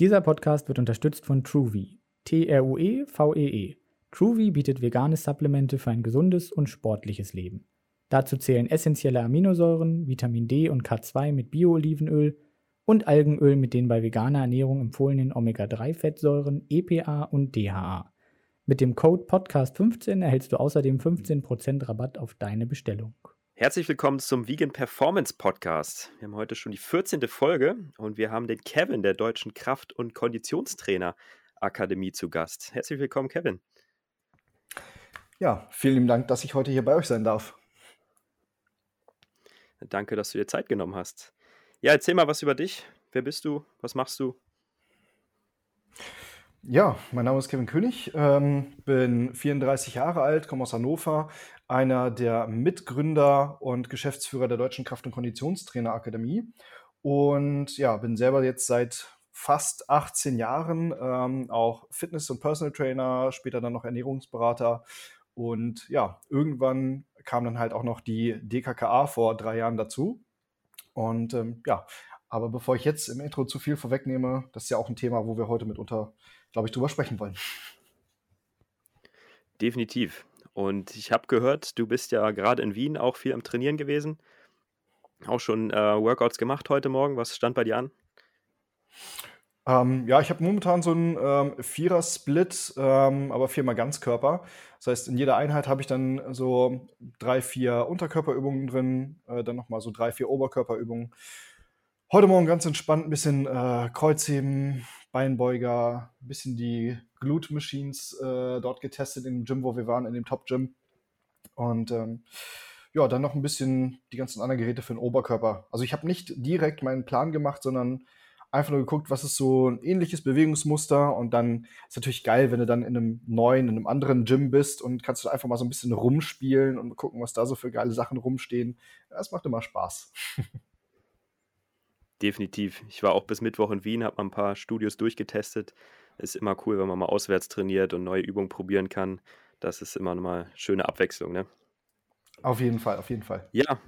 Dieser Podcast wird unterstützt von TrueVie. T-R-U-E-V-E-E. TrueVie bietet vegane Supplemente für ein gesundes und sportliches Leben. Dazu zählen essentielle Aminosäuren, Vitamin D und K2 mit Bio-Olivenöl und Algenöl mit den bei veganer Ernährung empfohlenen Omega-3-Fettsäuren EPA und DHA. Mit dem Code Podcast15 erhältst du außerdem 15% Rabatt auf deine Bestellung. Herzlich willkommen zum Vegan Performance Podcast. Wir haben heute schon die 14. Folge und wir haben den Kevin der Deutschen Kraft- und Konditionstrainer Akademie zu Gast. Herzlich willkommen, Kevin. Ja, vielen lieben Dank, dass ich heute hier bei euch sein darf. Danke, dass du dir Zeit genommen hast. Ja, erzähl mal was über dich. Wer bist du? Was machst du? Ja, mein Name ist Kevin König, ähm, bin 34 Jahre alt, komme aus Hannover, einer der Mitgründer und Geschäftsführer der Deutschen Kraft- und Konditionstrainerakademie und ja, bin selber jetzt seit fast 18 Jahren ähm, auch Fitness- und Personal Trainer, später dann noch Ernährungsberater und ja, irgendwann kam dann halt auch noch die DKKA vor drei Jahren dazu und ähm, ja, aber bevor ich jetzt im Intro zu viel vorwegnehme, das ist ja auch ein Thema, wo wir heute mitunter glaube ich, drüber sprechen wollen. Definitiv. Und ich habe gehört, du bist ja gerade in Wien auch viel am Trainieren gewesen. Auch schon äh, Workouts gemacht heute Morgen. Was stand bei dir an? Ähm, ja, ich habe momentan so einen ähm, Vierer-Split, ähm, aber viermal Ganzkörper. Das heißt, in jeder Einheit habe ich dann so drei, vier Unterkörperübungen drin, äh, dann nochmal so drei, vier Oberkörperübungen. Heute Morgen ganz entspannt ein bisschen äh, Kreuzheben, Beinbeuger, ein bisschen die Glute Machines äh, dort getestet in dem Gym, wo wir waren, in dem Top Gym. Und ähm, ja, dann noch ein bisschen die ganzen anderen Geräte für den Oberkörper. Also ich habe nicht direkt meinen Plan gemacht, sondern einfach nur geguckt, was ist so ein ähnliches Bewegungsmuster und dann ist natürlich geil, wenn du dann in einem neuen, in einem anderen Gym bist und kannst du einfach mal so ein bisschen rumspielen und gucken, was da so für geile Sachen rumstehen. Das macht immer Spaß. Definitiv. Ich war auch bis Mittwoch in Wien, habe mal ein paar Studios durchgetestet. Ist immer cool, wenn man mal auswärts trainiert und neue Übungen probieren kann. Das ist immer mal schöne Abwechslung, ne? Auf jeden Fall, auf jeden Fall. Ja.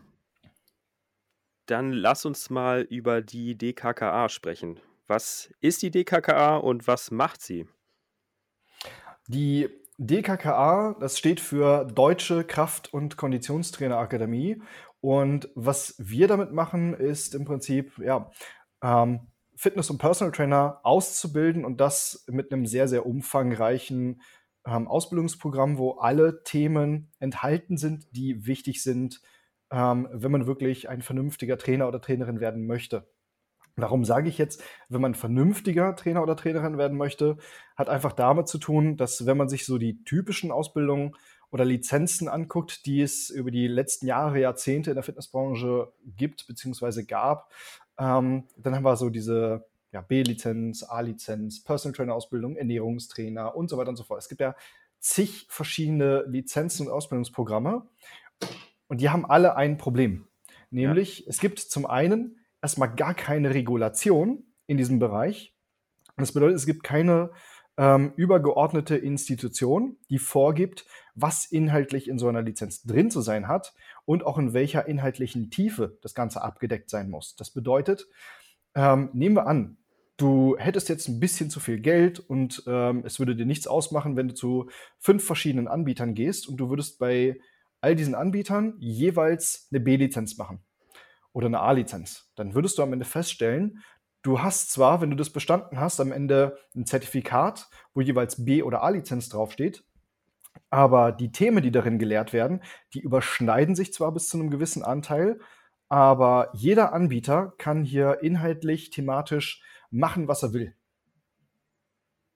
Dann lass uns mal über die DKKA sprechen. Was ist die DKKA und was macht sie? Die DKKA, das steht für Deutsche Kraft- und Konditionstrainerakademie und was wir damit machen, ist im Prinzip, ja, ähm, Fitness- und Personal Trainer auszubilden und das mit einem sehr, sehr umfangreichen ähm, Ausbildungsprogramm, wo alle Themen enthalten sind, die wichtig sind, ähm, wenn man wirklich ein vernünftiger Trainer oder Trainerin werden möchte. Warum sage ich jetzt, wenn man vernünftiger Trainer oder Trainerin werden möchte, hat einfach damit zu tun, dass wenn man sich so die typischen Ausbildungen oder Lizenzen anguckt, die es über die letzten Jahre, Jahrzehnte in der Fitnessbranche gibt bzw. gab, ähm, dann haben wir so diese ja, B-Lizenz, A-Lizenz, Personal Trainer Ausbildung, Ernährungstrainer und so weiter und so fort. Es gibt ja zig verschiedene Lizenzen und Ausbildungsprogramme und die haben alle ein Problem. Nämlich, ja. es gibt zum einen erstmal gar keine Regulation in diesem Bereich. Das bedeutet, es gibt keine ähm, übergeordnete Institution, die vorgibt, was inhaltlich in so einer Lizenz drin zu sein hat und auch in welcher inhaltlichen Tiefe das Ganze abgedeckt sein muss. Das bedeutet, ähm, nehmen wir an, du hättest jetzt ein bisschen zu viel Geld und ähm, es würde dir nichts ausmachen, wenn du zu fünf verschiedenen Anbietern gehst und du würdest bei all diesen Anbietern jeweils eine B-Lizenz machen oder eine A-Lizenz. Dann würdest du am Ende feststellen, Du hast zwar, wenn du das bestanden hast, am Ende ein Zertifikat, wo jeweils B- oder A-Lizenz draufsteht, aber die Themen, die darin gelehrt werden, die überschneiden sich zwar bis zu einem gewissen Anteil, aber jeder Anbieter kann hier inhaltlich, thematisch machen, was er will.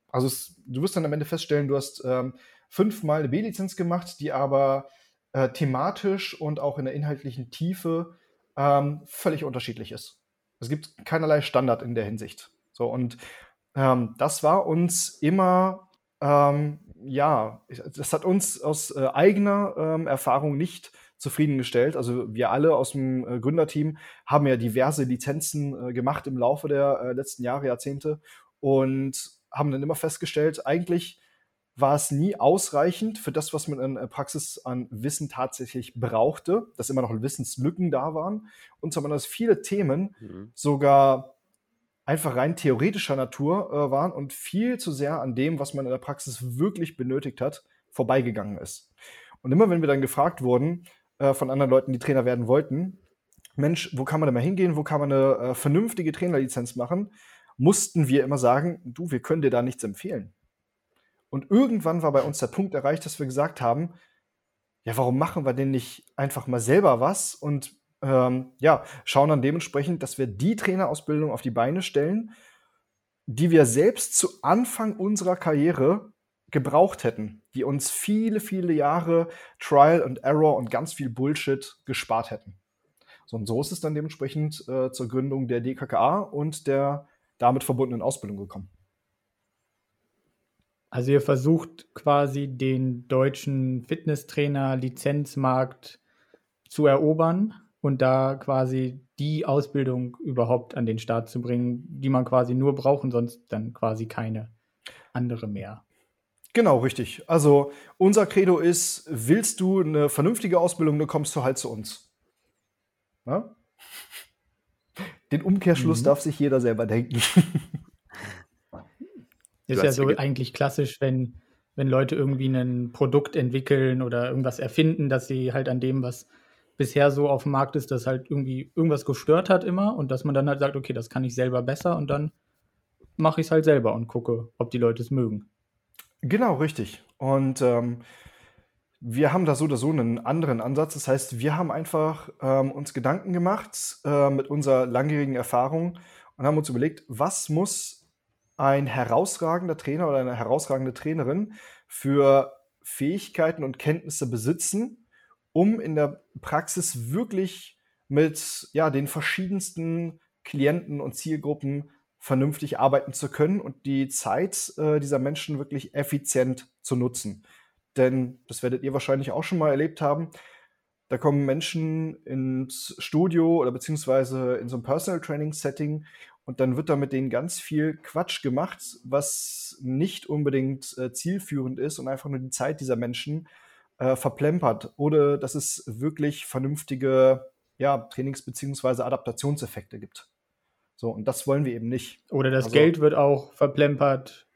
Also es, du wirst dann am Ende feststellen, du hast ähm, fünfmal eine B-Lizenz gemacht, die aber äh, thematisch und auch in der inhaltlichen Tiefe ähm, völlig unterschiedlich ist. Es gibt keinerlei Standard in der Hinsicht. So, und ähm, das war uns immer, ähm, ja, das hat uns aus äh, eigener ähm, Erfahrung nicht zufriedengestellt. Also wir alle aus dem äh, Gründerteam haben ja diverse Lizenzen äh, gemacht im Laufe der äh, letzten Jahre, Jahrzehnte und haben dann immer festgestellt, eigentlich war es nie ausreichend für das, was man in der Praxis an Wissen tatsächlich brauchte, dass immer noch Wissenslücken da waren und sondern dass viele Themen mhm. sogar einfach rein theoretischer Natur äh, waren und viel zu sehr an dem, was man in der Praxis wirklich benötigt hat, vorbeigegangen ist. Und immer wenn wir dann gefragt wurden äh, von anderen Leuten, die Trainer werden wollten, Mensch, wo kann man denn mal hingehen, wo kann man eine äh, vernünftige Trainerlizenz machen, mussten wir immer sagen, du, wir können dir da nichts empfehlen. Und irgendwann war bei uns der Punkt erreicht, dass wir gesagt haben, ja, warum machen wir denn nicht einfach mal selber was und ähm, ja, schauen dann dementsprechend, dass wir die Trainerausbildung auf die Beine stellen, die wir selbst zu Anfang unserer Karriere gebraucht hätten, die uns viele, viele Jahre Trial and Error und ganz viel Bullshit gespart hätten. So, und so ist es dann dementsprechend äh, zur Gründung der DKKA und der damit verbundenen Ausbildung gekommen. Also ihr versucht quasi den deutschen Fitnesstrainer-Lizenzmarkt zu erobern und da quasi die Ausbildung überhaupt an den Start zu bringen, die man quasi nur braucht und sonst dann quasi keine andere mehr. Genau, richtig. Also unser Credo ist, willst du eine vernünftige Ausbildung, dann kommst du halt zu uns. Na? Den Umkehrschluss mhm. darf sich jeder selber denken. Ist ja so eigentlich klassisch, wenn, wenn Leute irgendwie ein Produkt entwickeln oder irgendwas erfinden, dass sie halt an dem, was bisher so auf dem Markt ist, dass halt irgendwie irgendwas gestört hat immer und dass man dann halt sagt, okay, das kann ich selber besser und dann mache ich es halt selber und gucke, ob die Leute es mögen. Genau, richtig. Und ähm, wir haben da so oder so einen anderen Ansatz. Das heißt, wir haben einfach ähm, uns Gedanken gemacht äh, mit unserer langjährigen Erfahrung und haben uns überlegt, was muss ein herausragender Trainer oder eine herausragende Trainerin für Fähigkeiten und Kenntnisse besitzen, um in der Praxis wirklich mit ja, den verschiedensten Klienten und Zielgruppen vernünftig arbeiten zu können und die Zeit äh, dieser Menschen wirklich effizient zu nutzen. Denn das werdet ihr wahrscheinlich auch schon mal erlebt haben. Da kommen Menschen ins Studio oder beziehungsweise in so ein Personal Training Setting und dann wird da mit denen ganz viel Quatsch gemacht, was nicht unbedingt äh, zielführend ist und einfach nur die Zeit dieser Menschen äh, verplempert. Oder dass es wirklich vernünftige ja, Trainings- bzw. Adaptationseffekte gibt. So, und das wollen wir eben nicht. Oder das also, Geld wird auch verplempert.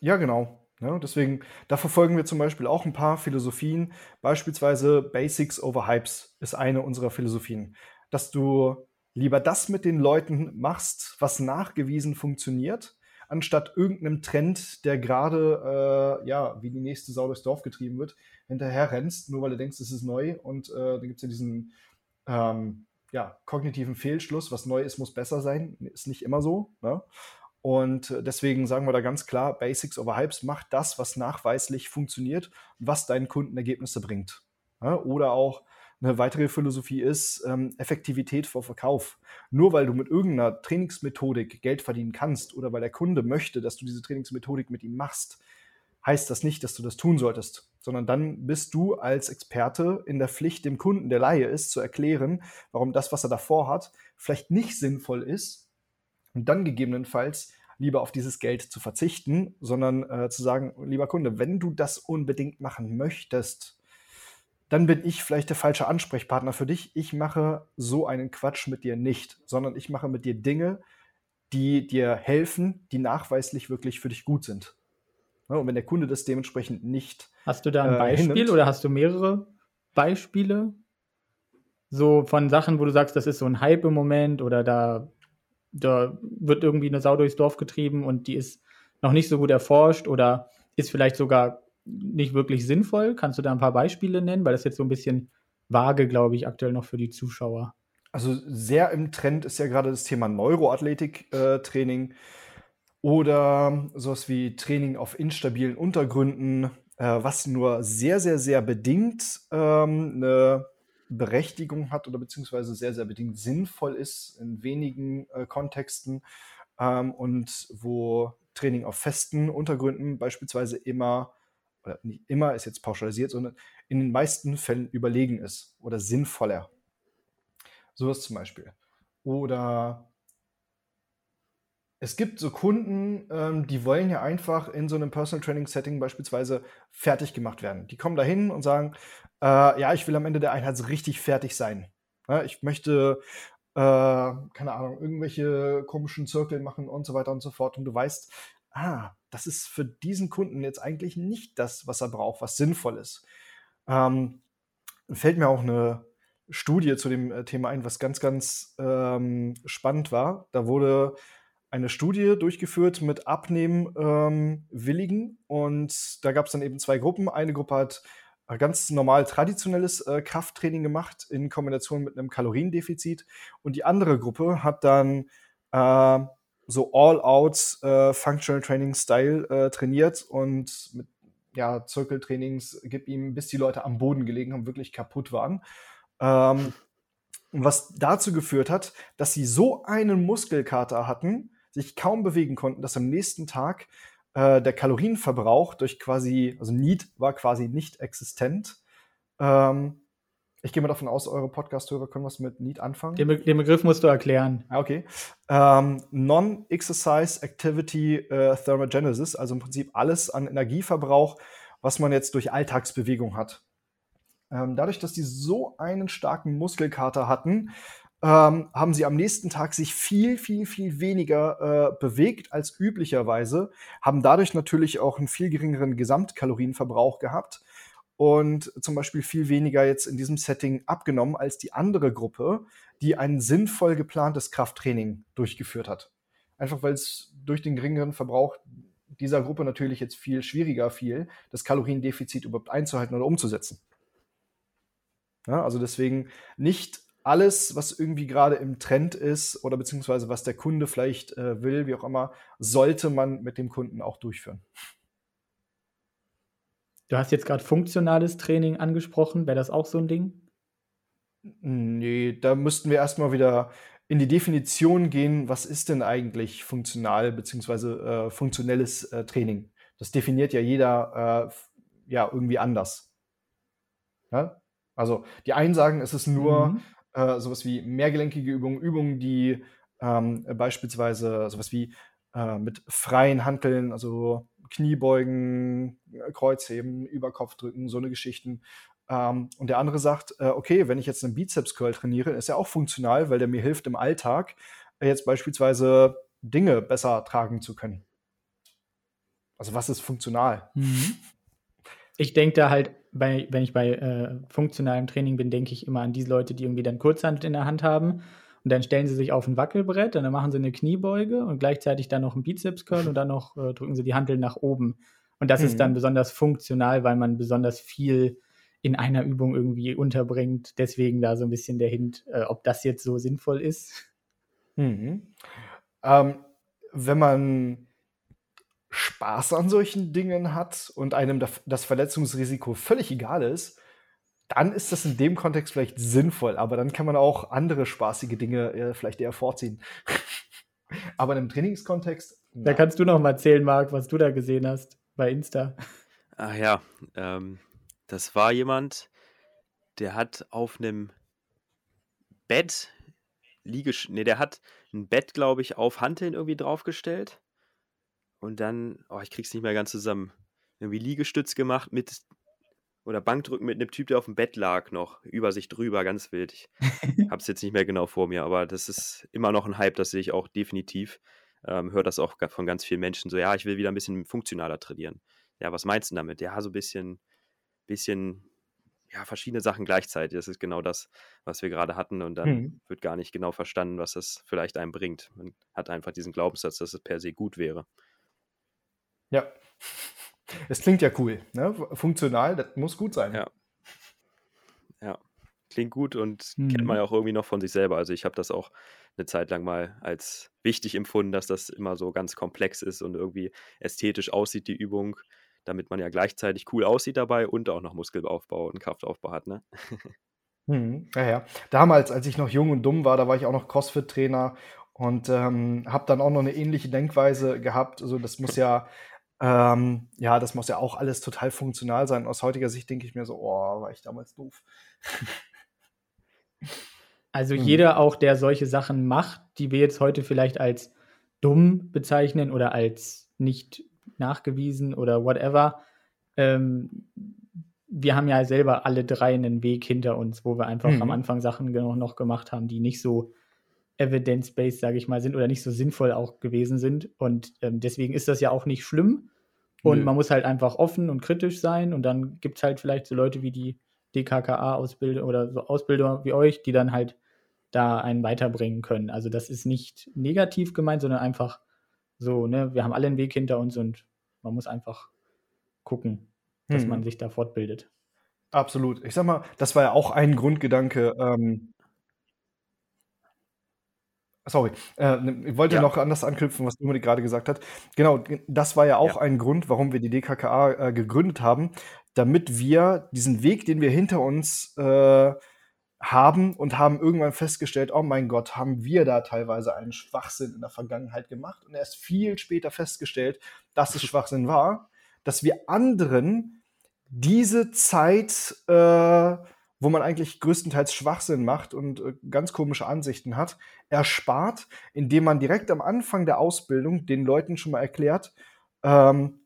Ja, genau. Ja, deswegen, da verfolgen wir zum Beispiel auch ein paar Philosophien. Beispielsweise Basics over Hypes ist eine unserer Philosophien. Dass du lieber das mit den Leuten machst, was nachgewiesen funktioniert, anstatt irgendeinem Trend, der gerade, äh, ja, wie die nächste Sau durchs Dorf getrieben wird, hinterher rennst, nur weil du denkst, es ist neu. Und äh, da gibt es ja diesen ähm, ja, kognitiven Fehlschluss, was neu ist, muss besser sein. Ist nicht immer so. Ne? Und deswegen sagen wir da ganz klar, Basics over Hypes, mach das, was nachweislich funktioniert was deinen Kunden Ergebnisse bringt. Ja? Oder auch, eine weitere Philosophie ist ähm, Effektivität vor Verkauf. Nur weil du mit irgendeiner Trainingsmethodik Geld verdienen kannst oder weil der Kunde möchte, dass du diese Trainingsmethodik mit ihm machst, heißt das nicht, dass du das tun solltest, sondern dann bist du als Experte in der Pflicht, dem Kunden, der Laie ist, zu erklären, warum das, was er davor hat, vielleicht nicht sinnvoll ist und dann gegebenenfalls lieber auf dieses Geld zu verzichten, sondern äh, zu sagen, lieber Kunde, wenn du das unbedingt machen möchtest, dann bin ich vielleicht der falsche Ansprechpartner für dich. Ich mache so einen Quatsch mit dir nicht, sondern ich mache mit dir Dinge, die dir helfen, die nachweislich wirklich für dich gut sind. und wenn der Kunde das dementsprechend nicht. Hast du da ein äh, Beispiel hinnimmt, oder hast du mehrere Beispiele? So von Sachen, wo du sagst, das ist so ein Hype im Moment oder da, da wird irgendwie eine Sau durchs Dorf getrieben und die ist noch nicht so gut erforscht oder ist vielleicht sogar nicht wirklich sinnvoll. Kannst du da ein paar Beispiele nennen? Weil das jetzt so ein bisschen vage, glaube ich, aktuell noch für die Zuschauer. Also sehr im Trend ist ja gerade das Thema Neuroathletik-Training äh, oder sowas wie Training auf instabilen Untergründen, äh, was nur sehr, sehr, sehr bedingt ähm, eine Berechtigung hat oder beziehungsweise sehr, sehr bedingt sinnvoll ist in wenigen äh, Kontexten ähm, und wo Training auf festen Untergründen beispielsweise immer oder nicht immer ist jetzt pauschalisiert, sondern in den meisten Fällen überlegen ist oder sinnvoller. Sowas zum Beispiel. Oder es gibt so Kunden, ähm, die wollen ja einfach in so einem Personal Training Setting beispielsweise fertig gemacht werden. Die kommen da hin und sagen, äh, ja, ich will am Ende der Einheit richtig fertig sein. Ja, ich möchte keine Ahnung, irgendwelche komischen Zirkel machen und so weiter und so fort. Und du weißt, ah, das ist für diesen Kunden jetzt eigentlich nicht das, was er braucht, was sinnvoll ist. Ähm, fällt mir auch eine Studie zu dem äh, Thema ein, was ganz, ganz ähm, spannend war. Da wurde eine Studie durchgeführt mit Abnehmwilligen ähm, und da gab es dann eben zwei Gruppen. Eine Gruppe hat ganz normal traditionelles äh, Krafttraining gemacht in Kombination mit einem Kaloriendefizit und die andere Gruppe hat dann äh, so All-Out äh, Functional Training Style äh, trainiert und mit ja, Zirkeltrainings gib ihm, bis die Leute am Boden gelegen haben, wirklich kaputt waren. Ähm, was dazu geführt hat, dass sie so einen Muskelkater hatten, sich kaum bewegen konnten, dass am nächsten Tag äh, der Kalorienverbrauch durch quasi, also Need war quasi nicht existent. Ähm, ich gehe mal davon aus, eure Podcast-Hörer können was mit Need anfangen. Den, Be den, Begriff musst du erklären. Ah, okay. Ähm, Non-Exercise Activity äh, Thermogenesis, also im Prinzip alles an Energieverbrauch, was man jetzt durch Alltagsbewegung hat. Ähm, dadurch, dass die so einen starken Muskelkater hatten, ähm, haben sie am nächsten Tag sich viel, viel, viel weniger äh, bewegt als üblicherweise, haben dadurch natürlich auch einen viel geringeren Gesamtkalorienverbrauch gehabt und zum Beispiel viel weniger jetzt in diesem Setting abgenommen als die andere Gruppe, die ein sinnvoll geplantes Krafttraining durchgeführt hat. Einfach weil es durch den geringeren Verbrauch dieser Gruppe natürlich jetzt viel schwieriger fiel, das Kaloriendefizit überhaupt einzuhalten oder umzusetzen. Ja, also deswegen nicht alles, was irgendwie gerade im Trend ist oder beziehungsweise was der Kunde vielleicht äh, will, wie auch immer, sollte man mit dem Kunden auch durchführen. Du hast jetzt gerade funktionales Training angesprochen. Wäre das auch so ein Ding? Nee, da müssten wir erstmal wieder in die Definition gehen, was ist denn eigentlich funktional beziehungsweise äh, funktionelles äh, Training? Das definiert ja jeder äh, ja irgendwie anders. Ja? Also die einen sagen, es ist nur mhm. äh, sowas wie mehrgelenkige Übungen, Übungen, die ähm, beispielsweise sowas wie äh, mit freien Hanteln, also Kniebeugen, Kreuzheben, Überkopfdrücken, so eine Geschichten. Ähm, und der andere sagt, äh, okay, wenn ich jetzt einen Bizeps-Curl trainiere, ist er auch funktional, weil der mir hilft im Alltag, äh, jetzt beispielsweise Dinge besser tragen zu können. Also was ist funktional? Mhm. Ich denke da halt, bei, wenn ich bei äh, funktionalem Training bin, denke ich immer an diese Leute, die irgendwie dann Kurzhand in der Hand haben und dann stellen sie sich auf ein Wackelbrett und dann machen sie eine Kniebeuge und gleichzeitig dann noch einen Bizeps-Curl und dann noch äh, drücken sie die Handel nach oben. Und das mhm. ist dann besonders funktional, weil man besonders viel in einer Übung irgendwie unterbringt. Deswegen da so ein bisschen der Hint, äh, ob das jetzt so sinnvoll ist. Mhm. Ähm, wenn man Spaß an solchen Dingen hat und einem das Verletzungsrisiko völlig egal ist, dann ist das in dem Kontext vielleicht sinnvoll, aber dann kann man auch andere spaßige Dinge äh, vielleicht eher vorziehen. aber in einem Trainingskontext. Da kannst du noch mal erzählen, Marc, was du da gesehen hast bei Insta. Ach ja, ähm, das war jemand, der hat auf einem Bett Liegesch nee, der hat ein Bett, glaube ich, auf Hanteln irgendwie draufgestellt und dann, oh, ich krieg's nicht mehr ganz zusammen, irgendwie Liegestütz gemacht mit oder Bankdrücken mit einem Typ, der auf dem Bett lag, noch über sich drüber, ganz wild. Ich habe es jetzt nicht mehr genau vor mir, aber das ist immer noch ein Hype, das sehe ich auch definitiv. Ähm, hört das auch von ganz vielen Menschen so, ja, ich will wieder ein bisschen funktionaler trainieren. Ja, was meinst du damit? Ja, so ein bisschen, bisschen, ja, verschiedene Sachen gleichzeitig. Das ist genau das, was wir gerade hatten und dann mhm. wird gar nicht genau verstanden, was das vielleicht einem bringt. Man hat einfach diesen Glaubenssatz, dass es per se gut wäre. Ja. Es klingt ja cool, ne? Funktional, das muss gut sein. Ja. Ja. Klingt gut und mhm. kennt man ja auch irgendwie noch von sich selber. Also ich habe das auch eine Zeit lang mal als wichtig empfunden, dass das immer so ganz komplex ist und irgendwie ästhetisch aussieht, die Übung, damit man ja gleichzeitig cool aussieht dabei und auch noch Muskelaufbau und Kraftaufbau hat, ne? Hm, ja, ja. Damals, als ich noch jung und dumm war, da war ich auch noch CrossFit-Trainer und ähm, habe dann auch noch eine ähnliche Denkweise gehabt. Also das muss ja ähm, ja, das muss ja auch alles total funktional sein. Aus heutiger Sicht denke ich mir so, oh, war ich damals doof. Also mhm. jeder auch, der solche Sachen macht, die wir jetzt heute vielleicht als dumm bezeichnen oder als nicht nachgewiesen oder whatever, ähm, wir haben ja selber alle drei einen Weg hinter uns, wo wir einfach mhm. am Anfang Sachen noch gemacht haben, die nicht so evidence-based, sage ich mal, sind oder nicht so sinnvoll auch gewesen sind. Und ähm, deswegen ist das ja auch nicht schlimm. Und Nö. man muss halt einfach offen und kritisch sein. Und dann gibt es halt vielleicht so Leute wie die DKKA-Ausbilder oder so Ausbilder wie euch, die dann halt da einen weiterbringen können. Also das ist nicht negativ gemeint, sondern einfach so, ne, wir haben alle einen Weg hinter uns und man muss einfach gucken, dass hm. man sich da fortbildet. Absolut. Ich sag mal, das war ja auch ein Grundgedanke. Ähm, sorry, äh, ich wollte ja. noch anders anknüpfen, was Dominik gerade gesagt hat. Genau, das war ja auch ja. ein Grund, warum wir die DKKA äh, gegründet haben, damit wir diesen Weg, den wir hinter uns äh, haben und haben irgendwann festgestellt, oh mein Gott, haben wir da teilweise einen Schwachsinn in der Vergangenheit gemacht und erst viel später festgestellt, dass es Schwachsinn war, dass wir anderen diese Zeit, äh, wo man eigentlich größtenteils Schwachsinn macht und äh, ganz komische Ansichten hat, erspart, indem man direkt am Anfang der Ausbildung den Leuten schon mal erklärt, ähm,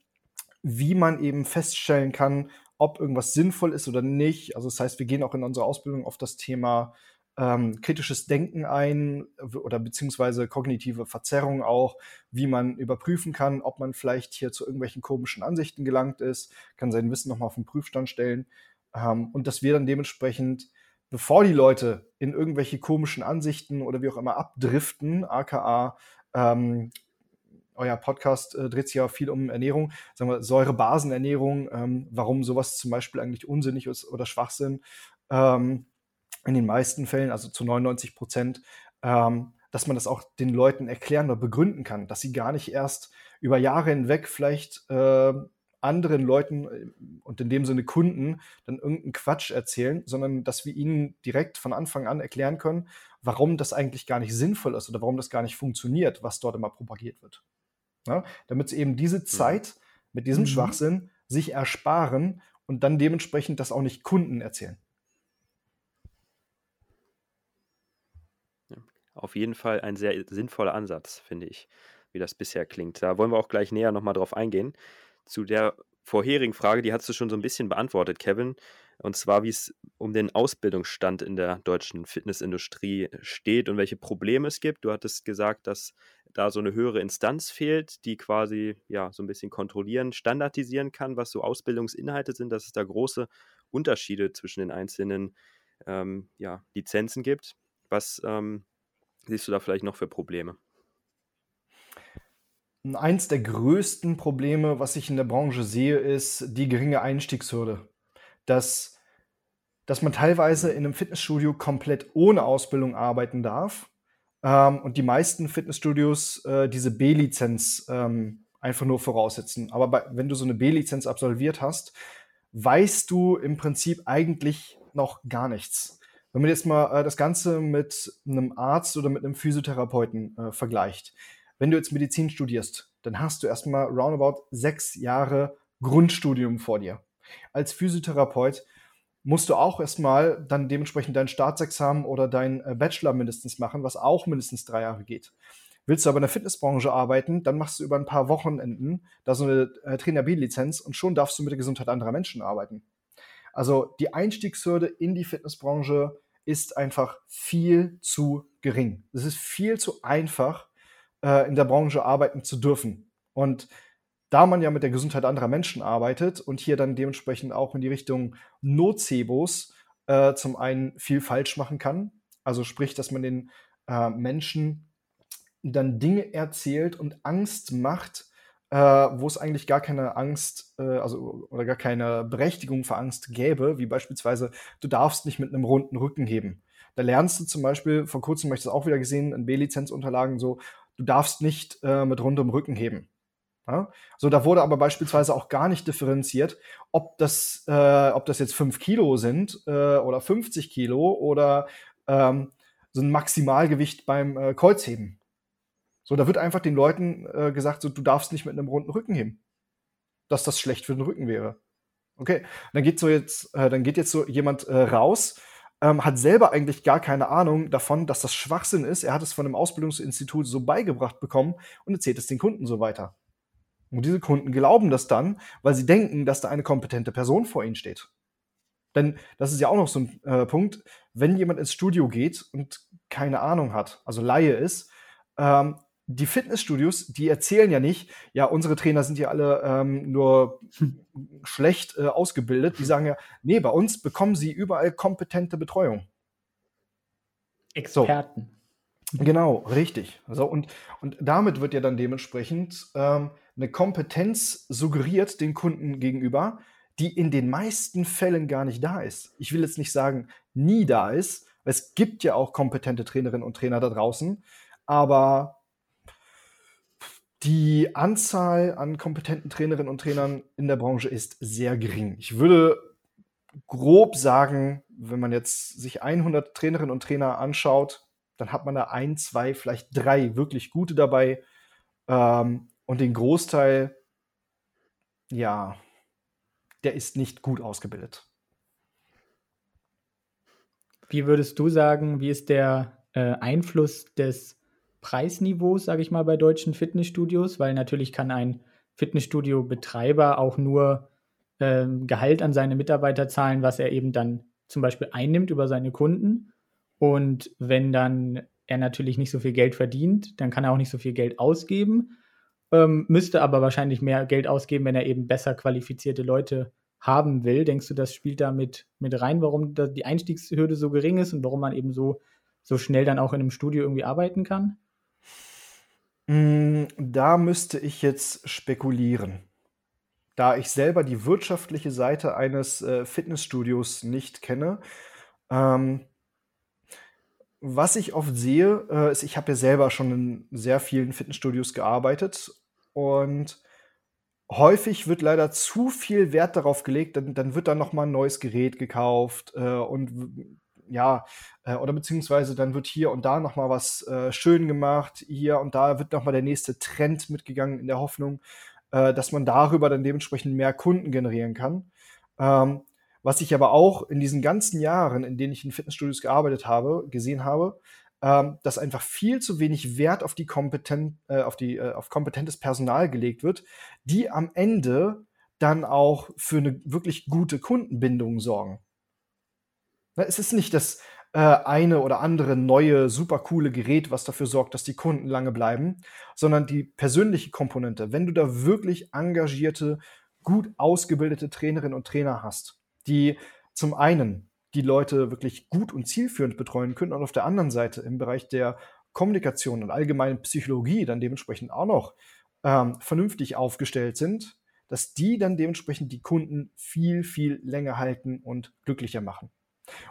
wie man eben feststellen kann, ob irgendwas sinnvoll ist oder nicht. Also das heißt, wir gehen auch in unserer Ausbildung auf das Thema ähm, kritisches Denken ein oder beziehungsweise kognitive Verzerrung auch, wie man überprüfen kann, ob man vielleicht hier zu irgendwelchen komischen Ansichten gelangt ist, kann sein Wissen nochmal auf den Prüfstand stellen ähm, und dass wir dann dementsprechend, bevor die Leute in irgendwelche komischen Ansichten oder wie auch immer abdriften, aka ähm, euer Podcast äh, dreht sich ja viel um Ernährung, sagen wir Säurebasenernährung, ähm, warum sowas zum Beispiel eigentlich unsinnig ist oder Schwachsinn. Ähm, in den meisten Fällen, also zu 99 Prozent, ähm, dass man das auch den Leuten erklären oder begründen kann, dass sie gar nicht erst über Jahre hinweg vielleicht äh, anderen Leuten äh, und in dem Sinne Kunden dann irgendeinen Quatsch erzählen, sondern dass wir ihnen direkt von Anfang an erklären können, warum das eigentlich gar nicht sinnvoll ist oder warum das gar nicht funktioniert, was dort immer propagiert wird. Ja, damit sie eben diese Zeit mit diesem mhm. Schwachsinn sich ersparen und dann dementsprechend das auch nicht Kunden erzählen. Auf jeden Fall ein sehr sinnvoller Ansatz, finde ich, wie das bisher klingt. Da wollen wir auch gleich näher nochmal drauf eingehen. Zu der vorherigen Frage, die hast du schon so ein bisschen beantwortet, Kevin. Und zwar, wie es um den Ausbildungsstand in der deutschen Fitnessindustrie steht und welche Probleme es gibt. Du hattest gesagt, dass da so eine höhere Instanz fehlt, die quasi ja so ein bisschen kontrollieren, standardisieren kann, was so Ausbildungsinhalte sind, dass es da große Unterschiede zwischen den einzelnen ähm, ja, Lizenzen gibt. Was ähm, siehst du da vielleicht noch für Probleme? Eins der größten Probleme, was ich in der Branche sehe, ist die geringe Einstiegshürde. Dass, dass man teilweise in einem Fitnessstudio komplett ohne Ausbildung arbeiten darf ähm, und die meisten Fitnessstudios äh, diese B-Lizenz ähm, einfach nur voraussetzen. Aber bei, wenn du so eine B-Lizenz absolviert hast, weißt du im Prinzip eigentlich noch gar nichts. Wenn man jetzt mal äh, das Ganze mit einem Arzt oder mit einem Physiotherapeuten äh, vergleicht, wenn du jetzt Medizin studierst, dann hast du erstmal roundabout sechs Jahre Grundstudium vor dir. Als Physiotherapeut musst du auch erstmal dann dementsprechend dein Staatsexamen oder dein äh, Bachelor mindestens machen, was auch mindestens drei Jahre geht. Willst du aber in der Fitnessbranche arbeiten, dann machst du über ein paar Wochenenden da so eine äh, Trainer B-Lizenz und schon darfst du mit der Gesundheit anderer Menschen arbeiten. Also die Einstiegshürde in die Fitnessbranche ist einfach viel zu gering. Es ist viel zu einfach, äh, in der Branche arbeiten zu dürfen. Und da man ja mit der Gesundheit anderer Menschen arbeitet und hier dann dementsprechend auch in die Richtung Nocebos äh, zum einen viel falsch machen kann, also sprich, dass man den äh, Menschen dann Dinge erzählt und Angst macht, äh, wo es eigentlich gar keine Angst, äh, also oder gar keine Berechtigung für Angst gäbe, wie beispielsweise, du darfst nicht mit einem runden Rücken heben. Da lernst du zum Beispiel, vor kurzem habe ich das auch wieder gesehen, in B-Lizenzunterlagen so, du darfst nicht äh, mit rundem Rücken heben. Ja? So, da wurde aber beispielsweise auch gar nicht differenziert, ob das, äh, ob das jetzt 5 Kilo sind äh, oder 50 Kilo oder ähm, so ein Maximalgewicht beim äh, Kreuzheben. So, da wird einfach den Leuten äh, gesagt, so, du darfst nicht mit einem runden Rücken heben. Dass das schlecht für den Rücken wäre. Okay, dann geht so jetzt, äh, dann geht jetzt so jemand äh, raus, ähm, hat selber eigentlich gar keine Ahnung davon, dass das Schwachsinn ist. Er hat es von einem Ausbildungsinstitut so beigebracht bekommen und erzählt es den Kunden so weiter. Und diese Kunden glauben das dann, weil sie denken, dass da eine kompetente Person vor ihnen steht. Denn das ist ja auch noch so ein äh, Punkt, wenn jemand ins Studio geht und keine Ahnung hat, also Laie ist, ähm, die Fitnessstudios, die erzählen ja nicht, ja, unsere Trainer sind ja alle ähm, nur schlecht äh, ausgebildet. Die sagen ja, nee, bei uns bekommen sie überall kompetente Betreuung. Experten. So. Genau, richtig. So, und, und damit wird ja dann dementsprechend ähm, eine Kompetenz suggeriert den Kunden gegenüber, die in den meisten Fällen gar nicht da ist. Ich will jetzt nicht sagen, nie da ist. Es gibt ja auch kompetente Trainerinnen und Trainer da draußen, aber die Anzahl an kompetenten Trainerinnen und Trainern in der Branche ist sehr gering. Ich würde grob sagen, wenn man jetzt sich 100 Trainerinnen und Trainer anschaut, dann hat man da ein, zwei, vielleicht drei wirklich gute dabei. Ähm, und den Großteil, ja, der ist nicht gut ausgebildet. Wie würdest du sagen, wie ist der äh, Einfluss des Preisniveaus, sage ich mal, bei deutschen Fitnessstudios? Weil natürlich kann ein Fitnessstudio-Betreiber auch nur ähm, Gehalt an seine Mitarbeiter zahlen, was er eben dann zum Beispiel einnimmt über seine Kunden. Und wenn dann er natürlich nicht so viel Geld verdient, dann kann er auch nicht so viel Geld ausgeben, ähm, müsste aber wahrscheinlich mehr Geld ausgeben, wenn er eben besser qualifizierte Leute haben will. Denkst du, das spielt da mit, mit rein, warum die Einstiegshürde so gering ist und warum man eben so, so schnell dann auch in einem Studio irgendwie arbeiten kann? Mm, da müsste ich jetzt spekulieren. Da ich selber die wirtschaftliche Seite eines äh, Fitnessstudios nicht kenne, ähm, was ich oft sehe, äh, ist, ich habe ja selber schon in sehr vielen Fitnessstudios gearbeitet und häufig wird leider zu viel Wert darauf gelegt, dann, dann wird dann noch mal ein neues Gerät gekauft äh, und ja, äh, oder beziehungsweise dann wird hier und da noch mal was äh, schön gemacht, hier und da wird noch mal der nächste Trend mitgegangen in der Hoffnung, äh, dass man darüber dann dementsprechend mehr Kunden generieren kann. Ähm, was ich aber auch in diesen ganzen Jahren, in denen ich in Fitnessstudios gearbeitet habe, gesehen habe, ähm, dass einfach viel zu wenig Wert auf die kompetent, äh, auf die, äh, auf kompetentes Personal gelegt wird, die am Ende dann auch für eine wirklich gute Kundenbindung sorgen. Ne, es ist nicht das äh, eine oder andere neue, super coole Gerät, was dafür sorgt, dass die Kunden lange bleiben, sondern die persönliche Komponente. Wenn du da wirklich engagierte, gut ausgebildete Trainerinnen und Trainer hast, die zum einen die Leute wirklich gut und zielführend betreuen können und auf der anderen Seite im Bereich der Kommunikation und allgemeinen Psychologie dann dementsprechend auch noch ähm, vernünftig aufgestellt sind, dass die dann dementsprechend die Kunden viel, viel länger halten und glücklicher machen.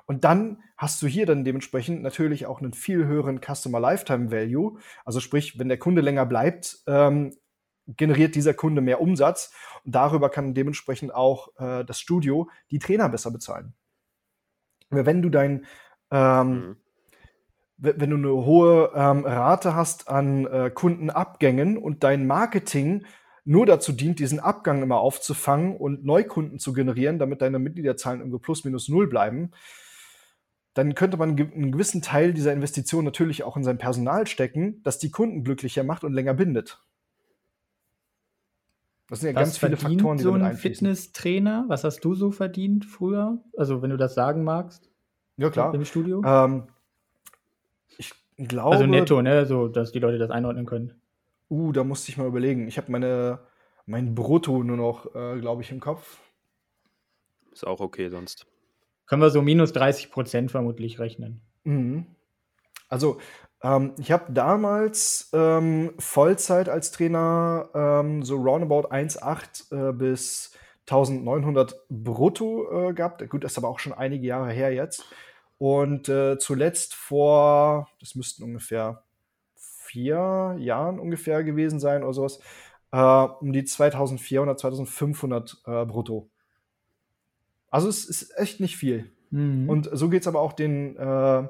Und dann hast du hier dann dementsprechend natürlich auch einen viel höheren Customer Lifetime Value. Also sprich, wenn der Kunde länger bleibt, ähm, generiert dieser Kunde mehr Umsatz und darüber kann dementsprechend auch äh, das Studio die Trainer besser bezahlen. Wenn du dein ähm, mhm. wenn du eine hohe ähm, Rate hast an äh, Kundenabgängen und dein Marketing nur dazu dient, diesen Abgang immer aufzufangen und Neukunden zu generieren, damit deine Mitgliederzahlen irgendwo plus minus null bleiben, dann könnte man einen gewissen Teil dieser Investition natürlich auch in sein Personal stecken, das die Kunden glücklicher macht und länger bindet. Das sind ja was ganz viele Faktoren, die so ein Fitnesstrainer? Was hast du so verdient früher? Also, wenn du das sagen magst. Ja, klar. Im Studio? Ähm, ich glaube. Also netto, ne? So, dass die Leute das einordnen können. Uh, da musste ich mal überlegen. Ich habe meine mein Brutto nur noch, äh, glaube ich, im Kopf. Ist auch okay sonst. Können wir so minus 30 Prozent vermutlich rechnen. Mhm. Also, ähm, ich habe damals ähm, Vollzeit als Trainer ähm, so roundabout 1,8 äh, bis 1900 brutto äh, gehabt. Gut, das ist aber auch schon einige Jahre her jetzt. Und äh, zuletzt vor, das müssten ungefähr vier Jahren ungefähr gewesen sein oder sowas, äh, um die 2400, 2500 äh, brutto. Also es ist echt nicht viel. Mhm. Und so geht es aber auch den, äh,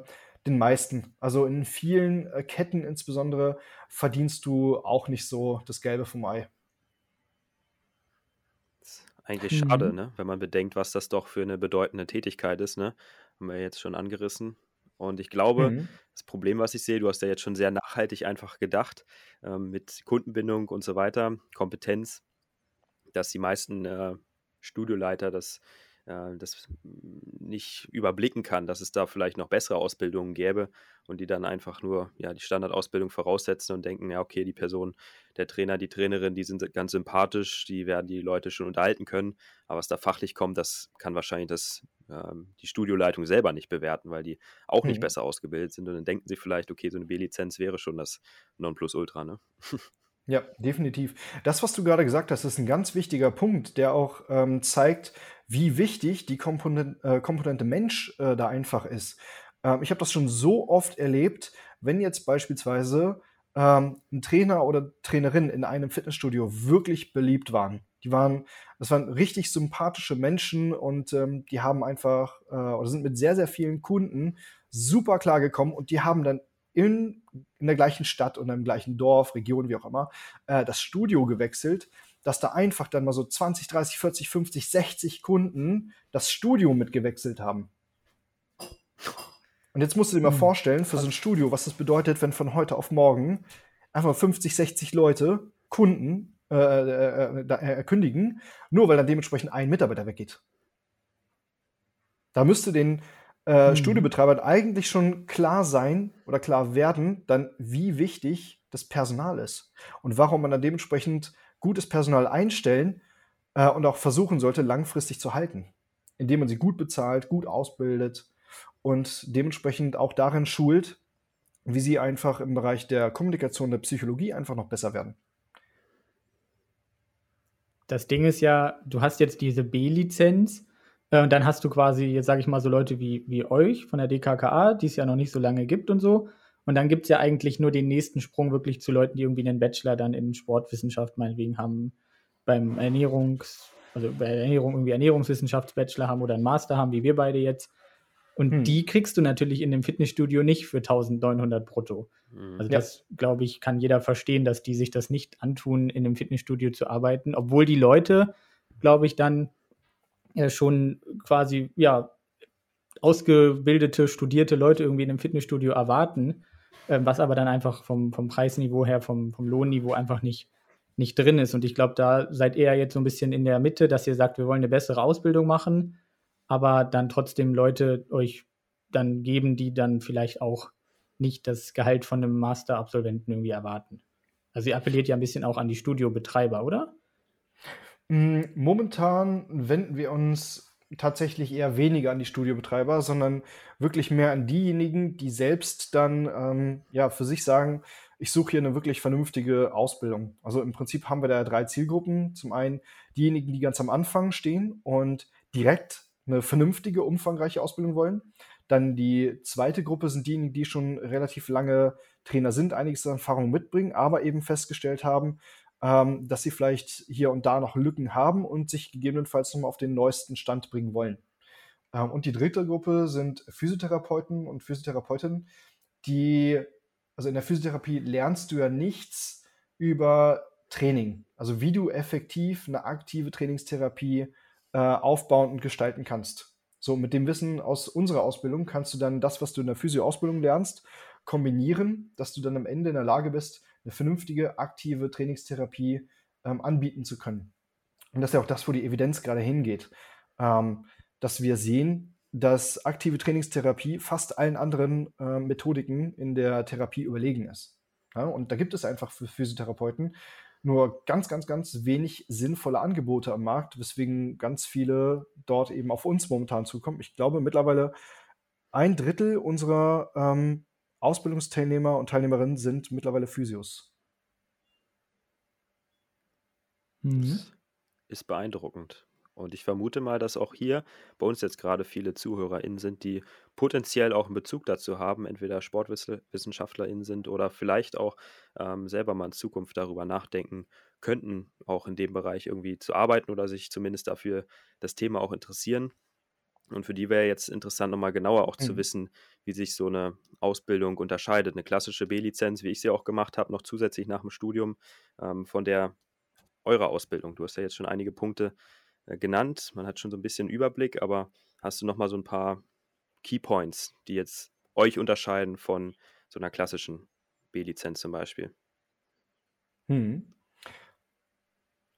den meisten. Also in vielen äh, Ketten insbesondere verdienst du auch nicht so das Gelbe vom Ei. Eigentlich mhm. schade, ne? wenn man bedenkt, was das doch für eine bedeutende Tätigkeit ist. Ne? Haben wir jetzt schon angerissen. Und ich glaube, mhm. das Problem, was ich sehe, du hast ja jetzt schon sehr nachhaltig einfach gedacht, ähm, mit Kundenbindung und so weiter, Kompetenz, dass die meisten äh, Studioleiter das äh, das nicht überblicken kann, dass es da vielleicht noch bessere Ausbildungen gäbe und die dann einfach nur ja, die Standardausbildung voraussetzen und denken, ja, okay, die Person, der Trainer, die Trainerin, die sind ganz sympathisch, die werden die Leute schon unterhalten können, aber was da fachlich kommt, das kann wahrscheinlich das, ähm, die Studioleitung selber nicht bewerten, weil die auch nicht Mhm. besser ausgebildet sind und dann denken sie vielleicht, okay, so eine B-Lizenz wäre schon das Nonplusultra, ne? Ja, definitiv. Das, was du gerade gesagt hast, ist ein ganz wichtiger Punkt, der auch ähm, zeigt, wie wichtig die Komponent, äh, Komponente Mensch äh, da einfach ist. Ähm, ich habe das schon so oft erlebt, wenn jetzt beispielsweise ähm, ein Trainer oder Trainerin in einem Fitnessstudio wirklich beliebt waren. Die waren, das waren richtig sympathische Menschen und ähm, die haben einfach äh, oder sind mit sehr, sehr vielen Kunden super klar gekommen und die haben dann in, in der gleichen Stadt und im gleichen Dorf, Region, wie auch immer, äh, das Studio gewechselt, dass da einfach dann mal so 20, 30, 40, 50, 60 Kunden das Studio mitgewechselt haben. Und jetzt musst du dir mal Hm. vorstellen, für so ein Studio, was das bedeutet, wenn von heute auf morgen einfach 50, 60 Leute, Kunden, äh, äh, äh, äh, kündigen, nur weil dann dementsprechend ein Mitarbeiter weggeht. Da müsste den äh, Mhm. Studiobetreibern eigentlich schon klar sein oder klar werden, dann wie wichtig das Personal ist und warum man dann dementsprechend gutes Personal einstellen äh, und auch versuchen sollte, langfristig zu halten, indem man sie gut bezahlt, gut ausbildet und dementsprechend auch darin schult, wie sie einfach im Bereich der Kommunikation, der Psychologie einfach noch besser werden. Das Ding ist ja, du hast jetzt diese B-Lizenz äh, und dann hast du quasi, jetzt sage ich mal, so Leute wie, wie euch von der DKKA, die es ja noch nicht so lange gibt und so. Und dann gibt es ja eigentlich nur den nächsten Sprung wirklich zu Leuten, die irgendwie einen Bachelor dann in Sportwissenschaft meinetwegen haben, beim Ernährungs-, also bei Ernährung irgendwie Ernährungswissenschaftsbachelor haben oder einen Master haben, wie wir beide jetzt. Und Hm. die kriegst du natürlich in dem Fitnessstudio nicht für 1900 brutto. Mhm. Also Ja. das, glaube ich, kann jeder verstehen, dass die sich das nicht antun, in einem Fitnessstudio zu arbeiten, obwohl die Leute, glaube ich, dann äh, schon quasi, ja, ausgebildete, studierte Leute irgendwie in einem Fitnessstudio erwarten, was aber dann einfach vom, vom Preisniveau her, vom, vom Lohnniveau einfach nicht, nicht drin ist. Und ich glaube, da seid ihr jetzt so ein bisschen in der Mitte, dass ihr sagt, wir wollen eine bessere Ausbildung machen, aber dann trotzdem Leute euch dann geben, die dann vielleicht auch nicht das Gehalt von einem Master-Absolventen irgendwie erwarten. Also ihr appelliert ja ein bisschen auch an die Studiobetreiber, oder? Mm, Momentan wenden wir uns tatsächlich eher weniger an die Studiobetreiber, sondern wirklich mehr an diejenigen, die selbst dann ähm, ja für sich sagen, ich suche hier eine wirklich vernünftige Ausbildung. Also im Prinzip haben wir da drei Zielgruppen. Zum einen diejenigen, die ganz am Anfang stehen und direkt eine vernünftige, umfangreiche Ausbildung wollen. Dann die zweite Gruppe sind diejenigen, die schon relativ lange Trainer sind, einiges an Erfahrung mitbringen, aber eben festgestellt haben, ähm, dass sie vielleicht hier und da noch Lücken haben und sich gegebenenfalls nochmal auf den neuesten Stand bringen wollen. Ähm, und die dritte Gruppe sind Physiotherapeuten und Physiotherapeutinnen, die, also in der Physiotherapie lernst du ja nichts über Training, also wie du effektiv eine aktive Trainingstherapie äh, aufbauen und gestalten kannst. So, mit dem Wissen aus unserer Ausbildung kannst du dann das, was du in der Physio-Ausbildung lernst, kombinieren, dass du dann am Ende in der Lage bist, eine vernünftige, aktive Trainingstherapie ähm, anbieten zu können. Und das ist ja auch das, wo die Evidenz gerade hingeht. Ähm, dass wir sehen, dass aktive Trainingstherapie fast allen anderen äh, Methodiken in der Therapie überlegen ist. Ja, und da gibt es einfach für Physiotherapeuten nur ganz, ganz, ganz wenig sinnvolle Angebote am Markt, weswegen ganz viele dort eben auf uns momentan zukommen. Ich glaube, mittlerweile ein Drittel unserer ähm, Ausbildungsteilnehmer und Teilnehmerinnen sind mittlerweile Physios. Mhm. Ist beeindruckend. Und ich vermute mal, dass auch hier bei uns jetzt gerade viele ZuhörerInnen sind, die potenziell auch einen Bezug dazu haben, entweder SportwissenschaftlerInnen sind oder vielleicht auch ähm, selber mal in Zukunft darüber nachdenken könnten, auch in dem Bereich irgendwie zu arbeiten oder sich zumindest dafür das Thema auch interessieren. Und für die wäre jetzt interessant, nochmal genauer auch zu Mhm. wissen, wie sich so eine Ausbildung unterscheidet. Eine klassische B-Lizenz, wie ich sie auch gemacht habe, noch zusätzlich nach dem Studium, ähm, von der eurer Ausbildung. Du hast ja jetzt schon einige Punkte äh, genannt. Man hat schon so ein bisschen Überblick, aber hast du noch mal so ein paar Key Points, die jetzt euch unterscheiden von so einer klassischen B-Lizenz zum Beispiel? Hm.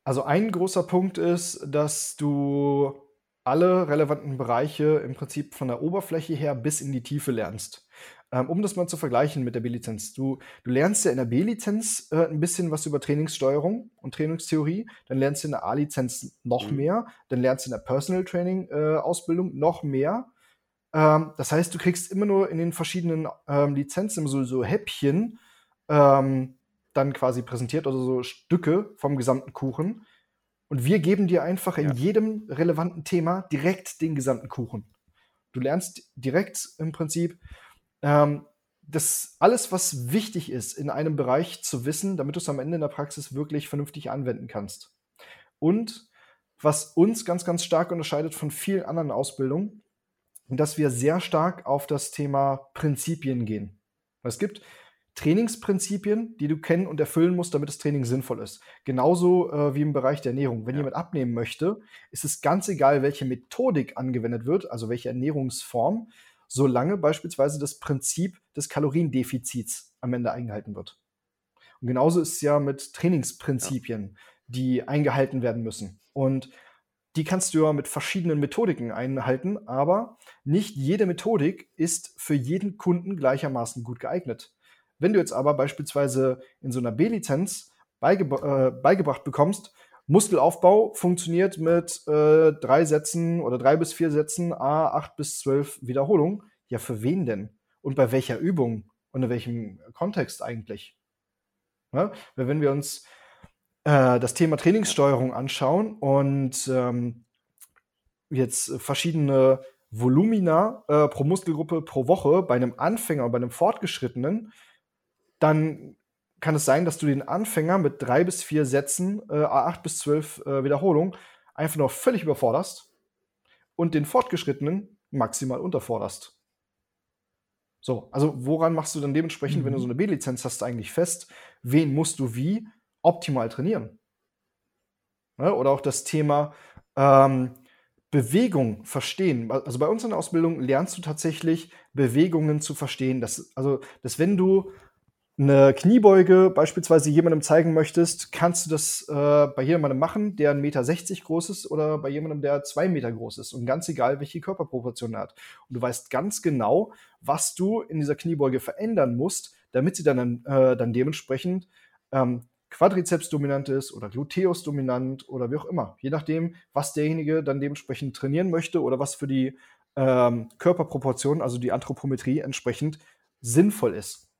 Also ein großer Punkt ist, dass du alle relevanten Bereiche im Prinzip von der Oberfläche her bis in die Tiefe lernst. Ähm, um das mal zu vergleichen mit der B-Lizenz. Du, du lernst ja in der B-Lizenz äh, ein bisschen was über Trainingssteuerung und Trainingstheorie, dann lernst du in der A-Lizenz noch mhm. mehr, dann lernst du in der Personal Training äh, Ausbildung noch mehr. Ähm, das heißt, du kriegst immer nur in den verschiedenen ähm, Lizenzen so, so Häppchen ähm, dann quasi präsentiert oder so Stücke vom gesamten Kuchen. Und wir geben dir einfach in ja. jedem relevanten Thema direkt den gesamten Kuchen. Du lernst direkt im Prinzip ähm, das alles, was wichtig ist, in einem Bereich zu wissen, damit du es am Ende in der Praxis wirklich vernünftig anwenden kannst. Und was uns ganz, ganz stark unterscheidet von vielen anderen Ausbildungen, dass wir sehr stark auf das Thema Prinzipien gehen. Es gibt Trainingsprinzipien, die du kennen und erfüllen musst, damit das Training sinnvoll ist. Genauso äh, wie im Bereich der Ernährung. Wenn ja. jemand abnehmen möchte, ist es ganz egal, welche Methodik angewendet wird, also welche Ernährungsform solange beispielsweise das Prinzip des Kaloriendefizits am Ende eingehalten wird. Und genauso ist es ja mit Trainingsprinzipien, ja. die eingehalten werden müssen. Und die kannst du ja mit verschiedenen Methodiken einhalten, aber nicht jede Methodik ist für jeden Kunden gleichermaßen gut geeignet. Wenn du jetzt aber beispielsweise in so einer B-Lizenz beige äh, beigebracht bekommst, Muskelaufbau funktioniert mit äh, drei Sätzen oder drei bis vier Sätzen, a acht bis zwölf Wiederholungen. Ja, für wen denn? Und bei welcher Übung? Und in welchem Kontext eigentlich? Ja, wenn wir uns äh, das Thema Trainingssteuerung anschauen und ähm, jetzt verschiedene Volumina äh, pro Muskelgruppe pro Woche bei einem Anfänger und bei einem Fortgeschrittenen, dann kann es sein, dass du den Anfänger mit drei bis vier Sätzen, äh, acht bis zwölf äh, Wiederholungen, einfach noch völlig überforderst und den Fortgeschrittenen maximal unterforderst. So, also woran machst du dann dementsprechend, mhm. wenn du so mhm. eine B-Lizenz hast, eigentlich fest, wen musst du wie optimal trainieren? Ne, oder auch das Thema ähm, Bewegung verstehen. Also bei uns in der Ausbildung lernst du tatsächlich Bewegungen zu verstehen. Das, also, dass wenn du eine Kniebeuge beispielsweise jemandem zeigen möchtest, kannst du das äh, bei jemandem machen, der 1,60 Meter groß ist oder bei jemandem, der 2 Meter groß ist. Und ganz egal, welche Körperproportion er hat. Und du weißt ganz genau, was du in dieser Kniebeuge verändern musst, damit sie dann, äh, dann dementsprechend ähm, Quadrizeps dominant ist oder Gluteus dominant oder wie auch immer. Je nachdem, was derjenige dann dementsprechend trainieren möchte oder was für die ähm, Körperproportion, also die Anthropometrie entsprechend sinnvoll ist.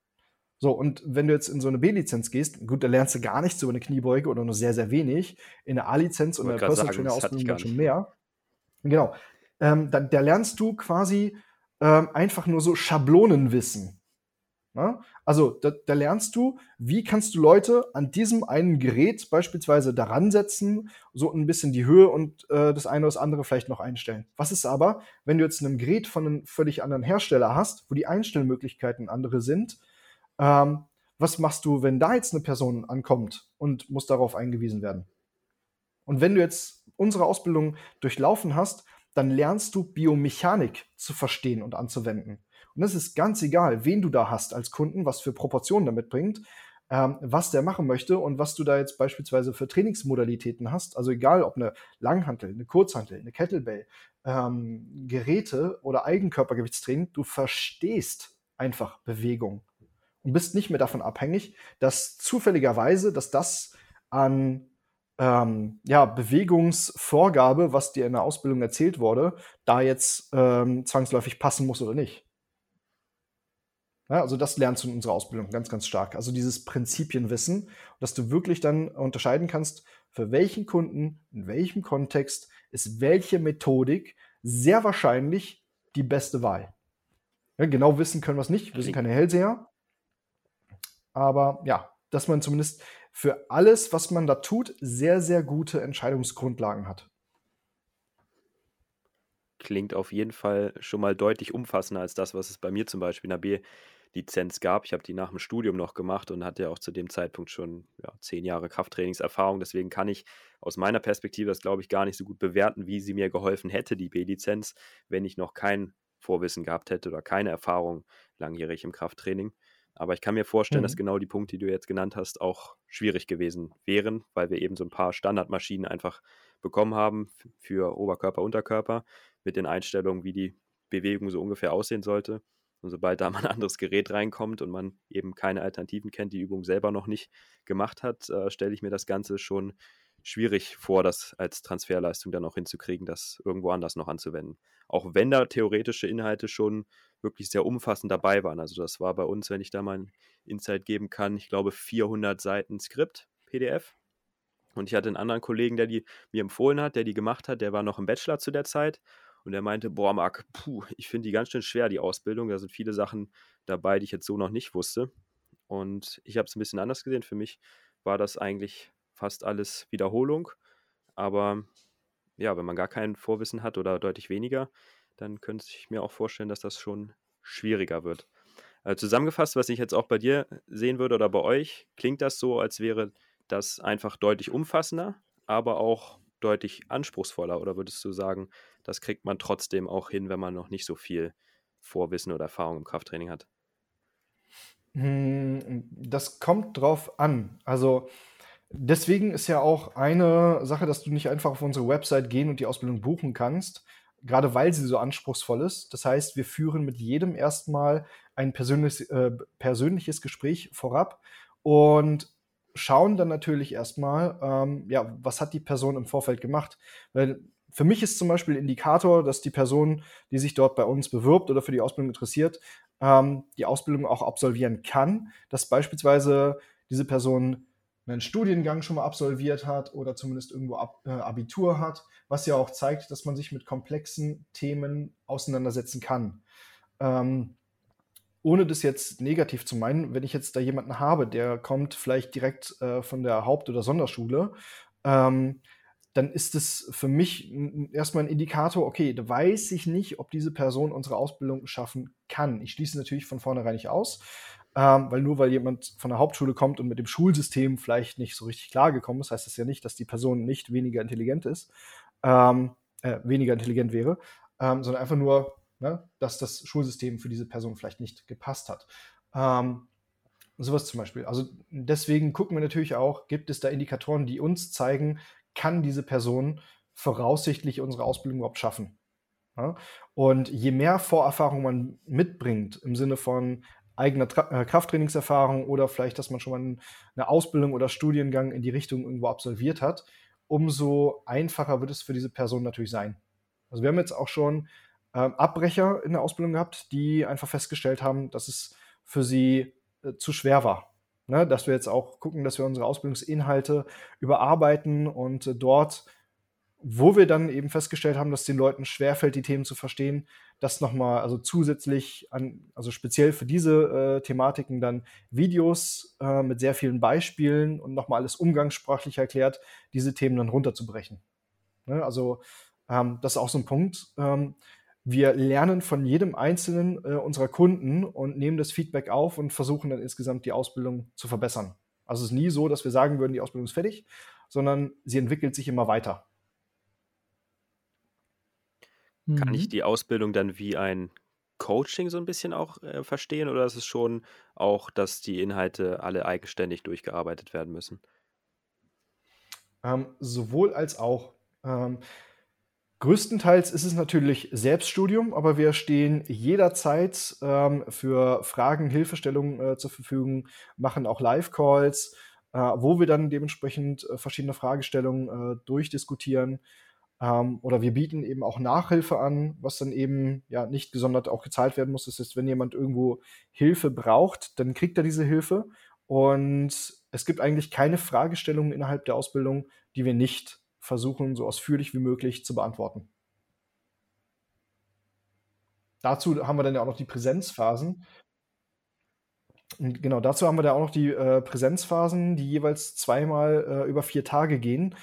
So, und wenn du jetzt in so eine B-Lizenz gehst, gut, da lernst du gar nichts über eine Kniebeuge oder nur sehr, sehr wenig. In der A-Lizenz und in der Personal Trainer Ausbildung schon mehr. Genau. Ähm, da, da, lernst du quasi ähm, einfach nur so Schablonenwissen. Na? Also, da, da, lernst du, wie kannst du Leute an diesem einen Gerät beispielsweise daran setzen, so ein bisschen die Höhe und äh, das eine oder das andere vielleicht noch einstellen. Was ist aber, wenn du jetzt ein Gerät von einem völlig anderen Hersteller hast, wo die Einstellmöglichkeiten andere sind, ähm, was machst du, wenn da jetzt eine Person ankommt und muss darauf eingewiesen werden? Und wenn du jetzt unsere Ausbildung durchlaufen hast, dann lernst du Biomechanik zu verstehen und anzuwenden. Und es ist ganz egal, wen du da hast als Kunden, was für Proportionen damit bringt, ähm, was der machen möchte und was du da jetzt beispielsweise für Trainingsmodalitäten hast. Also egal, ob eine Langhantel, eine Kurzhantel, eine Kettlebell, ähm, Geräte oder Eigenkörpergewichtstraining, du verstehst einfach Bewegung und bist nicht mehr davon abhängig, dass zufälligerweise, dass das an ähm, ja, Bewegungsvorgabe, was dir in der Ausbildung erzählt wurde, da jetzt ähm, zwangsläufig passen muss oder nicht. Ja, also das lernst du in unserer Ausbildung ganz, ganz stark. Also dieses Prinzipienwissen, dass du wirklich dann unterscheiden kannst, für welchen Kunden, in welchem Kontext ist welche Methodik sehr wahrscheinlich die beste Wahl. Ja, genau wissen können wir es nicht. Wir sind keine Hellseher. Aber ja, dass man zumindest für alles, was man da tut, sehr, sehr gute Entscheidungsgrundlagen hat. Klingt auf jeden Fall schon mal deutlich umfassender als das, was es bei mir zum Beispiel in der B-Lizenz gab. Ich habe die nach dem Studium noch gemacht und hatte ja auch zu dem Zeitpunkt schon ja, zehn Jahre Krafttrainingserfahrung. Deswegen kann ich aus meiner Perspektive das, glaube ich, gar nicht so gut bewerten, wie sie mir geholfen hätte, die B-Lizenz, wenn ich noch kein Vorwissen gehabt hätte oder keine Erfahrung langjährig im Krafttraining. Aber ich kann mir vorstellen, Mhm. dass genau die Punkte, die du jetzt genannt hast, auch schwierig gewesen wären, weil wir eben so ein paar Standardmaschinen einfach bekommen haben für Oberkörper, Unterkörper mit den Einstellungen, wie die Bewegung so ungefähr aussehen sollte. Und sobald da mal ein anderes Gerät reinkommt und man eben keine Alternativen kennt, die Übung selber noch nicht gemacht hat, äh, stelle ich mir das Ganze schon schwierig vor, das als Transferleistung dann auch hinzukriegen, das irgendwo anders noch anzuwenden. Auch wenn da theoretische Inhalte schon wirklich sehr umfassend dabei waren. Also das war bei uns, wenn ich da mal ein Insight geben kann, ich glaube 400 Seiten Skript, PDF. Und ich hatte einen anderen Kollegen, der die mir empfohlen hat, der die gemacht hat, der war noch im Bachelor zu der Zeit. Und der meinte, boah, Marc, puh, ich finde die ganz schön schwer, die Ausbildung. Da sind viele Sachen dabei, die ich jetzt so noch nicht wusste. Und ich habe es ein bisschen anders gesehen. Für mich war das eigentlich fast alles Wiederholung. Aber ja, wenn man gar kein Vorwissen hat oder deutlich weniger, dann könnte ich mir auch vorstellen, dass das schon schwieriger wird. Äh, zusammengefasst, was ich jetzt auch bei dir sehen würde oder bei euch, klingt das so, als wäre das einfach deutlich umfassender, aber auch deutlich anspruchsvoller. Oder würdest du sagen, das kriegt man trotzdem auch hin, wenn man noch nicht so viel Vorwissen oder Erfahrung im Krafttraining hat? Hm, Das kommt drauf an. Also deswegen ist ja auch eine Sache, dass du nicht einfach auf unsere Website gehen und die Ausbildung buchen kannst, gerade weil sie so anspruchsvoll ist. Das heißt, wir führen mit jedem erstmal ein persönliches, äh, persönliches Gespräch vorab und schauen dann natürlich erstmal, ähm, ja, was hat die Person im Vorfeld gemacht. Weil für mich ist zum Beispiel Indikator, dass die Person, die sich dort bei uns bewirbt oder für die Ausbildung interessiert, ähm, die Ausbildung auch absolvieren kann, dass beispielsweise diese Person einen Studiengang schon mal absolviert hat oder zumindest irgendwo Ab äh, Abitur hat, was ja auch zeigt, dass man sich mit komplexen Themen auseinandersetzen kann. Ähm, ohne das jetzt negativ zu meinen, wenn ich jetzt da jemanden habe, der kommt vielleicht direkt äh, von der Haupt- oder Sonderschule, ähm, dann ist es für mich erstmal ein Indikator, okay, da weiß ich nicht, ob diese Person unsere Ausbildung schaffen kann. Ich schließe natürlich von vornherein nicht aus, ähm, weil nur weil jemand von der Hauptschule kommt und mit dem Schulsystem vielleicht nicht so richtig klargekommen ist, heißt das ja nicht, dass die Person nicht weniger intelligent ist, ähm, äh, weniger intelligent wäre, ähm, sondern einfach nur, ne, dass das Schulsystem für diese Person vielleicht nicht gepasst hat. Ähm, sowas zum Beispiel. Also deswegen gucken wir natürlich auch, gibt es da Indikatoren, die uns zeigen, kann diese Person voraussichtlich unsere Ausbildung überhaupt schaffen? Ja? Und je mehr Vorerfahrung man mitbringt, im Sinne von eigener Tra äh, Krafttrainingserfahrung oder vielleicht, dass man schon mal eine Ausbildung oder Studiengang in die Richtung irgendwo absolviert hat, umso einfacher wird es für diese Person natürlich sein. Also wir haben jetzt auch schon ähm, Abbrecher in der Ausbildung gehabt, die einfach festgestellt haben, dass es für sie äh, zu schwer war. Ne? Dass wir jetzt auch gucken, dass wir unsere Ausbildungsinhalte überarbeiten und äh, dort, wo wir dann eben festgestellt haben, dass den Leuten schwerfällt, die Themen zu verstehen, das nochmal, also zusätzlich an, also speziell für diese äh, Thematiken dann Videos äh, mit sehr vielen Beispielen und nochmal alles umgangssprachlich erklärt, diese Themen dann runterzubrechen. Ne? Also ähm, das ist auch so ein Punkt. Ähm, wir lernen von jedem einzelnen äh, unserer Kunden und nehmen das Feedback auf und versuchen dann insgesamt die Ausbildung zu verbessern. Also es ist nie so, dass wir sagen würden, die Ausbildung ist fertig, sondern sie entwickelt sich immer weiter. Kann ich Mhm. die Ausbildung dann wie ein Coaching so ein bisschen auch äh, verstehen oder ist es schon auch, dass die Inhalte alle eigenständig durchgearbeitet werden müssen? Ähm, sowohl als auch. Ähm, größtenteils ist es natürlich Selbststudium, aber wir stehen jederzeit ähm, für Fragen, Hilfestellungen äh, zur Verfügung, machen auch Live-Calls, äh, wo wir dann dementsprechend äh, verschiedene Fragestellungen äh, durchdiskutieren. Ähm, oder wir bieten eben auch Nachhilfe an, was dann eben ja nicht gesondert auch gezahlt werden muss. Das heißt, wenn jemand irgendwo Hilfe braucht, dann kriegt er diese Hilfe. Und es gibt eigentlich keine Fragestellungen innerhalb der Ausbildung, die wir nicht versuchen, so ausführlich wie möglich zu beantworten. Dazu haben wir dann ja auch noch die Präsenzphasen. Und genau, dazu haben wir da auch noch die äh, Präsenzphasen, die jeweils zweimal äh, über vier Tage gehen,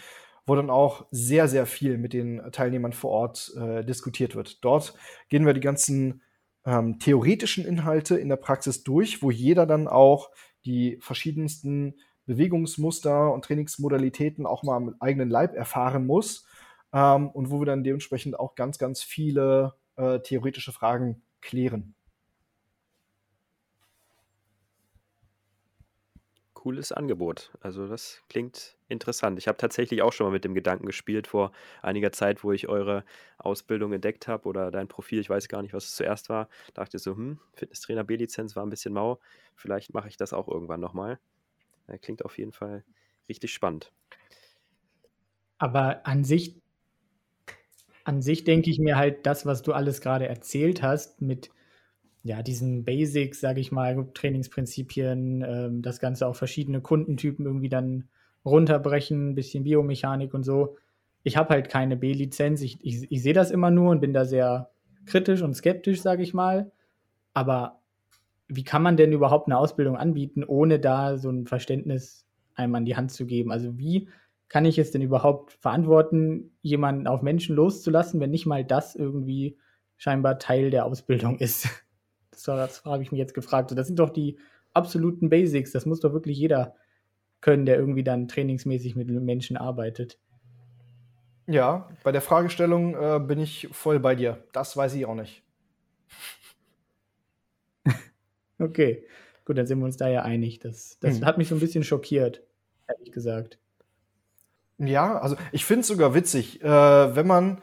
wo dann auch sehr, sehr viel mit den Teilnehmern vor Ort äh, diskutiert wird. Dort gehen wir die ganzen ähm, theoretischen Inhalte in der Praxis durch, wo jeder dann auch die verschiedensten Bewegungsmuster und Trainingsmodalitäten auch mal mit eigenen Leib erfahren muss ähm, und wo wir dann dementsprechend auch ganz, ganz viele äh, theoretische Fragen klären. Cooles Angebot. Also das klingt interessant. Ich habe tatsächlich auch schon mal mit dem Gedanken gespielt vor einiger Zeit, wo ich eure Ausbildung entdeckt habe oder dein Profil, ich weiß gar nicht, was es zuerst war. Dachte so, hm, Fitnesstrainer B-Lizenz war ein bisschen mau. Vielleicht mache ich das auch irgendwann nochmal. Äh, klingt auf jeden Fall richtig spannend. Aber an sich, an sich denke ich mir halt, das, was du alles gerade erzählt hast, mit ja, diesen Basics, sage ich mal, Trainingsprinzipien, ähm, das Ganze auf verschiedene Kundentypen irgendwie dann runterbrechen, ein bisschen Biomechanik und so. Ich habe halt keine B-Lizenz. Ich, ich, ich sehe das immer nur und bin da sehr kritisch und skeptisch, sage ich mal. Aber wie kann man denn überhaupt eine Ausbildung anbieten, ohne da so ein Verständnis einem an die Hand zu geben? Also wie kann ich es denn überhaupt verantworten, jemanden auf Menschen loszulassen, wenn nicht mal das irgendwie scheinbar Teil der Ausbildung ist? Das, das habe ich mich jetzt gefragt. das sind doch die absoluten Basics. Das muss doch wirklich jeder können, der irgendwie dann trainingsmäßig mit Menschen arbeitet. Ja, bei der Fragestellung äh, bin ich voll bei dir. Das weiß ich auch nicht. okay, gut, dann sind wir uns da ja einig. Das, das hm. hat mich so ein bisschen schockiert, ehrlich gesagt. Ja, also ich finde es sogar witzig, äh, wenn man,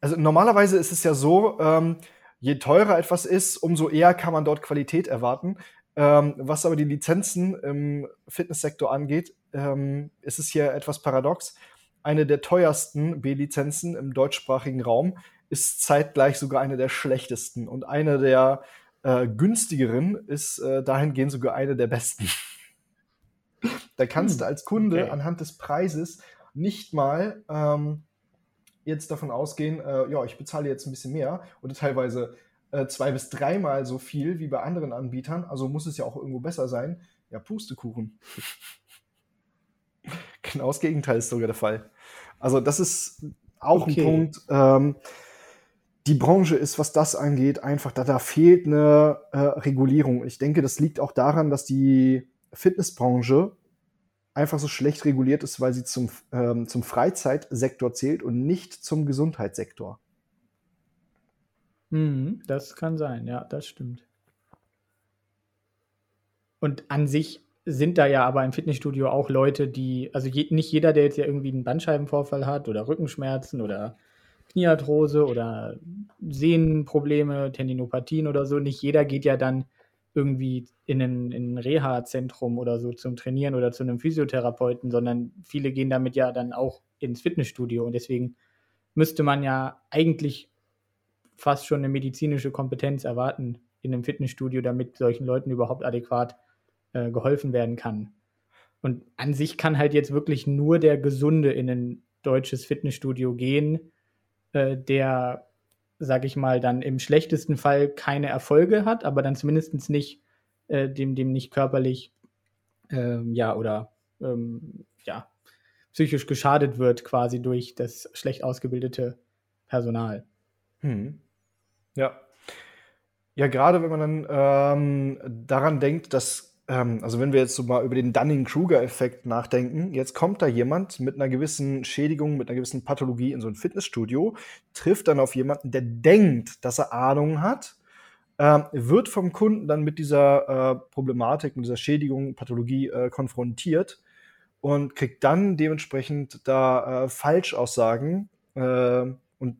also normalerweise ist es ja so, ähm, je teurer etwas ist, umso eher kann man dort Qualität erwarten. Ähm, was aber die Lizenzen im Fitnesssektor angeht, ähm, ist es hier etwas paradox. Eine der teuersten B-Lizenzen im deutschsprachigen Raum ist zeitgleich sogar eine der schlechtesten. Und eine der äh, günstigeren ist äh, dahingehend sogar eine der besten. da kannst hm, du als Kunde okay. anhand des Preises nicht mal ähm, jetzt davon ausgehen, äh, ja, ich bezahle jetzt ein bisschen mehr oder teilweise äh, zwei bis dreimal so viel wie bei anderen Anbietern, also muss es ja auch irgendwo besser sein. Ja, Pustekuchen. genau das Gegenteil ist sogar der Fall. Also das ist auch okay. ein Punkt. Ähm, die Branche ist, was das angeht, einfach, da, da fehlt eine äh, Regulierung. Ich denke, das liegt auch daran, dass die Fitnessbranche einfach so schlecht reguliert ist, weil sie zum, ähm, zum Freizeitsektor zählt und nicht zum Gesundheitssektor. Mhm, das kann sein, ja, das stimmt. Und an sich sind da ja aber im Fitnessstudio auch Leute, die, also je, nicht jeder, der jetzt ja irgendwie einen Bandscheibenvorfall hat oder Rückenschmerzen oder Kniearthrose oder Sehnenprobleme, Tendinopathien oder so, nicht jeder geht ja dann irgendwie in ein, in ein Reha-Zentrum oder so zum Trainieren oder zu einem Physiotherapeuten, sondern viele gehen damit ja dann auch ins Fitnessstudio und deswegen müsste man ja eigentlich fast schon eine medizinische Kompetenz erwarten in einem Fitnessstudio, damit solchen Leuten überhaupt adäquat äh, geholfen werden kann. Und an sich kann halt jetzt wirklich nur der Gesunde in ein deutsches Fitnessstudio gehen, äh, der sage ich mal, dann im schlechtesten Fall keine Erfolge hat, aber dann zumindest nicht äh, dem, dem nicht körperlich ähm, ja oder ähm, ja psychisch geschadet wird quasi durch das schlecht ausgebildete Personal. Hm. Ja. Ja, gerade wenn man dann ähm, daran denkt, dass ähm, also wenn wir jetzt so mal über den Dunning-Kruger-Effekt nachdenken, jetzt kommt da jemand mit einer gewissen Schädigung, mit einer gewissen Pathologie in so ein Fitnessstudio, trifft dann auf jemanden, der denkt, dass er Ahnung hat, äh, wird vom Kunden dann mit dieser äh, Problematik, mit dieser Schädigung, Pathologie äh, konfrontiert und kriegt dann dementsprechend da äh, Falschaussagen äh, und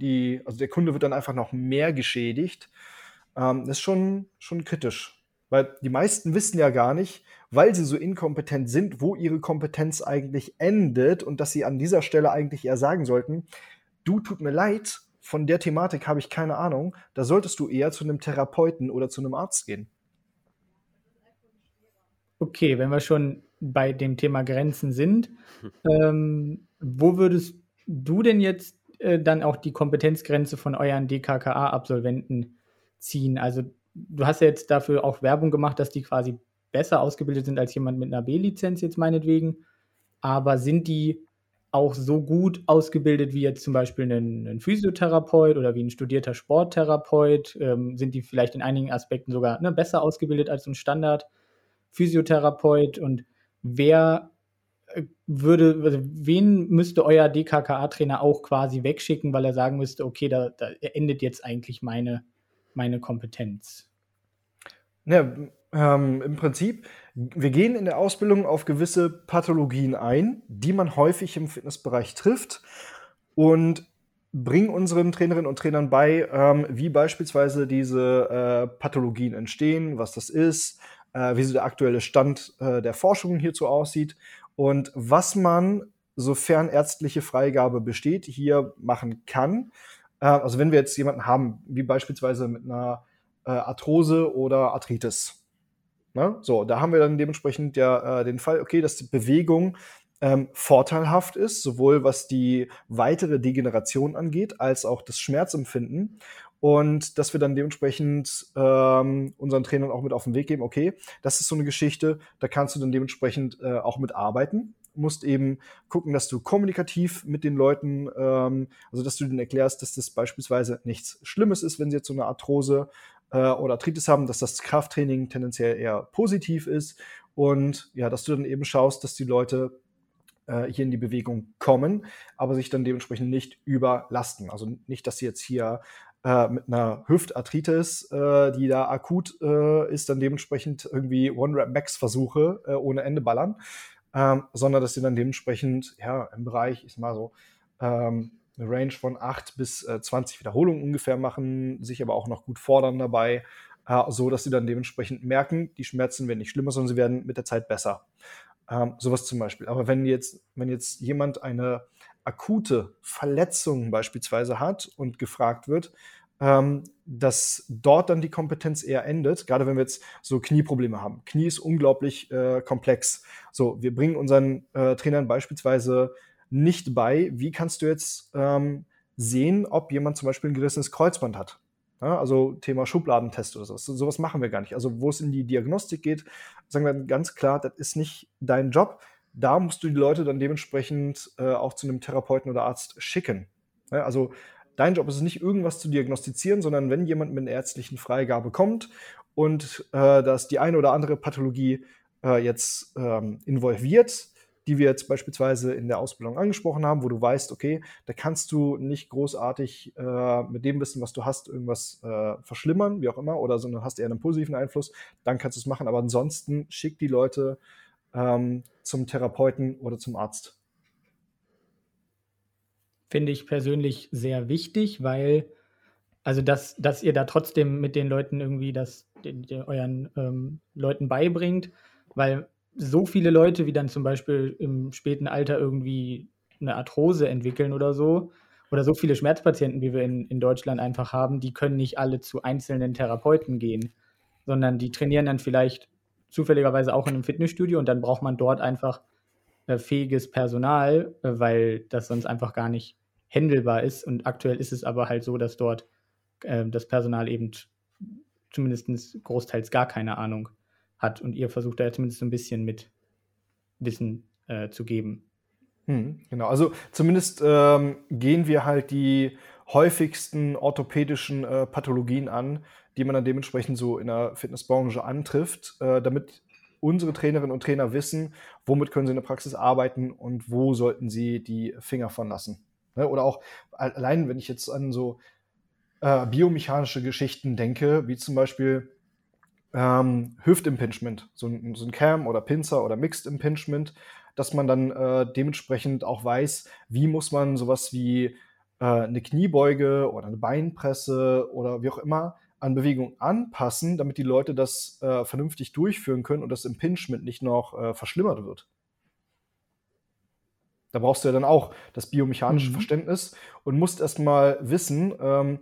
die, also der Kunde wird dann einfach noch mehr geschädigt. Ähm, das ist schon, schon kritisch. Weil die meisten wissen ja gar nicht, weil sie so inkompetent sind, wo ihre Kompetenz eigentlich endet und dass sie an dieser Stelle eigentlich eher sagen sollten, du tut mir leid, von der Thematik habe ich keine Ahnung, da solltest du eher zu einem Therapeuten oder zu einem Arzt gehen. Okay, wenn wir schon bei dem Thema Grenzen sind, ähm, wo würdest du denn jetzt äh, dann auch die Kompetenzgrenze von euren DKKA-Absolventen ziehen? Also du hast ja jetzt dafür auch Werbung gemacht, dass die quasi besser ausgebildet sind als jemand mit einer B-Lizenz jetzt meinetwegen. Aber sind die auch so gut ausgebildet wie jetzt zum Beispiel ein, ein Physiotherapeut oder wie ein studierter Sporttherapeut? Ähm, sind die vielleicht in einigen Aspekten sogar ne, besser ausgebildet als ein Standard-Physiotherapeut? Und wer äh, würde, also wen müsste euer DKKA-Trainer auch quasi wegschicken, weil er sagen müsste, okay, da, da endet jetzt eigentlich meine meine Kompetenz? Ja, ähm, im Prinzip Wir gehen in der Ausbildung auf gewisse Pathologien ein, die man häufig im Fitnessbereich trifft und bringen unseren Trainerinnen und Trainern bei, ähm, wie beispielsweise diese äh, Pathologien entstehen, was das ist, äh, wie so der aktuelle Stand äh, der Forschung hierzu aussieht und was man, sofern ärztliche Freigabe besteht, hier machen kann. Äh, also wenn wir jetzt jemanden haben, wie beispielsweise mit einer äh, Arthrose oder Arthritis. Ne? So, da haben wir dann dementsprechend ja äh, den Fall, okay, dass die Bewegung ähm, vorteilhaft ist, sowohl was die weitere Degeneration angeht, als auch das Schmerzempfinden. Und dass wir dann dementsprechend ähm, unseren Trainern auch mit auf den Weg geben, okay, das ist so eine Geschichte, da kannst du dann dementsprechend äh, auch mit arbeiten. Musst eben gucken, dass du kommunikativ mit den Leuten, ähm, also dass du denen erklärst, dass das beispielsweise nichts Schlimmes ist, wenn sie jetzt so eine Arthrose äh, oder Arthritis haben, dass das Krafttraining tendenziell eher positiv ist und ja, dass du dann eben schaust, dass die Leute äh, hier in die Bewegung kommen, aber sich dann dementsprechend nicht überlasten. Also nicht, dass sie jetzt hier äh, mit einer Hüftarthritis, äh, die da akut äh, ist, dann dementsprechend irgendwie One-Rap-Max-Versuche ohne Ende ballern, ähm, sondern dass sie dann dementsprechend ja im Bereich, ich sag mal so, ähm, eine Range von 8 bis äh, 20 Wiederholungen ungefähr machen, sich aber auch noch gut fordern dabei, äh, so dass sie dann dementsprechend merken, die Schmerzen werden nicht schlimmer, sondern sie werden mit der Zeit besser. Ähm, sowas zum Beispiel. Aber wenn jetzt, wenn jetzt jemand eine akute Verletzung beispielsweise hat und gefragt wird, ähm, dass dort dann die Kompetenz eher endet, gerade wenn wir jetzt so Knieprobleme haben. Knie ist unglaublich äh, komplex. So, wir bringen unseren äh, Trainern beispielsweise nicht bei, wie kannst du jetzt ähm, sehen, ob jemand zum Beispiel ein gerissenes Kreuzband hat. Ja, also Thema Schubladentest oder sowas. Sowas machen wir gar nicht. Also wo es in die Diagnostik geht, sagen wir ganz klar, das ist nicht dein Job. Da musst du die Leute dann dementsprechend äh, auch zu einem Therapeuten oder Arzt schicken. Ja, also dein Job ist es nicht, irgendwas zu diagnostizieren, sondern wenn jemand mit einer ärztlichen Freigabe kommt und äh, dass die eine oder andere Pathologie äh, jetzt ähm, involviert, die wir jetzt beispielsweise in der Ausbildung angesprochen haben, wo du weißt, okay, da kannst du nicht großartig äh, mit dem Wissen, was du hast, irgendwas äh, verschlimmern, wie auch immer, oder sondern hast eher einen positiven Einfluss, dann kannst du es machen. Aber ansonsten schick die Leute ähm, zum Therapeuten oder zum Arzt. Finde ich persönlich sehr wichtig, weil, also dass, dass ihr da trotzdem mit den Leuten irgendwie das den, den euren ähm, Leuten beibringt, weil so viele Leute, wie dann zum Beispiel im späten Alter irgendwie eine Arthrose entwickeln oder so, oder so viele Schmerzpatienten, wie wir in, in Deutschland einfach haben, die können nicht alle zu einzelnen Therapeuten gehen, sondern die trainieren dann vielleicht zufälligerweise auch in einem Fitnessstudio und dann braucht man dort einfach äh, fähiges Personal, äh, weil das sonst einfach gar nicht händelbar ist. Und aktuell ist es aber halt so, dass dort äh, das Personal eben zumindest großteils gar keine Ahnung hat und ihr versucht da zumindest so ein bisschen mit Wissen äh, zu geben. Hm, genau, also zumindest ähm, gehen wir halt die häufigsten orthopädischen äh, Pathologien an, die man dann dementsprechend so in der Fitnessbranche antrifft, äh, damit unsere Trainerinnen und Trainer wissen, womit können sie in der Praxis arbeiten und wo sollten sie die Finger von lassen. Ne? Oder auch allein, wenn ich jetzt an so äh, biomechanische Geschichten denke, wie zum Beispiel ähm, Hüftimpingement, so ein, so ein Cam oder Pinzer oder Mixed Impingement, dass man dann äh, dementsprechend auch weiß, wie muss man sowas wie äh, eine Kniebeuge oder eine Beinpresse oder wie auch immer an Bewegung anpassen, damit die Leute das äh, vernünftig durchführen können und das Impingement nicht noch äh, verschlimmert wird. Da brauchst du ja dann auch das biomechanische mhm. Verständnis und musst erstmal wissen, ähm,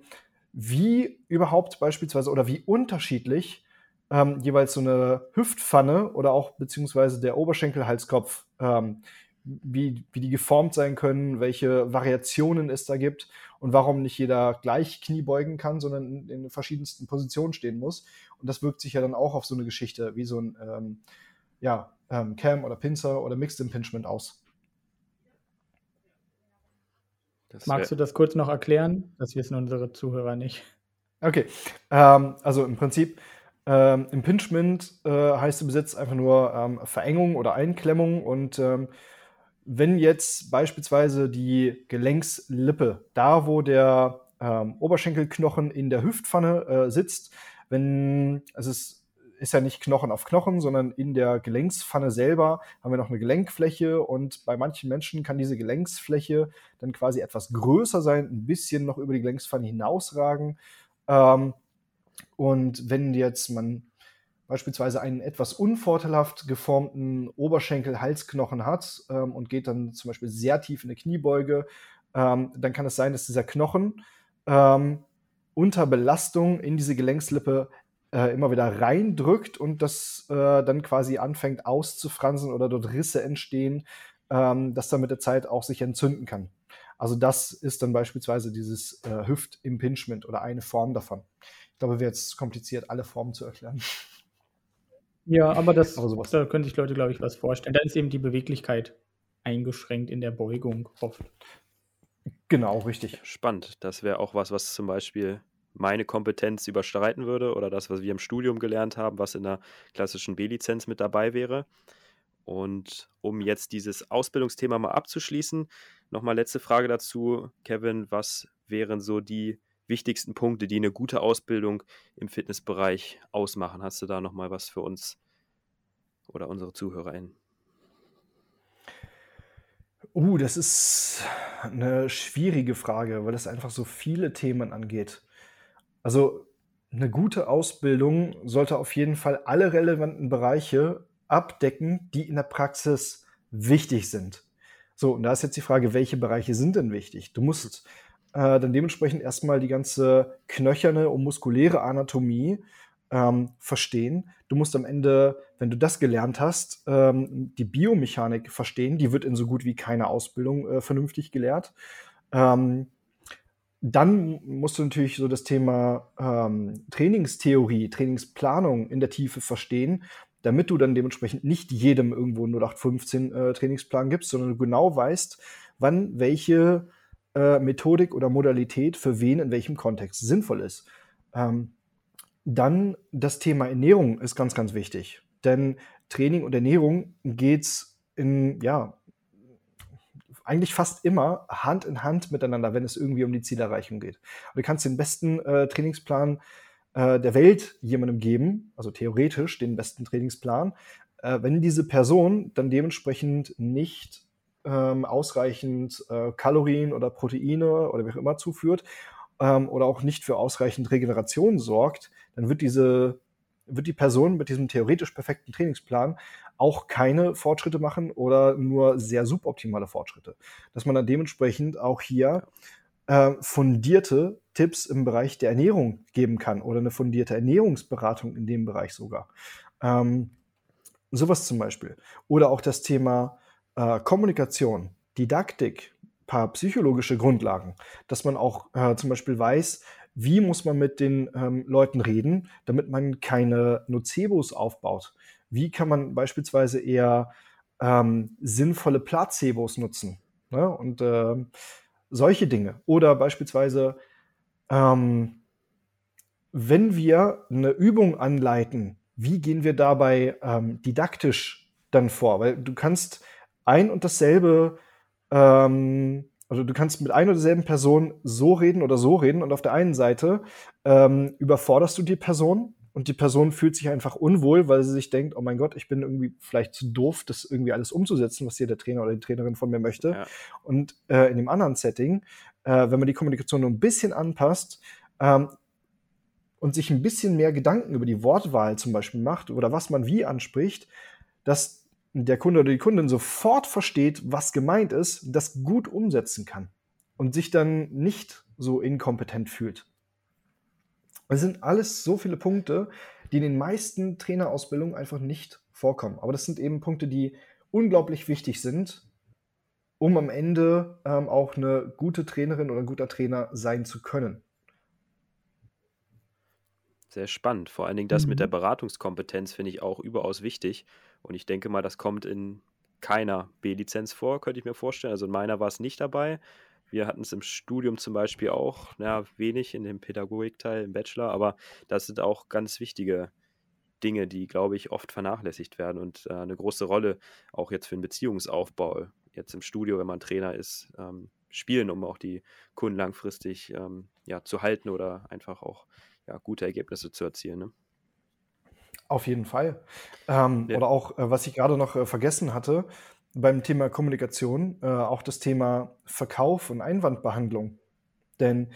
wie überhaupt beispielsweise oder wie unterschiedlich ähm, jeweils so eine Hüftpfanne oder auch beziehungsweise der Oberschenkelhalskopf, ähm, wie, wie die geformt sein können, welche Variationen es da gibt und warum nicht jeder gleich Knie beugen kann, sondern in, in verschiedensten Positionen stehen muss. Und das wirkt sich ja dann auch auf so eine Geschichte wie so ein ähm, ja, ähm, Cam oder Pinzer oder Mixed Impingement aus. Magst du das kurz noch erklären? Das wissen unsere Zuhörer nicht. Okay, ähm, also im Prinzip ähm, Impingement äh, heißt im Besitz einfach nur ähm, Verengung oder Einklemmung. Und ähm, wenn jetzt beispielsweise die Gelenkslippe, da wo der ähm, Oberschenkelknochen in der Hüftpfanne äh, sitzt, wenn es ist ja nicht Knochen auf Knochen, sondern in der Gelenkspfanne selber haben wir noch eine Gelenkfläche und bei manchen Menschen kann diese Gelenksfläche dann quasi etwas größer sein, ein bisschen noch über die Gelenkspfanne hinausragen. Ähm, und wenn jetzt man beispielsweise einen etwas unvorteilhaft geformten Oberschenkel-Halsknochen hat ähm, und geht dann zum Beispiel sehr tief in eine Kniebeuge, ähm, dann kann es sein, dass dieser Knochen ähm, unter Belastung in diese Gelenkslippe äh, immer wieder reindrückt und das äh, dann quasi anfängt auszufransen oder dort Risse entstehen, ähm, das dann mit der Zeit auch sich entzünden kann. Also das ist dann beispielsweise dieses äh, Hüft-Impingement oder eine Form davon. Ich glaube, wäre jetzt kompliziert, alle Formen zu erklären. Ja, aber das, aber da könnte ich Leute, glaube ich, was vorstellen. Da ist eben die Beweglichkeit eingeschränkt in der Beugung oft. Genau, richtig. Spannend. Das wäre auch was, was zum Beispiel meine Kompetenz überstreiten würde oder das, was wir im Studium gelernt haben, was in der klassischen B-Lizenz mit dabei wäre. Und um jetzt dieses Ausbildungsthema mal abzuschließen, nochmal letzte Frage dazu, Kevin, was wären so die wichtigsten Punkte, die eine gute Ausbildung im Fitnessbereich ausmachen? Hast du da nochmal was für uns oder unsere ZuhörerInnen? Uh, das ist eine schwierige Frage, weil es einfach so viele Themen angeht. Also eine gute Ausbildung sollte auf jeden Fall alle relevanten Bereiche abdecken, die in der Praxis wichtig sind. So, und da ist jetzt die Frage, welche Bereiche sind denn wichtig? Du musst äh, dann dementsprechend erstmal die ganze knöcherne und muskuläre Anatomie ähm, verstehen. Du musst am Ende, wenn du das gelernt hast, ähm, die Biomechanik verstehen. Die wird in so gut wie keiner Ausbildung äh, vernünftig gelehrt. Ähm, dann musst du natürlich so das Thema ähm, Trainingstheorie, Trainingsplanung in der Tiefe verstehen, damit du dann dementsprechend nicht jedem irgendwo 0815 äh, Trainingsplan gibst, sondern du genau weißt, wann welche äh, Methodik oder Modalität für wen in welchem Kontext sinnvoll ist. Ähm, dann das Thema Ernährung ist ganz, ganz wichtig. Denn Training und Ernährung geht's in, ja, eigentlich fast immer Hand in Hand miteinander, wenn es irgendwie um die Zielerreichung geht. Und du kannst den besten äh, Trainingsplan äh, der Welt jemandem geben, also theoretisch den besten Trainingsplan, äh, wenn diese Person dann dementsprechend nicht ähm, ausreichend äh, Kalorien oder Proteine oder wie auch immer zuführt ähm, oder auch nicht für ausreichend Regeneration sorgt, dann wird diese wird die Person mit diesem theoretisch perfekten Trainingsplan auch keine Fortschritte machen oder nur sehr suboptimale Fortschritte. Dass man dann dementsprechend auch hier äh, fundierte Tipps im Bereich der Ernährung geben kann oder eine fundierte Ernährungsberatung in dem Bereich sogar. Ähm, sowas zum Beispiel. Oder auch das Thema äh, Kommunikation, Didaktik, paar psychologische Grundlagen, dass man auch äh, zum Beispiel weiß, wie muss man mit den ähm, Leuten reden, damit man keine Nocebos aufbaut. Wie kann man beispielsweise eher ähm, sinnvolle Placebos nutzen? Ne? Und äh, solche Dinge. Oder beispielsweise, ähm, wenn wir eine Übung anleiten, wie gehen wir dabei ähm, didaktisch dann vor? Weil du kannst ein und dasselbe ähm, also du kannst mit einer oder derselben Person so reden oder so reden und auf der einen Seite ähm, überforderst du die Person und die Person fühlt sich einfach unwohl, weil sie sich denkt, oh mein Gott, ich bin irgendwie vielleicht zu doof, das irgendwie alles umzusetzen, was hier der Trainer oder die Trainerin von mir möchte. Ja. Und äh, in dem anderen Setting, äh, wenn man die Kommunikation nur ein bisschen anpasst ähm, und sich ein bisschen mehr Gedanken über die Wortwahl zum Beispiel macht oder was man wie anspricht, dass der Kunde oder die Kundin sofort versteht, was gemeint ist, das gut umsetzen kann und sich dann nicht so inkompetent fühlt. Es sind alles so viele Punkte, die in den meisten Trainerausbildungen einfach nicht vorkommen. Aber das sind eben Punkte, die unglaublich wichtig sind, um am Ende ähm, auch eine gute Trainerin oder ein guter Trainer sein zu können. Sehr spannend. Vor allen Dingen das mhm. mit der. Beratungskompetenz finde ich auch überaus wichtig. Und ich denke mal, das kommt in keiner B-Lizenz vor, könnte ich mir vorstellen. Also in meiner war es nicht dabei. Wir hatten es im Studium zum Beispiel auch, ja, wenig in dem Pädagogikteil im Bachelor, aber das sind auch ganz wichtige Dinge, die, glaube ich, oft vernachlässigt werden und äh, eine große Rolle auch jetzt für den Beziehungsaufbau, jetzt im Studio, wenn man Trainer ist, ähm, spielen, um auch die Kunden langfristig ähm, ja, zu halten oder einfach auch ja, gute Ergebnisse zu erzielen. Ne? Auf jeden Fall. Ähm, ja. Oder auch, äh, was ich gerade noch äh, vergessen hatte, beim Thema Kommunikation, äh, auch das Thema Verkauf und Einwandbehandlung. Denn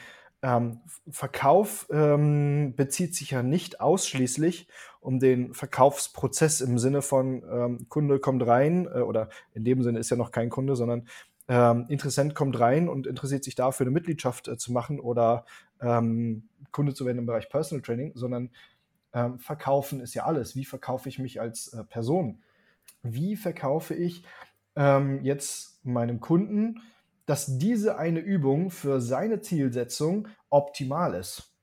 ähm, Verkauf ähm, bezieht sich ja nicht ausschließlich um den Verkaufsprozess im Sinne von ähm, Kunde kommt rein äh, oder in dem Sinne ist ja noch kein Kunde, sondern ähm, Interessent kommt rein und interessiert sich dafür, eine Mitgliedschaft äh, zu machen oder ähm, Kunde zu werden im Bereich Personal Training, sondern ähm, verkaufen ist ja alles. Wie verkaufe ich mich als äh, Person? Wie verkaufe ich ähm, jetzt meinem Kunden, dass diese eine Übung für seine Zielsetzung optimal ist?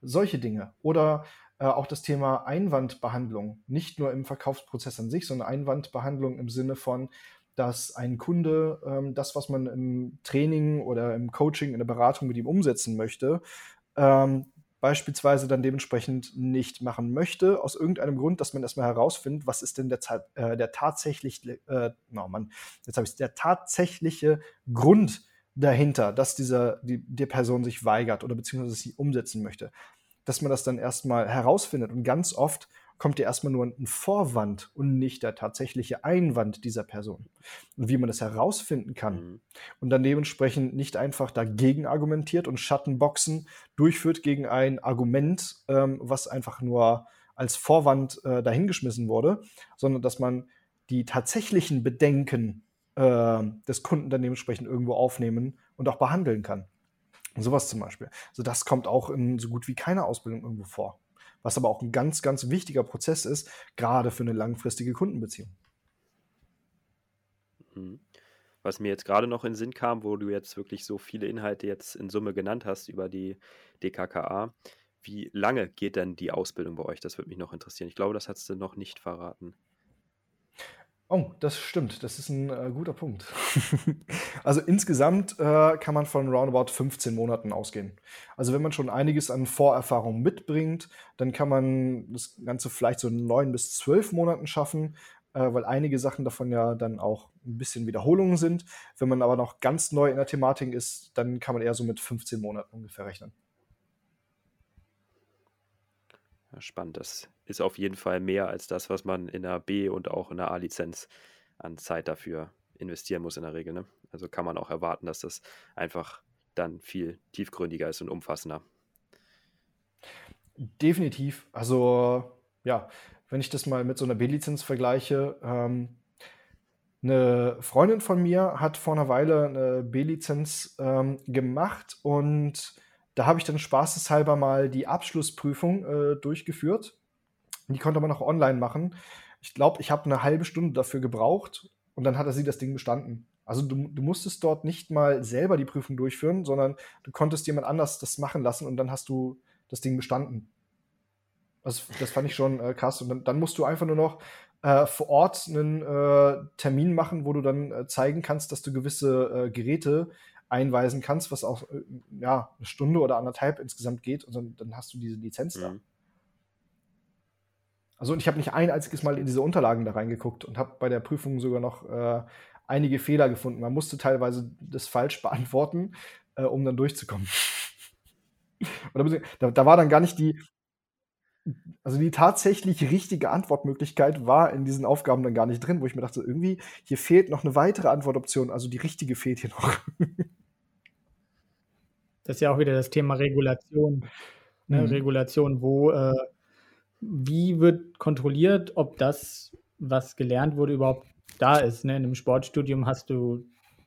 Solche Dinge. Oder äh, auch das Thema Einwandbehandlung. Nicht nur im Verkaufsprozess an sich, sondern Einwandbehandlung im Sinne von, dass ein Kunde ähm, das, was man im Training oder im Coaching, in der Beratung mit ihm umsetzen möchte, ähm, beispielsweise dann dementsprechend nicht machen möchte, aus irgendeinem Grund, dass man erstmal herausfindet, was ist denn der, äh, der tatsächlich, äh, no, Mann, jetzt der tatsächliche Grund dahinter, dass dieser, die, die Person sich weigert oder beziehungsweise sie umsetzen möchte. Dass man das dann erstmal herausfindet und ganz oft kommt ja erstmal nur ein Vorwand und nicht der tatsächliche Einwand dieser Person. Und wie man das herausfinden kann mhm. und dann dementsprechend nicht einfach dagegen argumentiert und Schattenboxen durchführt gegen ein Argument, ähm, was einfach nur als Vorwand äh, dahingeschmissen wurde, sondern dass man die tatsächlichen Bedenken äh, des Kunden dann dementsprechend irgendwo aufnehmen und auch behandeln kann. sowas zum Beispiel. Also das kommt auch in so gut wie keiner Ausbildung irgendwo vor was aber auch ein ganz, ganz wichtiger Prozess ist, gerade für eine langfristige Kundenbeziehung. Mhm. Was mir jetzt gerade noch in den Sinn kam, wo du jetzt wirklich so viele Inhalte jetzt in Summe genannt hast über die DKKA, wie lange geht denn die Ausbildung bei euch? Das würde mich noch interessieren. Ich glaube, das hast du noch nicht verraten. Oh, das stimmt. Das ist ein äh, guter Punkt. also insgesamt äh, kann man von roundabout 15 Monaten ausgehen. Also wenn man schon einiges an Vorerfahrung mitbringt, dann kann man das Ganze vielleicht so neun bis zwölf Monaten schaffen, äh, weil einige Sachen davon ja dann auch ein bisschen Wiederholungen sind. Wenn man aber noch ganz neu in der Thematik ist, dann kann man eher so mit 15 Monaten ungefähr rechnen. Spannend. Das ist auf jeden Fall mehr als das, was man in der B- und auch in der A-Lizenz an Zeit dafür investieren muss in der Regel. Ne? Also kann man auch erwarten, dass das einfach dann viel tiefgründiger ist und umfassender. Definitiv. Also ja, wenn ich das mal mit so einer B-Lizenz vergleiche, ähm, eine Freundin von mir hat vor einer Weile eine B-Lizenz ähm, gemacht und da habe ich dann spaßeshalber mal die Abschlussprüfung äh, durchgeführt. Die konnte man auch online machen. Ich glaube, ich habe eine halbe Stunde dafür gebraucht und dann hat sie das Ding bestanden. Also du, du, musstest dort nicht mal selber die Prüfung durchführen, sondern du konntest jemand anders das machen lassen und dann hast du das Ding bestanden. Also das fand ich schon äh, krass. Und dann, dann, musst du einfach nur noch äh, vor Ort einen äh, Termin machen, wo du dann äh, zeigen kannst, dass du gewisse äh, Geräte einweisen kannst, was auch äh, ja, eine Stunde oder anderthalb insgesamt geht und dann, dann hast du diese Lizenz mhm. da. Also und ich habe nicht ein einziges Mal in diese Unterlagen da reingeguckt und habe bei der Prüfung sogar noch äh, einige Fehler gefunden. Man musste teilweise das falsch beantworten, äh, um dann durchzukommen. Da, da war dann gar nicht die, also die tatsächlich richtige Antwortmöglichkeit war in diesen Aufgaben dann gar nicht drin, wo ich mir dachte, irgendwie, hier fehlt noch eine weitere Antwortoption, also die richtige fehlt hier noch. Das ist ja auch wieder das Thema Regulation. Ne? Mhm. Regulation, wo, äh, wie wird kontrolliert, ob das, was gelernt wurde, überhaupt da ist. Ne? In einem Sportstudium hast du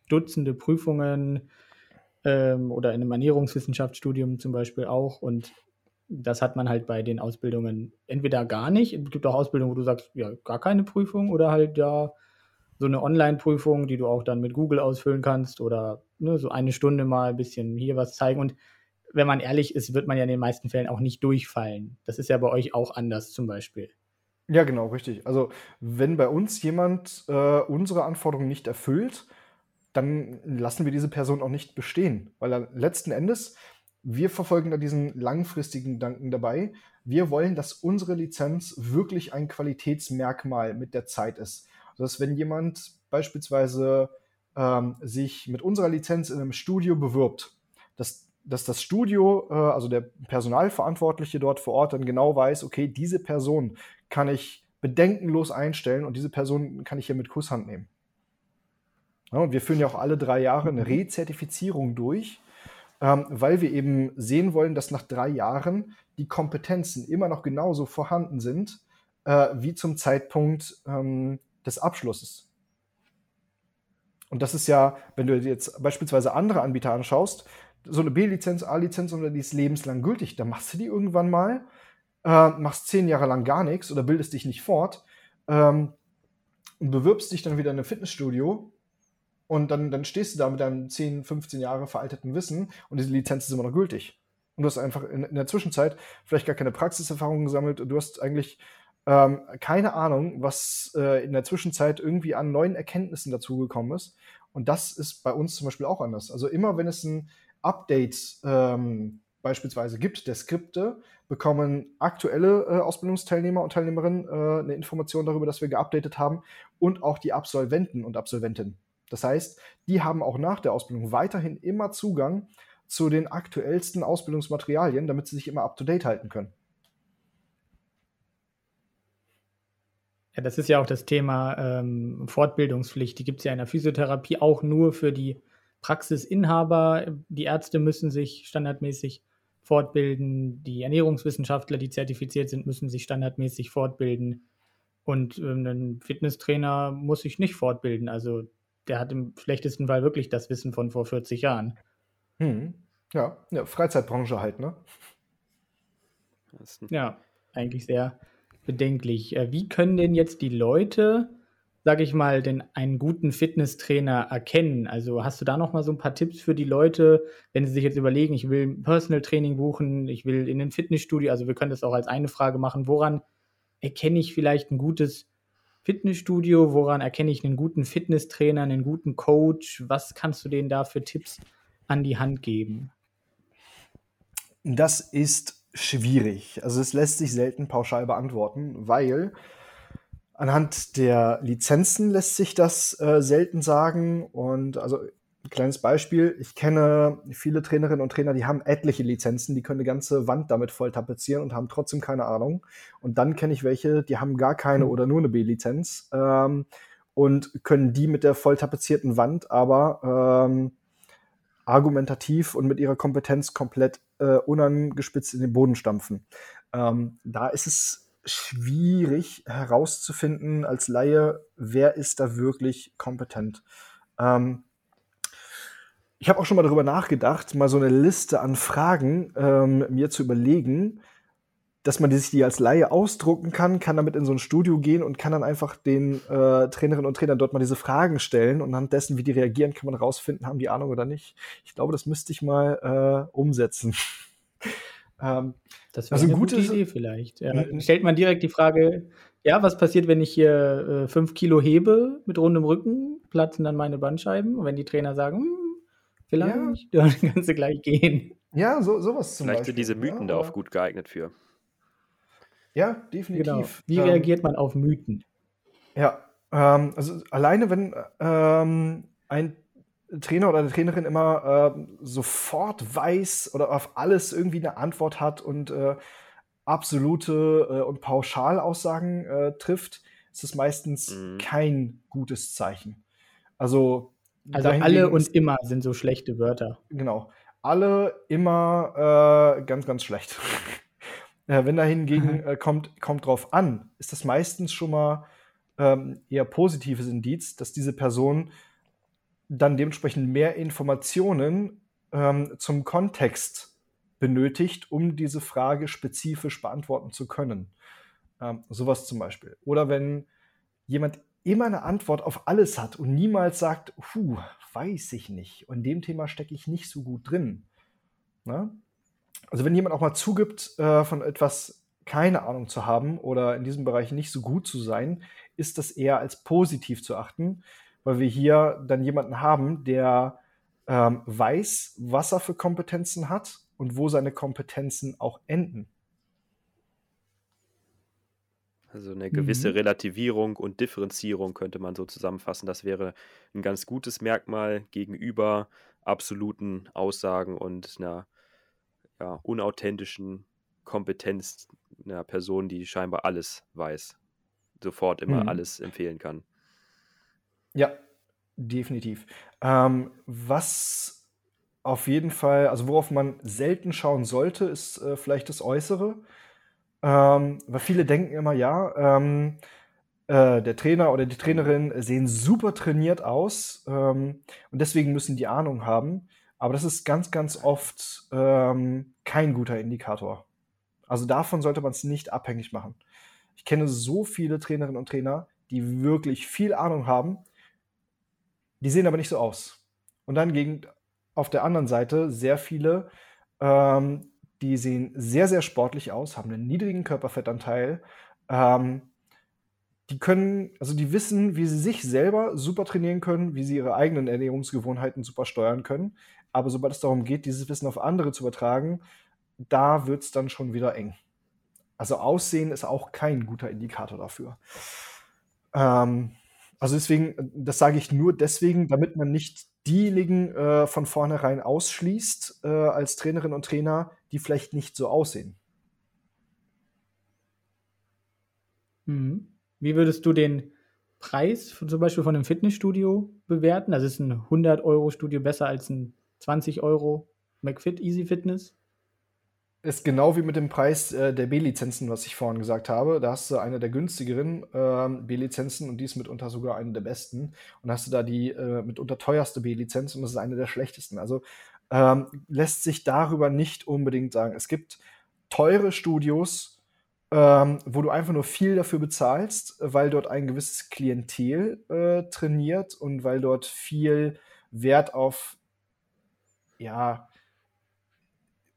Dutzende Prüfungen ähm, oder in einem Ernährungswissenschaftsstudium zum Beispiel auch. Und das hat man halt bei den Ausbildungen entweder gar nicht. Es gibt auch Ausbildungen, wo du sagst, ja, gar keine Prüfung oder halt ja so eine Online-Prüfung, die du auch dann mit Google ausfüllen kannst oder ne, so eine Stunde mal ein bisschen hier was zeigen. Und wenn man ehrlich ist, wird man ja in den meisten Fällen auch nicht durchfallen. Das ist ja bei euch auch anders zum Beispiel. Ja, genau, richtig. Also wenn bei uns jemand äh, unsere Anforderungen nicht erfüllt, dann lassen wir diese Person auch nicht bestehen. Weil letzten Endes, wir verfolgen da diesen langfristigen Gedanken dabei. Wir wollen, dass unsere Lizenz wirklich ein Qualitätsmerkmal mit der Zeit ist. Dass wenn jemand beispielsweise ähm, sich mit unserer Lizenz in einem Studio bewirbt, dass, dass das Studio, äh, also der Personalverantwortliche dort vor Ort dann genau weiß, okay, diese Person kann ich bedenkenlos einstellen und diese Person kann ich hier mit Kusshand nehmen. Ja, und wir führen ja auch alle drei Jahre eine Rezertifizierung durch, ähm, weil wir eben sehen wollen, dass nach drei Jahren die Kompetenzen immer noch genauso vorhanden sind äh, wie zum Zeitpunkt ähm, des Abschlusses. Und das ist ja, wenn du jetzt beispielsweise andere Anbieter anschaust, so eine B-Lizenz, A-Lizenz oder die ist lebenslang gültig, dann machst du die irgendwann mal, äh, machst zehn Jahre lang gar nichts oder bildest dich nicht fort ähm, und bewirbst dich dann wieder in ein Fitnessstudio und dann, dann stehst du da mit deinem 10, 15 Jahre veralteten Wissen und diese Lizenz ist immer noch gültig. Und du hast einfach in, in der Zwischenzeit vielleicht gar keine Praxiserfahrung gesammelt und du hast eigentlich ähm, keine Ahnung, was äh, in der Zwischenzeit irgendwie an neuen Erkenntnissen dazugekommen ist. Und das ist bei uns zum Beispiel auch anders. Also immer wenn es ein Update ähm, beispielsweise gibt der Skripte, bekommen aktuelle äh, Ausbildungsteilnehmer und Teilnehmerinnen äh, eine Information darüber, dass wir geupdatet haben und auch die Absolventen und Absolventinnen. Das heißt, die haben auch nach der Ausbildung weiterhin immer Zugang zu den aktuellsten Ausbildungsmaterialien, damit sie sich immer up-to-date halten können. Ja, das ist ja auch das Thema ähm, Fortbildungspflicht. Die gibt es ja in der Physiotherapie auch nur für die Praxisinhaber. Die Ärzte müssen sich standardmäßig fortbilden. Die Ernährungswissenschaftler, die zertifiziert sind, müssen sich standardmäßig fortbilden. Und ähm, ein Fitnesstrainer muss sich nicht fortbilden. Also der hat im schlechtesten Fall wirklich das Wissen von vor 40 Jahren. Hm. Ja, ja, Freizeitbranche halt, ne? Ja, eigentlich sehr bedenklich. Äh, wie können denn jetzt die Leute, sage ich mal, den einen guten Fitnesstrainer erkennen? Also hast du da noch mal so ein paar Tipps für die Leute, wenn sie sich jetzt überlegen, ich will Personal Training buchen, ich will in ein Fitnessstudio, also wir können das auch als eine Frage machen, woran erkenne ich vielleicht ein gutes Fitnessstudio, woran erkenne ich einen guten Fitnesstrainer, einen guten Coach? Was kannst du denen da für Tipps an die Hand geben? Das ist schwierig. Also es lässt sich selten pauschal beantworten, weil anhand der Lizenzen lässt sich das äh, selten sagen. Und also ein kleines Beispiel, ich kenne viele Trainerinnen und Trainer, die haben etliche Lizenzen, die können eine ganze Wand damit voll tapezieren und haben trotzdem keine Ahnung. Und dann kenne ich welche, die haben gar keine hm. oder nur eine B-Lizenz ähm, und können die mit der voll tapezierten Wand aber ähm, argumentativ und mit ihrer Kompetenz komplett äh, unangespitzt in den Boden stampfen. Ähm, da ist es schwierig herauszufinden als Laie, wer ist da wirklich kompetent. Ähm, ich habe auch schon mal darüber nachgedacht, mal so eine Liste an Fragen ähm, mir zu überlegen, dass man sich die als Laie ausdrucken kann, kann damit in so ein Studio gehen und kann dann einfach den äh, Trainerinnen und Trainern dort mal diese Fragen stellen und anhand dessen, wie die reagieren, kann man rausfinden, haben die Ahnung oder nicht. Ich glaube, das müsste ich mal äh, umsetzen. ähm, das wäre also eine gute Idee vielleicht. Ja, stellt man direkt die Frage, ja, was passiert, wenn ich hier äh, fünf Kilo hebe mit rundem Rücken, platzen dann meine Bandscheiben und wenn die Trainer sagen, hm, vielleicht, ja. dann kannst du gleich gehen. Ja, so, sowas zum Vielleicht Beispiel. sind diese Mythen ja, da auch gut geeignet für. Ja, definitiv. Genau. Wie ähm, reagiert man auf Mythen? Ja, ähm, also alleine wenn ähm, ein Trainer oder eine Trainerin immer äh, sofort weiß oder auf alles irgendwie eine Antwort hat und äh, absolute äh, und Pauschalaussagen äh, trifft, ist das meistens mhm. kein gutes Zeichen. Also, also alle und immer sind so schlechte Wörter. Genau. Alle immer äh, ganz, ganz schlecht. Äh, wenn da hingegen mhm. äh, kommt, kommt drauf an, ist das meistens schon mal ähm, eher positives Indiz, dass diese Person dann dementsprechend mehr Informationen ähm, zum Kontext benötigt, um diese Frage spezifisch beantworten zu können. Ähm, sowas zum Beispiel. Oder wenn jemand immer eine Antwort auf alles hat und niemals sagt, puh, weiß ich nicht. Und in dem Thema stecke ich nicht so gut drin. Ne? Also wenn jemand auch mal zugibt, äh, von etwas keine Ahnung zu haben oder in diesem Bereich nicht so gut zu sein, ist das eher als positiv zu achten, weil wir hier dann jemanden haben, der ähm, weiß, was er für Kompetenzen hat und wo seine Kompetenzen auch enden. Also eine gewisse mhm. Relativierung und Differenzierung könnte man so zusammenfassen. Das wäre ein ganz gutes Merkmal gegenüber absoluten Aussagen und einer ja, unauthentischen Kompetenz, einer Person, die scheinbar alles weiß, sofort immer Mhm. alles empfehlen kann. Ja, definitiv. Ähm, was auf jeden Fall, also worauf man selten schauen sollte, ist äh, vielleicht das Äußere. Ähm, weil viele denken immer, ja, ähm, äh, der Trainer oder die Trainerin sehen super trainiert aus ähm, und deswegen müssen die Ahnung haben. Aber das ist ganz, ganz oft ähm, kein guter Indikator. Also davon sollte man es nicht abhängig machen. Ich kenne so viele Trainerinnen und Trainer, die wirklich viel Ahnung haben, die sehen aber nicht so aus. Und dann gegen auf der anderen Seite sehr viele, ähm, die sehen sehr, sehr sportlich aus, haben einen niedrigen Körperfettanteil, ähm, die können, also die wissen, wie sie sich selber super trainieren können, wie sie ihre eigenen Ernährungsgewohnheiten super steuern können. Aber sobald es darum geht, dieses Wissen auf andere zu übertragen, da wird es dann schon wieder eng. Also Aussehen ist auch kein guter Indikator dafür. Ähm, also deswegen, das sage ich nur deswegen, damit man nicht diejenigen äh, von vornherein ausschließt äh, als Trainerinnen und Trainer, die vielleicht nicht so aussehen. Mhm. Wie würdest du den Preis von, zum Beispiel von einem Fitnessstudio bewerten? Also ist ein 100-Euro-Studio besser als ein 20 Euro McFit Easy Fitness? Ist genau wie mit dem Preis äh, der B-Lizenzen, was ich vorhin gesagt habe. Da hast du eine der günstigeren ähm, B-Lizenzen und die ist mitunter sogar eine der besten. Und hast du da die äh, mitunter teuerste B-Lizenz und das ist eine der schlechtesten. Also ähm, lässt sich darüber nicht unbedingt sagen. Es gibt teure Studios, ähm, wo du einfach nur viel dafür bezahlst, weil dort ein gewisses Klientel äh, trainiert und weil dort viel Wert auf, ja,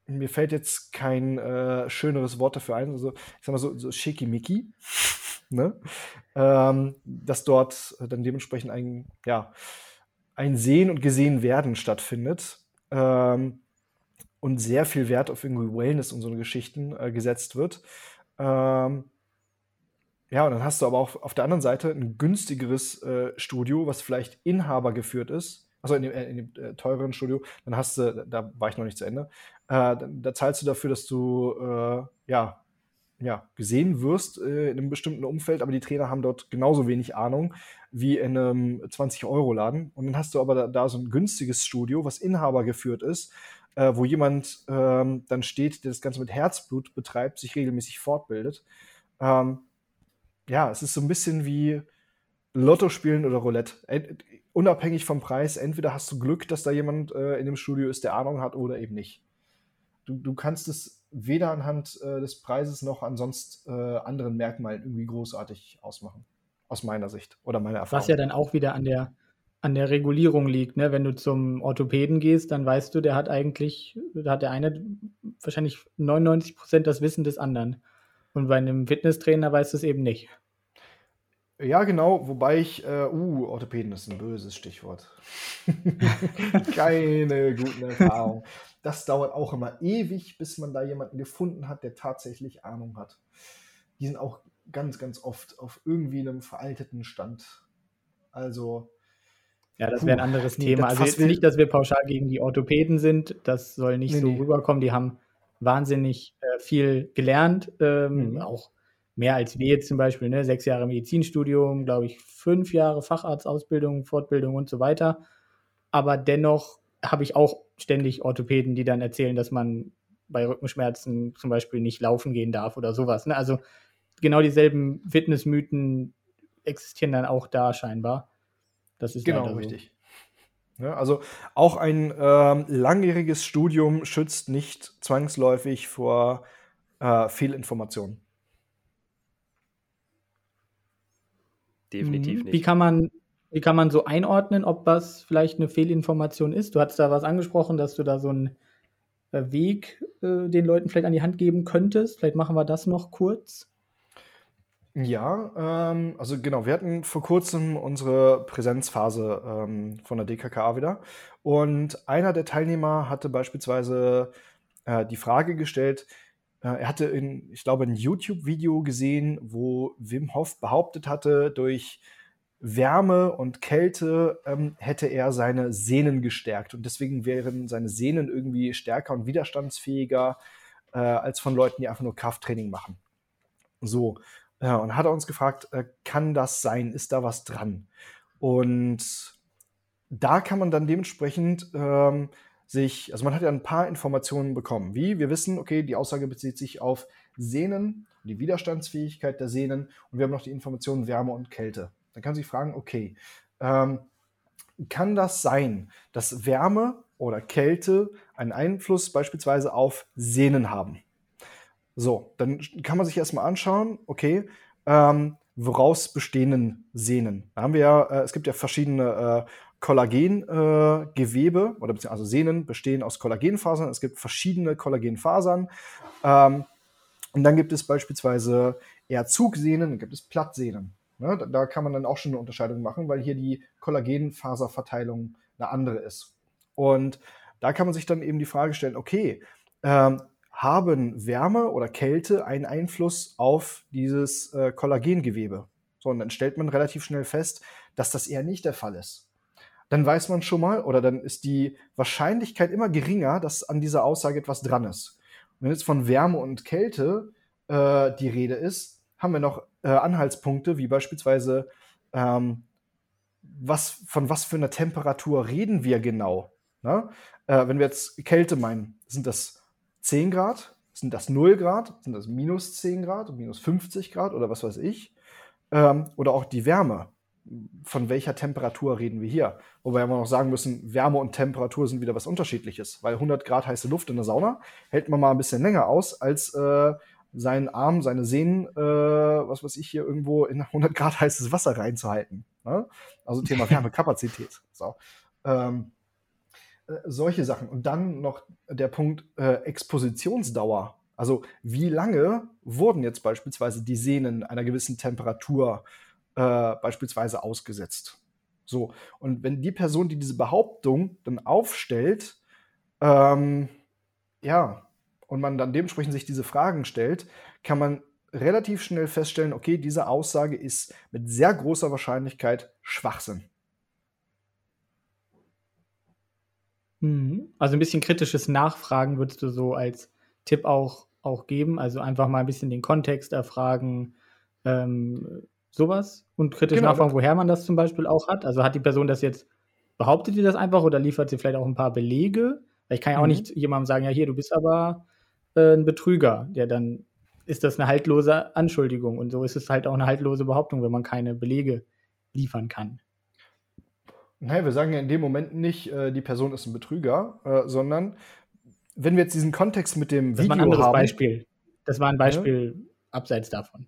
mir fällt jetzt kein äh, schöneres Wort dafür ein, also ich sag mal so, so schickimicki, ne? ähm, dass dort dann dementsprechend ein, ja, ein Sehen und Gesehen werden stattfindet ähm, und sehr viel Wert auf irgendwie Wellness und so Geschichten äh, gesetzt wird. Ähm, ja, und dann hast du aber auch auf der anderen Seite ein günstigeres äh, Studio, was vielleicht Inhaber geführt ist. Also in dem, äh, in dem äh, teureren Studio, dann hast du, da war ich noch nicht zu Ende, äh, da, zahlst du dafür, dass du äh, ja, ja, gesehen wirst äh, in einem bestimmten Umfeld, aber die Trainer haben dort genauso wenig Ahnung wie in einem 20-Euro-Laden. Und dann hast du aber da, da, so ein günstiges Studio, was Inhaber geführt ist, äh, wo jemand ähm, dann steht, der das Ganze mit Herzblut betreibt, sich regelmäßig fortbildet. Ähm, ja, es ist so ein bisschen wie Lotto spielen oder Roulette. Unabhängig vom Preis, entweder hast du Glück, dass da jemand äh, in dem Studio ist, der Ahnung hat, oder eben nicht. Du, du kannst es weder anhand äh, des Preises noch an sonst äh, anderen Merkmalen irgendwie großartig ausmachen. Aus meiner Sicht oder meiner Erfahrung. Was ja dann auch wieder an der, an der Regulierung liegt. Ne? Wenn du zum Orthopäden gehst, dann weißt du, der hat eigentlich, da hat der eine wahrscheinlich 99 Prozent das Wissen des anderen. Und bei einem Fitnesstrainer weißt du es eben nicht. Ja, genau, wobei ich, äh, uh, Orthopäden ist ein böses Stichwort. Keine guten Erfahrungen. Das dauert auch immer ewig, bis man da jemanden gefunden hat, der tatsächlich Ahnung hat. Die sind auch ganz, ganz oft auf irgendwie einem veralteten Stand. Also. Ja, das wäre ein anderes nee, Thema. Also jetzt nicht, dass wir pauschal gegen die Orthopäden sind. Das soll nicht nee, so nee. rüberkommen. Die haben wahnsinnig äh, viel gelernt, ähm, mhm. auch mehr als wir jetzt zum Beispiel, ne? sechs Jahre Medizinstudium, glaube ich, fünf Jahre Facharztausbildung, Fortbildung und so weiter. Aber dennoch habe ich auch ständig Orthopäden, die dann erzählen, dass man bei Rückenschmerzen zum Beispiel nicht laufen gehen darf oder sowas. Ne? Also genau dieselben Fitnessmythen existieren dann auch da scheinbar. Das ist genau richtig. Ja, also auch ein ähm, langjähriges Studium schützt nicht zwangsläufig vor äh, Fehlinformationen. Definitiv nicht. Wie kann man, wie kann man so einordnen, ob was vielleicht eine Fehlinformation ist? Du hast da was angesprochen, dass du da so einen Weg äh, den Leuten vielleicht an die Hand geben könntest. Vielleicht machen wir das noch kurz. Ja, ähm, also genau, wir hatten vor kurzem unsere Präsenzphase ähm, von der DKKA wieder und einer der Teilnehmer hatte beispielsweise äh, die Frage gestellt, äh, er hatte in, ich glaube, ein YouTube-Video gesehen, wo Wim Hof behauptet hatte, durch Wärme und Kälte ähm, hätte er seine Sehnen gestärkt und deswegen wären seine Sehnen irgendwie stärker und widerstandsfähiger äh, als von Leuten, die einfach nur Krafttraining machen. So, ja, und hat er uns gefragt, äh, kann das sein? Ist da was dran? Und da kann man dann dementsprechend ähm, sich, also man hat ja ein paar Informationen bekommen. Wie wir wissen, okay, die Aussage bezieht sich auf Sehnen, die Widerstandsfähigkeit der Sehnen und wir haben noch die Informationen Wärme und Kälte. Dann kann man sich fragen, okay, ähm, kann das sein, dass Wärme oder Kälte einen Einfluss beispielsweise auf Sehnen haben? So, dann kann man sich erstmal anschauen, okay, ähm, woraus bestehen Sehnen? Da haben wir ja, äh, es gibt ja verschiedene äh, Kollagengewebe äh, oder also Sehnen bestehen aus Kollagenfasern. Es gibt verschiedene Kollagenfasern. Ähm, und dann gibt es beispielsweise eher Zugsehnen, dann gibt es Plattsehnen. Ne? Da, da, kann man dann auch schon eine Unterscheidung machen, weil hier die Kollagenfaserverteilung eine andere ist. Und da kann man sich dann eben die Frage stellen, okay, ähm, haben Wärme oder Kälte einen Einfluss auf dieses äh, Kollagengewebe. So, und dann stellt man relativ schnell fest, dass das eher nicht der Fall ist. Dann weiß man schon mal, oder dann ist die Wahrscheinlichkeit immer geringer, dass an dieser Aussage etwas dran ist. Und wenn jetzt von Wärme und Kälte äh, die Rede ist, haben wir noch äh, Anhaltspunkte, wie beispielsweise, ähm, was, von was für einer Temperatur reden wir genau? Ne? Äh, wenn wir jetzt Kälte meinen, sind das 10 Grad? Sind das 0 Grad? Sind das minus 10 Grad, minus 50 Grad oder was weiß ich? Ähm, oder auch die Wärme. Von welcher Temperatur reden wir hier? Wobei wir noch sagen müssen, Wärme und Temperatur sind wieder was Unterschiedliches, weil 100 Grad heiße Luft in der Sauna hält man mal ein bisschen länger aus, als äh, seinen Arm, seine Sehnen, äh, was weiß ich, hier irgendwo in 100 Grad heißes Wasser reinzuhalten. Ne? Also Thema Wärmekapazität. So. Ähm, äh, solche Sachen. Und dann noch der Punkt äh, Expositionsdauer. Also wie lange wurden jetzt beispielsweise die Sehnen einer gewissen Temperatur äh, beispielsweise ausgesetzt? So, und wenn die Person, die diese Behauptung dann aufstellt, ähm, ja, und man dann dementsprechend sich diese Fragen stellt, kann man relativ schnell feststellen, okay, diese Aussage ist mit sehr großer Wahrscheinlichkeit Schwachsinn. Mhm. Also ein bisschen kritisches Nachfragen würdest du so als Tipp auch, auch geben. Also einfach mal ein bisschen den Kontext erfragen, ähm, sowas. Und kritisch genau. nachfragen, woher man das zum Beispiel auch hat. Also hat die Person das jetzt, behauptet die das einfach oder liefert sie vielleicht auch ein paar Belege? Weil ich kann ja auch mhm. nicht jemandem sagen, ja hier, du bist aber äh, ein Betrüger. Der dann ist das eine haltlose Anschuldigung. Und so ist es halt auch eine haltlose Behauptung, wenn man keine Belege liefern kann. Nein, wir sagen ja in dem Moment nicht, äh, die Person ist ein Betrüger, äh, sondern wenn wir jetzt diesen Kontext mit dem das Video haben. Das war ein anderes haben, Beispiel. Das war ein Beispiel ja. abseits davon.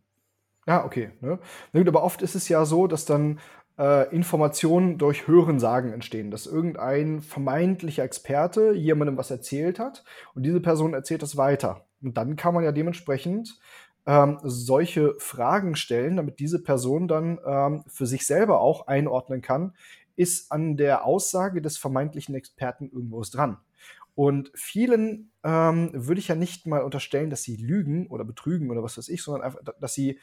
Ja, okay. Ne? Aber oft ist es ja so, dass dann äh, Informationen durch Hörensagen entstehen, dass irgendein vermeintlicher Experte jemandem was erzählt hat und diese Person erzählt das weiter. Und dann kann man ja dementsprechend ähm, solche Fragen stellen, damit diese Person dann ähm, für sich selber auch einordnen kann, ist an der Aussage des vermeintlichen Experten irgendwas dran. Und vielen ähm, würde ich ja nicht mal unterstellen, dass sie lügen oder betrügen oder was weiß ich, sondern einfach, dass sie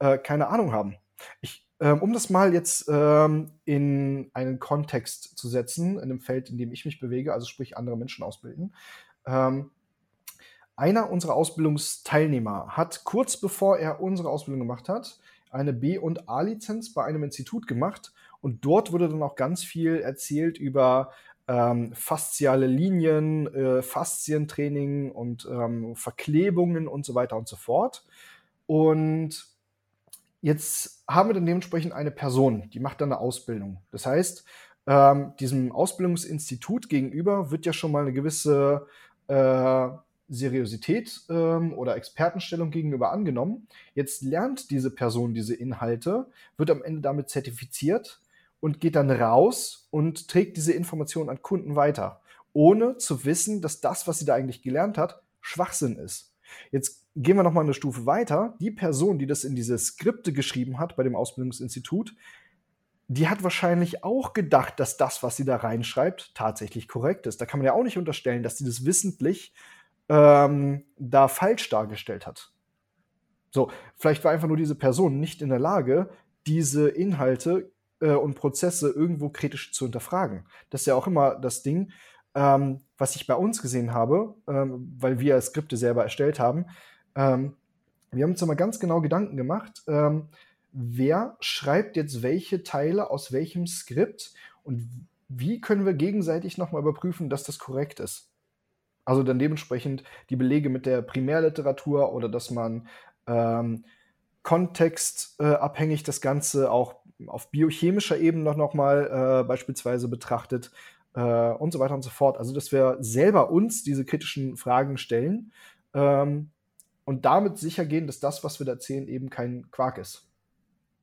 äh, keine Ahnung haben. Ich, ähm, um das mal jetzt ähm, in einen Kontext zu setzen, in einem Feld, in dem ich mich bewege, also sprich andere Menschen ausbilden. Ähm, einer unserer Ausbildungsteilnehmer hat kurz bevor er unsere Ausbildung gemacht hat, eine B- und A-Lizenz bei einem Institut gemacht und dort wurde dann auch ganz viel erzählt über ähm, fasziale Linien, äh, Faszientraining und ähm, Verklebungen und so weiter und so fort. Und jetzt haben wir dann dementsprechend eine Person, die macht dann eine Ausbildung. Das heißt, ähm, diesem Ausbildungsinstitut gegenüber wird ja schon mal eine gewisse äh, Seriosität ähm, oder Expertenstellung gegenüber angenommen. Jetzt lernt diese Person diese Inhalte, wird am Ende damit zertifiziert und geht dann raus und trägt diese Informationen an Kunden weiter, ohne zu wissen, dass das, was sie da eigentlich gelernt hat, Schwachsinn ist. Jetzt gehen wir noch mal eine Stufe weiter. Die Person, die das in diese Skripte geschrieben hat bei dem Ausbildungsinstitut, die hat wahrscheinlich auch gedacht, dass das, was sie da reinschreibt, tatsächlich korrekt ist. Da kann man ja auch nicht unterstellen, dass sie das wissentlich ähm, da falsch dargestellt hat. So, vielleicht war einfach nur diese Person nicht in der Lage, diese Inhalte äh, und Prozesse irgendwo kritisch zu hinterfragen. Das ist ja auch immer das Ding, ähm, was ich bei uns gesehen habe, ähm, weil wir Skripte selber erstellt haben. Ähm, wir haben uns mal ganz genau Gedanken gemacht, ähm, wer schreibt jetzt welche Teile aus welchem Skript und wie können wir gegenseitig nochmal überprüfen, dass das korrekt ist. Also dann dementsprechend die Belege mit der Primärliteratur oder dass man ähm, kontextabhängig das Ganze auch auf biochemischer Ebene noch mal äh, beispielsweise betrachtet äh, und so weiter und so fort. Also dass wir selber uns diese kritischen Fragen stellen ähm, und damit sicher gehen, dass das, was wir da erzählen, eben kein Quark ist.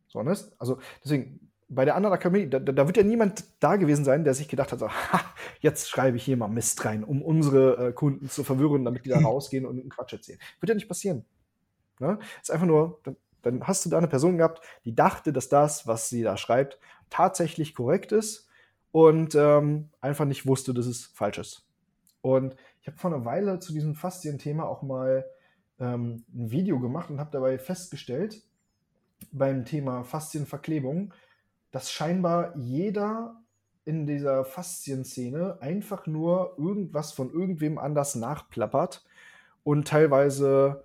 So, ne? Also deswegen, bei der anderen Akademie, da, da, wird ja niemand da gewesen sein, der sich gedacht hat, so, ha, jetzt schreibe ich hier mal Mist rein, um unsere äh, Kunden zu verwirren, damit die da rausgehen und einen Quatsch erzählen. Wird ja nicht passieren. Ne? Ist einfach nur, dann, dann hast du da eine Person gehabt, die dachte, dass das, was sie da schreibt, tatsächlich korrekt ist und ähm, einfach nicht wusste, dass es falsch ist. Und ich habe vor einer Weile zu diesem Faszien-Thema auch mal ähm, ein Video gemacht und habe dabei festgestellt, beim Thema Faszienverklebung, dass scheinbar jeder in dieser Faszienszene einfach nur irgendwas von irgendwem anders nachplappert und teilweise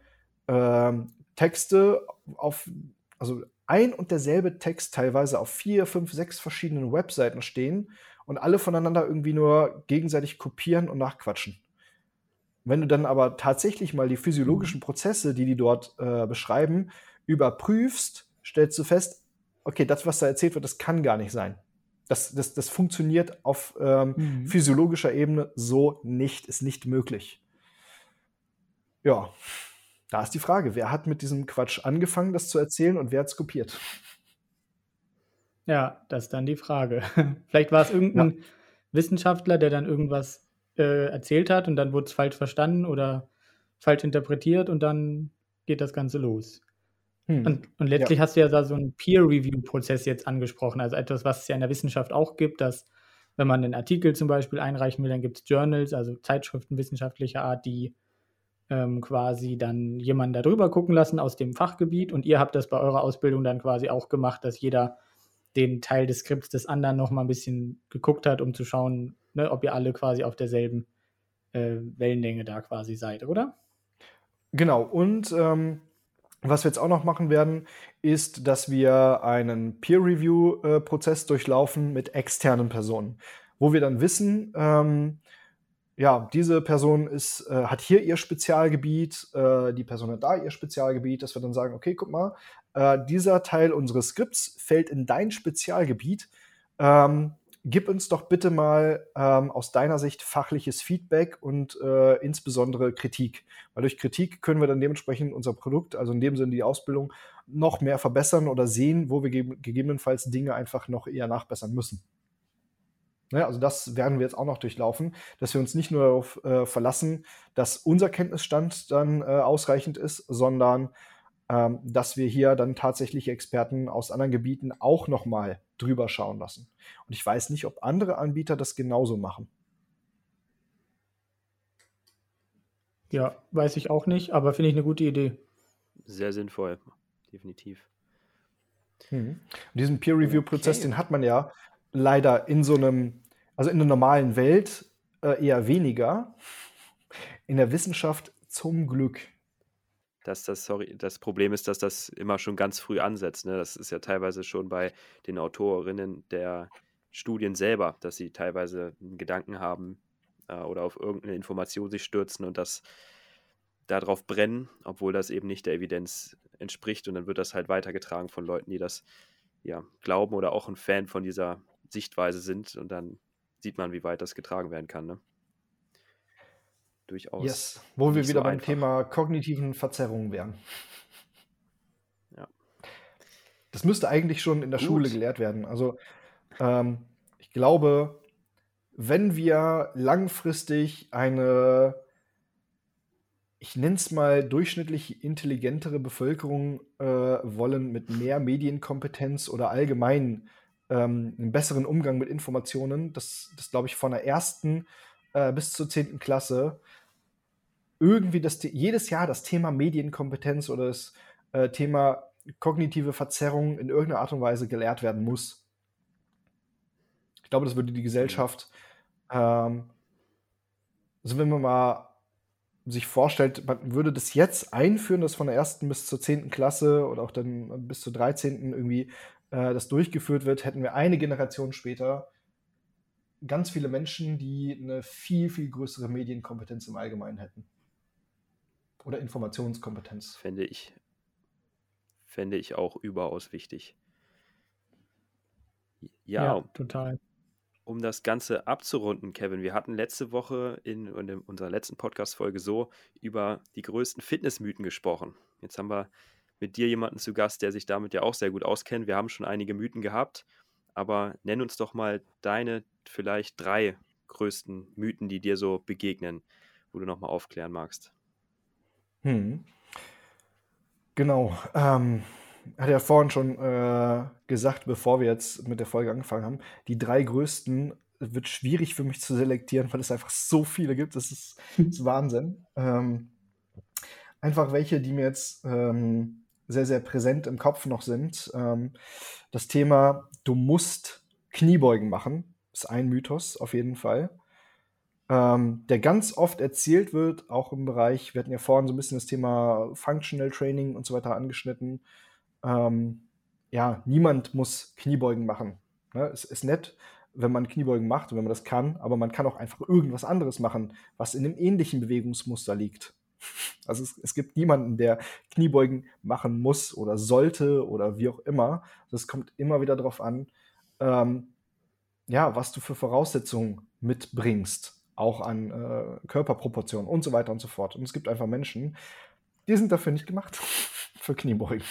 ähm, Texte auf, also ein und derselbe Text teilweise auf vier, fünf, sechs verschiedenen Webseiten stehen und alle voneinander irgendwie nur gegenseitig kopieren und nachquatschen. Wenn du dann aber tatsächlich mal die physiologischen mhm. Prozesse, die die dort äh, beschreiben, überprüfst, stellst du fest, okay, das, was da erzählt wird, das kann gar nicht sein. Das, das, das funktioniert auf ähm, mhm. physiologischer Ebene so nicht, ist nicht möglich. Ja, da ist die Frage, wer hat mit diesem Quatsch angefangen, das zu erzählen und wer hat es kopiert? Ja, das ist dann die Frage. Vielleicht war es irgendein ja. Wissenschaftler, der dann irgendwas äh, erzählt hat und dann wurde es falsch verstanden oder falsch interpretiert und dann geht das Ganze los. Hm. Und, und, letztlich ja. hast du ja da so einen Peer-Review-Prozess jetzt angesprochen, also etwas, was es ja in der Wissenschaft auch gibt, dass wenn man einen Artikel zum Beispiel einreichen will, dann gibt es Journals, also Zeitschriften wissenschaftlicher Art, die ähm, quasi dann jemanden darüber gucken lassen aus dem Fachgebiet und ihr habt das bei eurer Ausbildung dann quasi auch gemacht, dass jeder den Teil des Skripts des anderen noch mal ein bisschen geguckt hat, um zu schauen, ne, ob ihr alle quasi auf derselben äh, Wellenlänge da quasi seid, oder? Genau, und ähm, was wir jetzt auch noch machen werden, ist, dass wir einen Peer-Review-Prozess durchlaufen mit externen Personen, wo wir dann wissen, ähm, ja, diese Person ist, äh, hat hier ihr Spezialgebiet, äh, die Person hat da ihr Spezialgebiet, dass wir dann sagen, okay, guck mal, äh, dieser Teil unseres Skripts fällt in dein Spezialgebiet. Ähm, gib uns doch bitte mal ähm, aus deiner Sicht fachliches Feedback und äh, insbesondere Kritik. Weil durch Kritik können wir dann dementsprechend unser Produkt, also in dem Sinne die Ausbildung, noch mehr verbessern oder sehen, wo wir ge gegebenenfalls Dinge einfach noch eher nachbessern müssen. Ja, also das werden wir jetzt auch noch durchlaufen, dass wir uns nicht nur darauf äh, verlassen, dass unser Kenntnisstand dann äh, ausreichend ist, sondern ähm, dass wir hier dann tatsächlich Experten aus anderen Gebieten auch nochmal drüber schauen lassen. Und ich weiß nicht, ob andere Anbieter das genauso machen. Ja, weiß ich auch nicht, aber finde ich eine gute Idee. Sehr sinnvoll, definitiv. Mhm. diesen Peer-Review-Prozess, okay. den hat man ja leider in so einem, also in der normalen Welt äh, eher weniger. In der Wissenschaft zum Glück dass das, sorry, das Problem ist, dass das immer schon ganz früh ansetzt. Ne? Das ist ja teilweise schon bei den Autorinnen der Studien selber, dass sie teilweise einen Gedanken haben äh, oder auf irgendeine Information sich stürzen und das darauf brennen, obwohl das eben nicht der Evidenz entspricht. Und dann wird das halt weitergetragen von Leuten, die das ja glauben oder auch ein Fan von dieser Sichtweise sind. Und dann sieht man, wie weit das getragen werden kann. Ne? Durchaus. Yes, wo wir wieder so beim einfach. Thema kognitiven Verzerrungen wären. Ja. Das müsste eigentlich schon in der Gut. Schule gelehrt werden. Also ähm, ich glaube, wenn wir langfristig eine, ich nenne es mal durchschnittlich intelligentere Bevölkerung äh, wollen mit mehr Medienkompetenz oder allgemein ähm, einen besseren Umgang mit Informationen, das, das glaube ich von der ersten äh, bis zur zehnten Klasse irgendwie das, jedes Jahr das Thema Medienkompetenz oder das äh, Thema kognitive Verzerrung in irgendeiner Art und Weise gelehrt werden muss. Ich glaube, das würde die Gesellschaft, ähm, also wenn wir mal sich vorstellt, man würde das jetzt einführen, dass von der ersten bis zur zehnten Klasse oder auch dann bis zur dreizehnten irgendwie äh, das durchgeführt wird, hätten wir eine Generation später ganz viele Menschen, die eine viel, viel größere Medienkompetenz im Allgemeinen hätten. Oder Informationskompetenz. Fände ich, fände ich auch überaus wichtig. Ja, Ja, total. um das Ganze abzurunden, Kevin, wir hatten letzte Woche in, in unserer letzten Podcast-Folge so über die größten Fitnessmythen gesprochen. Jetzt haben wir mit dir jemanden zu Gast, der sich damit ja auch sehr gut auskennt. Wir haben schon einige Mythen gehabt, aber nenn uns doch mal deine vielleicht drei größten Mythen, die dir so begegnen, wo du nochmal aufklären magst. Hm. Genau. Ähm, hat ja vorhin schon äh, gesagt, bevor wir jetzt mit der Folge angefangen haben, die drei größten wird schwierig für mich zu selektieren, weil es einfach so viele gibt. Das ist, das ist Wahnsinn. Ähm, einfach welche, die mir jetzt ähm, sehr, sehr präsent im Kopf noch sind. Ähm, das Thema, du musst Kniebeugen machen, ist ein Mythos auf jeden Fall ähm, der ganz oft erzählt wird, auch im Bereich, wir hatten ja vorhin so ein bisschen das Thema Functional Training und so weiter angeschnitten. Ähm, ja, niemand muss Kniebeugen machen. Ne? Es ist nett, wenn man Kniebeugen macht und wenn man das kann, aber man kann auch einfach irgendwas anderes machen, was in einem ähnlichen Bewegungsmuster liegt. Also es, es gibt niemanden, der Kniebeugen machen muss oder sollte oder wie auch immer. Das kommt immer wieder darauf an, ähm, ja, was du für Voraussetzungen mitbringst, auch an äh, Körperproportionen und so weiter und so fort. Und es gibt einfach Menschen, die sind dafür nicht gemacht, für Kniebeugen.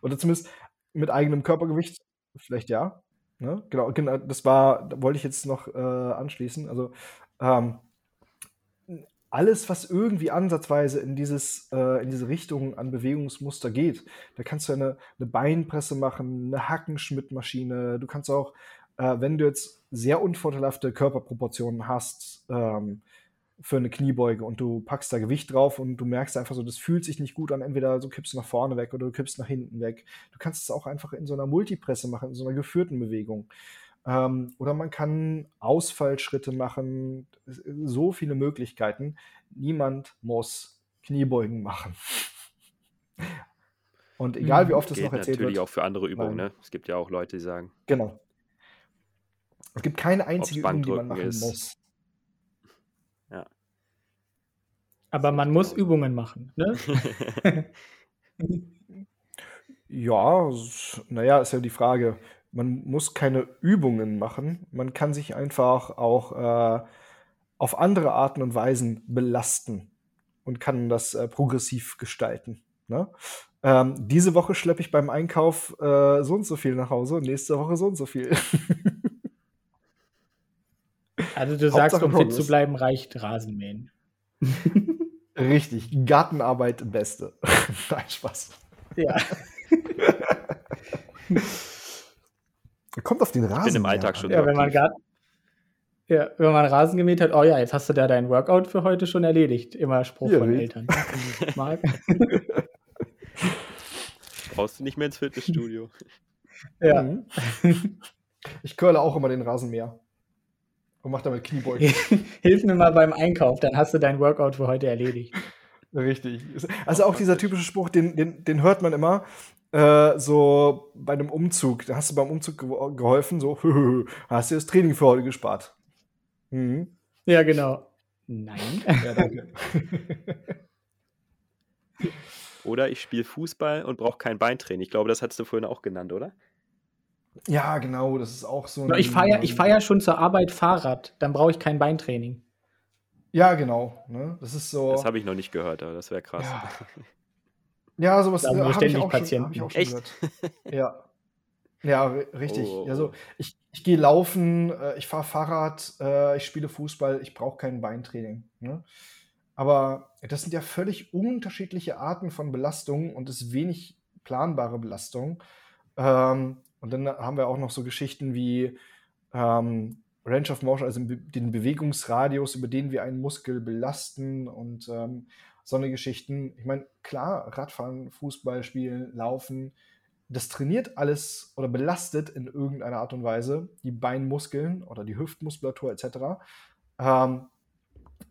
Oder zumindest mit eigenem Körpergewicht, vielleicht ja. Ne? Genau, genau, das war, da wollte ich jetzt noch äh, anschließen. Also ähm, alles, was irgendwie ansatzweise in, dieses, äh, in diese Richtung an Bewegungsmuster geht, da kannst du eine, eine Beinpresse machen, eine Hackenschmidt-Maschine, du kannst auch äh, wenn du jetzt sehr unvorteilhafte Körperproportionen hast ähm, für eine Kniebeuge und du packst da Gewicht drauf und du merkst einfach so, das fühlt sich nicht gut an, entweder so kippst du nach vorne weg oder du kippst nach hinten weg. Du kannst es auch einfach in so einer Multipresse machen, in so einer geführten Bewegung. Ähm, oder man kann Ausfallschritte machen, so viele Möglichkeiten. Niemand muss Kniebeugen machen. Und egal wie oft es Gilt noch erzählt natürlich wird. auch für andere Übungen. Ne? Es gibt ja auch Leute, die sagen, Genau. Es gibt keine einzige Übung, die man machen ist. muss. Aber man muss Übungen machen. Ne? Ja, naja, ist ja die Frage. Man muss keine Übungen machen. Man kann sich einfach auch äh, auf andere Arten und Weisen belasten und kann das äh, progressiv gestalten. Ne? Ähm, diese Woche schleppe ich beim Einkauf äh, so und so viel nach Hause und nächste Woche so und so viel. Also du sagst, Hauptsache um fit Progress. zu bleiben, reicht Rasenmähen. Richtig, Gartenarbeit beste. Nein, Spaß. Ja. Kommt auf den Rasen. im her Alltag an. schon ja, wenn man. Garten, ja, wenn man Rasen gemäht hat, oh ja, jetzt hast du da dein Workout für heute schon erledigt. Immer Spruch Ja, von richtig. Eltern. Ich brauchst du nicht mehr ins Fitnessstudio. ja. Mhm. Ich curle auch immer den Rasenmäher. Und mache damit Kniebeugen. Hilf mir mal beim Einkauf, dann hast du dein Workout für heute erledigt. Richtig. Also auch dieser typische Spruch, den, den, den hört man immer äh, so bei einem Umzug. Da hast du beim Umzug ge geholfen, so, hast dir das Training für heute gespart. Mhm. Ja, genau. Nein. Ja, danke. Oder ich spiele Fußball und brauche kein Beintraining. Ich glaube, das hast du vorhin auch genannt, oder? Ja, genau, das ist auch so ein. Ich fahre ja, ich fahr ja schon zur Arbeit Fahrrad, dann brauche ich kein Beintraining. Ja, genau. Ne? Das ist so. Das habe ich noch nicht gehört, aber das wäre krass. Ja. Ja, sowas Da haben äh, wir habe ich, auch schon- hab ich auch schon Echt? gehört. Ja. Ja, ri- richtig. Oh, Ja, so, oh. ich, ich gehe laufen, äh, ich fahre Fahrrad, äh, ich spiele Fußball, ich brauche kein Beintraining. Ne? Aber das sind ja völlig unterschiedliche Arten von Belastung und es ist wenig planbare Belastung. Ähm, und dann haben wir auch noch so Geschichten wie ähm, Range of Motion, also den Bewegungsradius, über den wir einen Muskel belasten und ähm, so eine Geschichten. Ich meine, klar, Radfahren, Fußball spielen, Laufen, das trainiert alles oder belastet in irgendeiner Art und Weise die Beinmuskeln oder die Hüftmuskulatur etc. Ähm,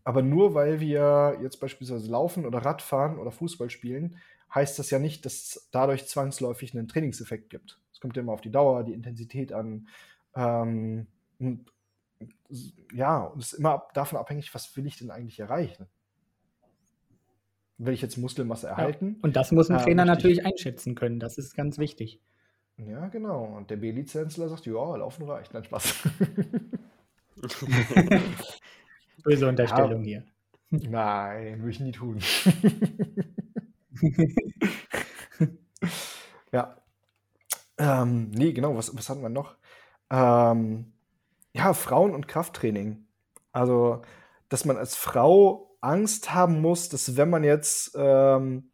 Aber nur weil wir jetzt beispielsweise laufen oder Radfahren oder Fußball spielen, heißt das ja nicht, dass es dadurch zwangsläufig einen Trainingseffekt gibt. Es kommt ja immer auf die Dauer, die Intensität an. Ähm, und, ja, und es ist immer davon abhängig, was will ich denn eigentlich erreichen. Will ich jetzt Muskelmasse erhalten? Ja, und das muss ein Trainer äh, natürlich einschätzen können. Das ist ganz wichtig. Ja, genau. Und der B-Lizenzler sagt, ja, laufen reicht. Nein, Spaß. Böse Unterstellung ja. hier. Nein, würde ich nie tun. ja. Ähm, nee, genau, was, was hatten wir noch? Ähm, ja, Frauen- und Krafttraining. Also, dass man als Frau Angst haben muss, dass wenn man jetzt ähm,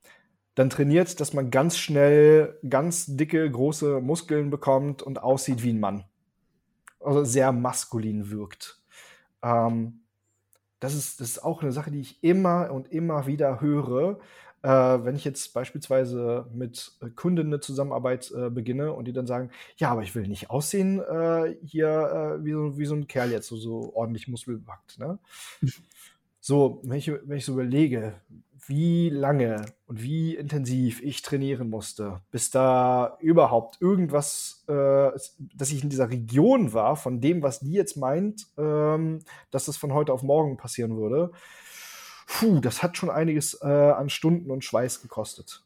dann trainiert, dass man ganz schnell ganz dicke, große Muskeln bekommt und aussieht wie ein Mann. Also sehr maskulin wirkt. Ähm, das, ist, das ist auch eine Sache, die ich immer und immer wieder höre, äh, wenn ich jetzt beispielsweise mit Kunden eine Zusammenarbeit äh, beginne und die dann sagen, ja, aber ich will nicht aussehen äh, hier äh, wie, so, wie so ein Kerl jetzt, so, so ordentlich muskelbepackt. Ne? so, wenn ich, wenn ich so überlege, wie lange und wie intensiv ich trainieren musste, bis da überhaupt irgendwas, äh, dass ich in dieser Region war, von dem, was die jetzt meint, ähm, dass das von heute auf morgen passieren würde. Puh, das hat schon einiges äh, an Stunden und Schweiß gekostet.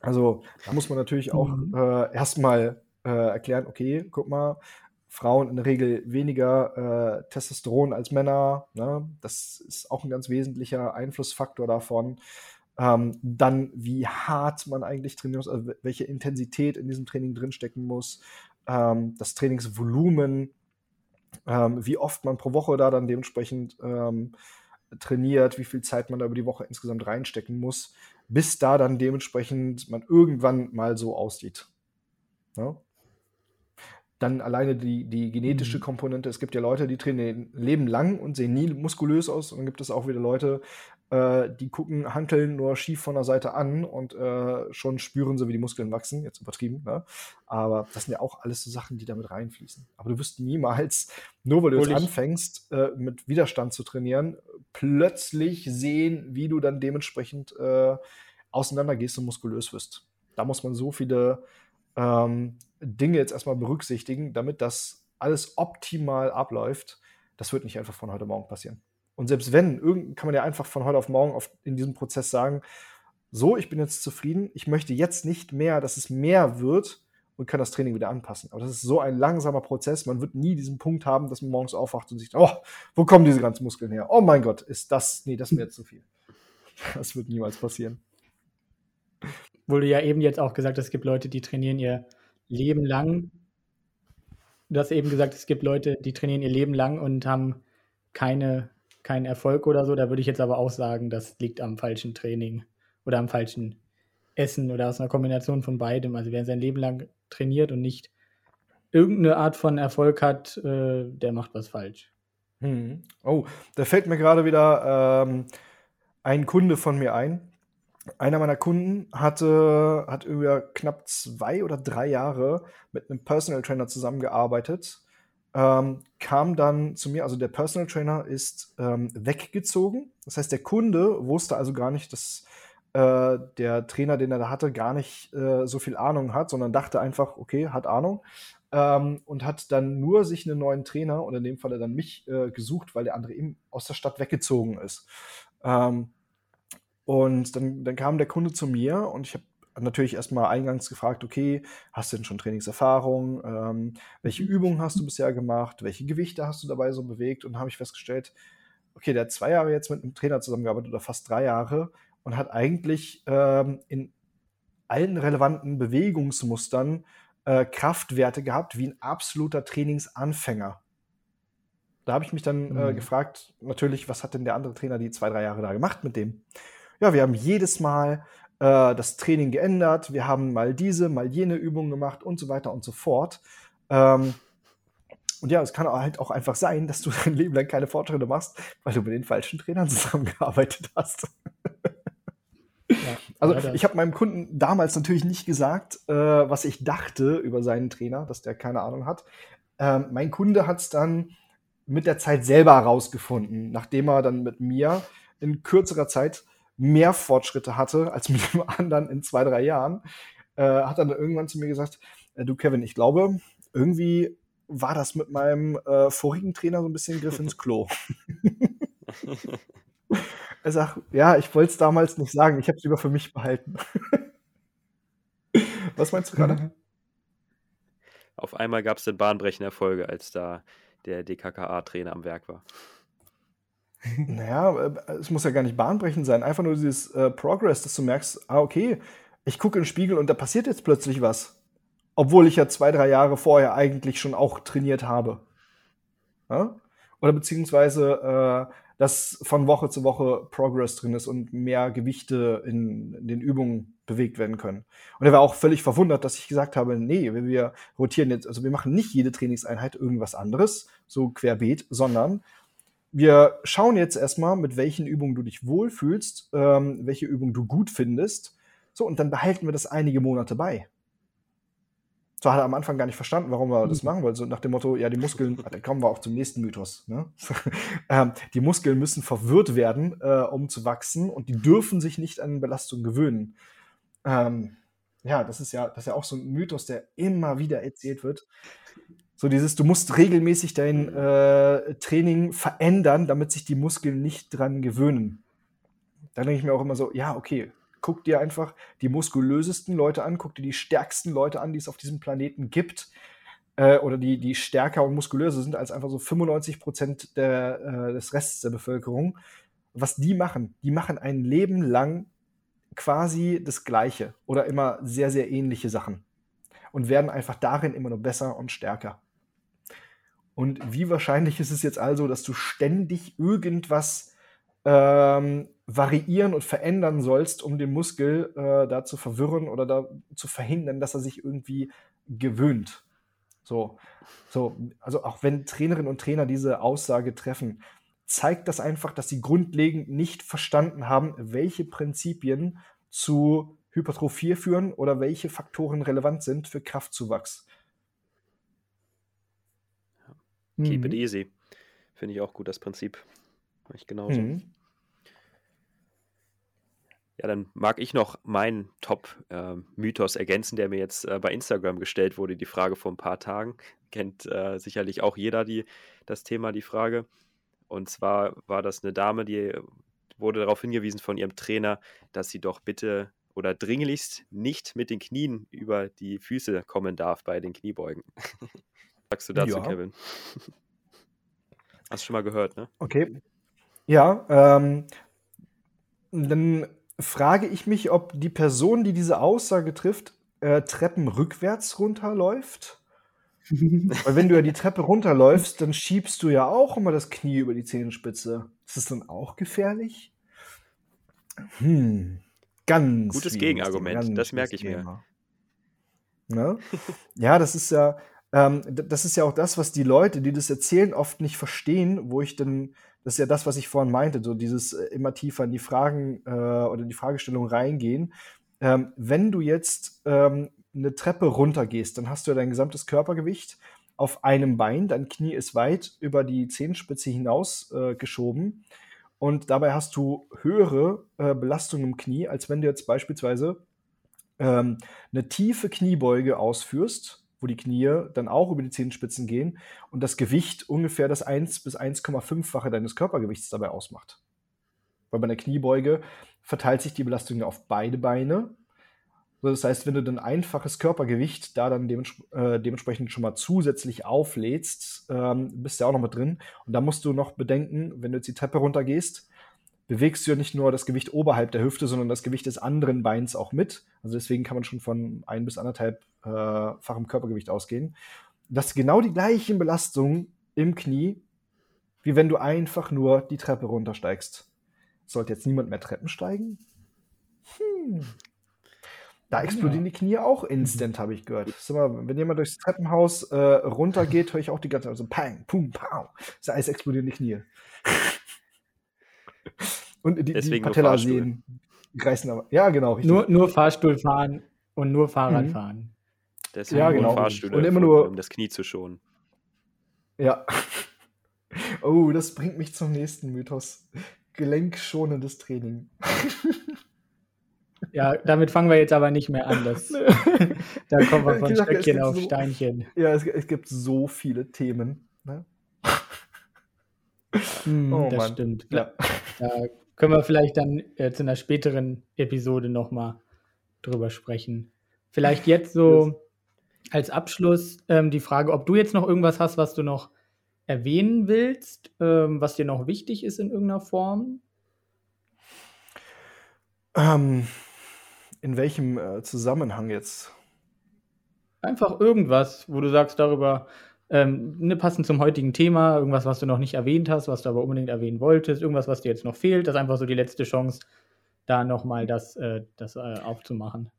Also da muss man natürlich auch mhm. äh, erstmal äh, erklären, okay, guck mal, Frauen in der Regel weniger äh, Testosteron als Männer. Ne? Das ist auch ein ganz wesentlicher Einflussfaktor davon. Ähm, dann, wie hart man eigentlich trainieren muss, also welche Intensität in diesem Training drinstecken muss, ähm, das Trainingsvolumen, ähm, wie oft man pro Woche da dann dementsprechend ähm, trainiert, wie viel Zeit man da über die Woche insgesamt reinstecken muss, bis da dann dementsprechend man irgendwann mal so aussieht. Ja? Dann alleine die, die genetische mhm. Komponente. Es gibt ja Leute, die trainieren Leben lang und sehen nie muskulös aus. Und dann gibt es auch wieder Leute, äh, die gucken Hanteln nur schief von der Seite an und äh, schon spüren sie, wie die Muskeln wachsen. Jetzt übertrieben, ne? Aber das sind ja auch alles so Sachen, die damit reinfließen. Aber du wirst niemals, nur weil du jetzt anfängst, äh, mit Widerstand zu trainieren, plötzlich sehen, wie du dann dementsprechend äh, auseinandergehst und muskulös wirst. Da muss man so viele ähm, Dinge jetzt erstmal berücksichtigen, damit das alles optimal abläuft. Das wird nicht einfach von heute Morgen passieren. Und selbst wenn, kann man ja einfach von heute auf morgen auf, in diesem Prozess sagen, so, ich bin jetzt zufrieden, ich möchte jetzt nicht mehr, dass es mehr wird und kann das Training wieder anpassen. Aber das ist so ein langsamer Prozess, man wird nie diesen Punkt haben, dass man morgens aufwacht und sich, oh, wo kommen diese ganzen Muskeln her? Oh mein Gott, ist das, nee, das ist mir jetzt zu viel. Das wird niemals passieren. Wurde ja eben jetzt auch gesagt, es gibt Leute, die trainieren ihr Leben lang. Du hast eben gesagt, es gibt Leute, die trainieren ihr Leben lang und haben keine, keinen Erfolg oder so. Da würde ich jetzt aber auch sagen, das liegt am falschen Training oder am falschen Essen oder aus einer Kombination von beidem. Also wer sein Leben lang trainiert und nicht irgendeine Art von Erfolg hat, äh, der macht was falsch. Hm. Oh, da fällt mir gerade wieder ähm, ein Kunde von mir ein, einer meiner Kunden hatte, hat über knapp zwei oder drei Jahre mit einem Personal Trainer zusammengearbeitet, ähm, kam dann zu mir, also der Personal Trainer ist ähm, weggezogen. Das heißt, der Kunde wusste also gar nicht, dass äh, der Trainer, den er da hatte, gar nicht äh, so viel Ahnung hat, sondern dachte einfach, okay, hat Ahnung. Ähm, und hat dann nur sich einen neuen Trainer, und in dem Falle dann mich, äh, gesucht, weil der andere eben aus der Stadt weggezogen ist. Ähm, und dann, dann kam der Kunde zu mir und ich habe natürlich erstmal eingangs gefragt, okay, hast du denn schon Trainingserfahrung? Ähm, welche mhm. Übungen hast du bisher gemacht? Welche Gewichte hast du dabei so bewegt? Und habe ich festgestellt, okay, der hat zwei Jahre jetzt mit einem Trainer zusammengearbeitet oder fast drei Jahre und hat eigentlich ähm, in allen relevanten Bewegungsmustern äh, Kraftwerte gehabt wie ein absoluter Trainingsanfänger. Da habe ich mich dann äh, mhm. gefragt, natürlich, was hat denn der andere Trainer die zwei, drei Jahre da gemacht mit dem? ja, wir haben jedes Mal äh, das Training geändert, wir haben mal diese, mal jene Übung gemacht und so weiter und so fort. Ähm, und ja, es kann halt auch einfach sein, dass du dein Leben lang keine Fortschritte machst, weil du mit den falschen Trainern zusammengearbeitet hast. Ja, also leider. ich habe meinem Kunden damals natürlich nicht gesagt, äh, was ich dachte über seinen Trainer, dass der keine Ahnung hat. Ähm, mein Kunde hat es dann mit der Zeit selber herausgefunden, nachdem er dann mit mir in kürzerer Zeit mehr Fortschritte hatte als mit dem anderen in zwei, drei Jahren, äh, hat dann irgendwann zu mir gesagt, äh, du Kevin, ich glaube, irgendwie war das mit meinem äh, vorigen Trainer so ein bisschen Griff ins Klo. er sagt, ja, ich wollte es damals nicht sagen, ich habe es lieber für mich behalten. Was meinst du gerade? Auf einmal gab es dann bahnbrechende Erfolge, als da der DKKA-Trainer am Werk war. Naja, äh, es muss ja gar nicht bahnbrechend sein. Einfach nur dieses äh, Progress, dass du merkst, ah, okay, ich gucke in den Spiegel und da passiert jetzt plötzlich was. Obwohl ich ja zwei, drei Jahre vorher eigentlich schon auch trainiert habe. Ja? Oder beziehungsweise, äh, dass von Woche zu Woche Progress drin ist und mehr Gewichte in, in, den Übungen bewegt werden können. Und er war auch völlig verwundert, dass ich gesagt habe, nee, wir rotieren jetzt, also wir machen nicht jede Trainingseinheit irgendwas anderes, so querbeet, sondern wir schauen jetzt erstmal, mit welchen Übungen du dich wohlfühlst, ähm, welche Übungen du gut findest. So, und dann behalten wir das einige Monate bei. So hat er am Anfang gar nicht verstanden, warum wir das mhm. machen wollen. So nach dem Motto, ja, die Muskeln, da kommen wir auch zum nächsten Mythos. Ne? ähm, die Muskeln müssen verwirrt werden, äh, um zu wachsen und die dürfen sich nicht an Belastung gewöhnen. Ähm, ja, das ist ja, das ist ja auch so ein Mythos, der immer wieder erzählt wird. So dieses, du musst regelmäßig dein äh, Training verändern, damit sich die Muskeln nicht dran gewöhnen. Da denke ich mir auch immer so, ja, okay, guck dir einfach die muskulösesten Leute an, guck dir die stärksten Leute an, die es auf diesem Planeten gibt. Äh, oder die, die stärker und muskulöser sind als einfach so 95 Prozent der, äh, des Rests der Bevölkerung. Was die machen, die machen ein Leben lang quasi das Gleiche oder immer sehr, sehr ähnliche Sachen und werden einfach darin immer nur besser und stärker. Und wie wahrscheinlich ist es jetzt also, dass du ständig irgendwas ähm, variieren und verändern sollst, um den Muskel äh, da zu verwirren oder da zu verhindern, dass er sich irgendwie gewöhnt. So, so, also auch wenn Trainerinnen und Trainer diese Aussage treffen, zeigt das einfach, dass sie grundlegend nicht verstanden haben, welche Prinzipien zu Hypertrophie führen oder welche Faktoren relevant sind für Kraftzuwachs. Keep it mhm. easy. Finde ich auch gut, das Prinzip. Mach ich genauso. Mhm. Ja, dann mag ich noch meinen Top-Mythos äh, ergänzen, der mir jetzt äh, bei Instagram gestellt wurde, die Frage vor ein paar Tagen. Kennt äh, sicherlich auch jeder die, das Thema, die Frage. Und zwar war das eine Dame, die wurde darauf hingewiesen von ihrem Trainer, dass sie doch bitte oder dringlichst nicht mit den Knien über die Füße kommen darf bei den Kniebeugen. sagst du dazu, ja. Kevin? Hast du schon mal gehört, ne? Okay. Ja, ähm, dann frage ich mich, ob die Person, die diese Aussage trifft, äh, Treppen rückwärts runterläuft. Weil wenn du ja die Treppe runterläufst, dann schiebst du ja auch immer das Knie über die Zehenspitze. Ist das dann auch gefährlich? Hm, ganz. Gutes Gegenargument, das merke ich Thema. mir. Ne? ja, das ist ja, ähm, das ist ja auch das, was die Leute, die das erzählen, oft nicht verstehen, wo ich dann, das ist ja das, was ich vorhin meinte, so dieses äh, immer tiefer in die Fragen äh, oder die Fragestellung reingehen. Ähm, wenn du jetzt ähm, eine Treppe runtergehst, dann hast du ja dein gesamtes Körpergewicht auf einem Bein, dein Knie ist weit über die Zehenspitze hinaus äh, geschoben und dabei hast du höhere äh, Belastung im Knie, als wenn du jetzt beispielsweise ähm, eine tiefe Kniebeuge ausführst wo die Knie dann auch über die Zehenspitzen gehen und das Gewicht ungefähr das 1 bis 1,5-fache deines Körpergewichts dabei ausmacht. Weil bei einer Kniebeuge verteilt sich die Belastung ja auf beide Beine. Das heißt, wenn du dann einfaches Körpergewicht da dann dements äh, dementsprechend schon mal zusätzlich auflädst, ähm, bist du ja auch noch mit drin. Und da musst du noch bedenken, wenn du jetzt die Treppe runtergehst, bewegst du ja nicht nur das Gewicht oberhalb der Hüfte, sondern das Gewicht des anderen Beins auch mit. Also deswegen kann man schon von ein bis anderthalb äh, fachem Körpergewicht ausgehen. Das ist genau die gleichen Belastungen im Knie, wie wenn du einfach nur die Treppe runtersteigst. Sollte jetzt niemand mehr Treppen steigen? Hm. Da explodieren ja. die Knie auch instant, habe ich gehört. Sag mal, wenn jemand durchs Treppenhaus äh, runtergeht, höre ich auch die ganze Zeit so Pang, Pum, Pow. Das heißt, explodieren die Knie. Und die, die Patellasehnen reißen aber. Ja, genau. Richtig. Nur, nur Fahrstuhl fahren und nur Fahrrad mhm. fahren. Deswegen ja, genau. Fahrstühle, und immer nur, um das Knie zu schonen. Ja. Oh, das bringt mich zum nächsten Mythos. Gelenkschonendes Training. Ja, damit fangen wir jetzt aber nicht mehr an. Das, da kommen wir von Gesagt, Stöckchen auf so- Steinchen. Ja, es, es gibt so viele Themen. Ne? Hm, Oh das Mann. stimmt. Ja. Da können wir vielleicht dann äh, zu einer späteren Episode nochmal drüber sprechen. Vielleicht jetzt so als Abschluss ähm, die Frage, ob du jetzt noch irgendwas hast, was du noch erwähnen willst, ähm, was dir noch wichtig ist in irgendeiner Form. Ähm, in welchem äh, Zusammenhang jetzt? Einfach irgendwas, wo du sagst darüber, ähm, ne, passend zum heutigen Thema, irgendwas, was du noch nicht erwähnt hast, was du aber unbedingt erwähnen wolltest, irgendwas, was dir jetzt noch fehlt. Das ist einfach so die letzte Chance, da nochmal das, äh, das äh, aufzumachen.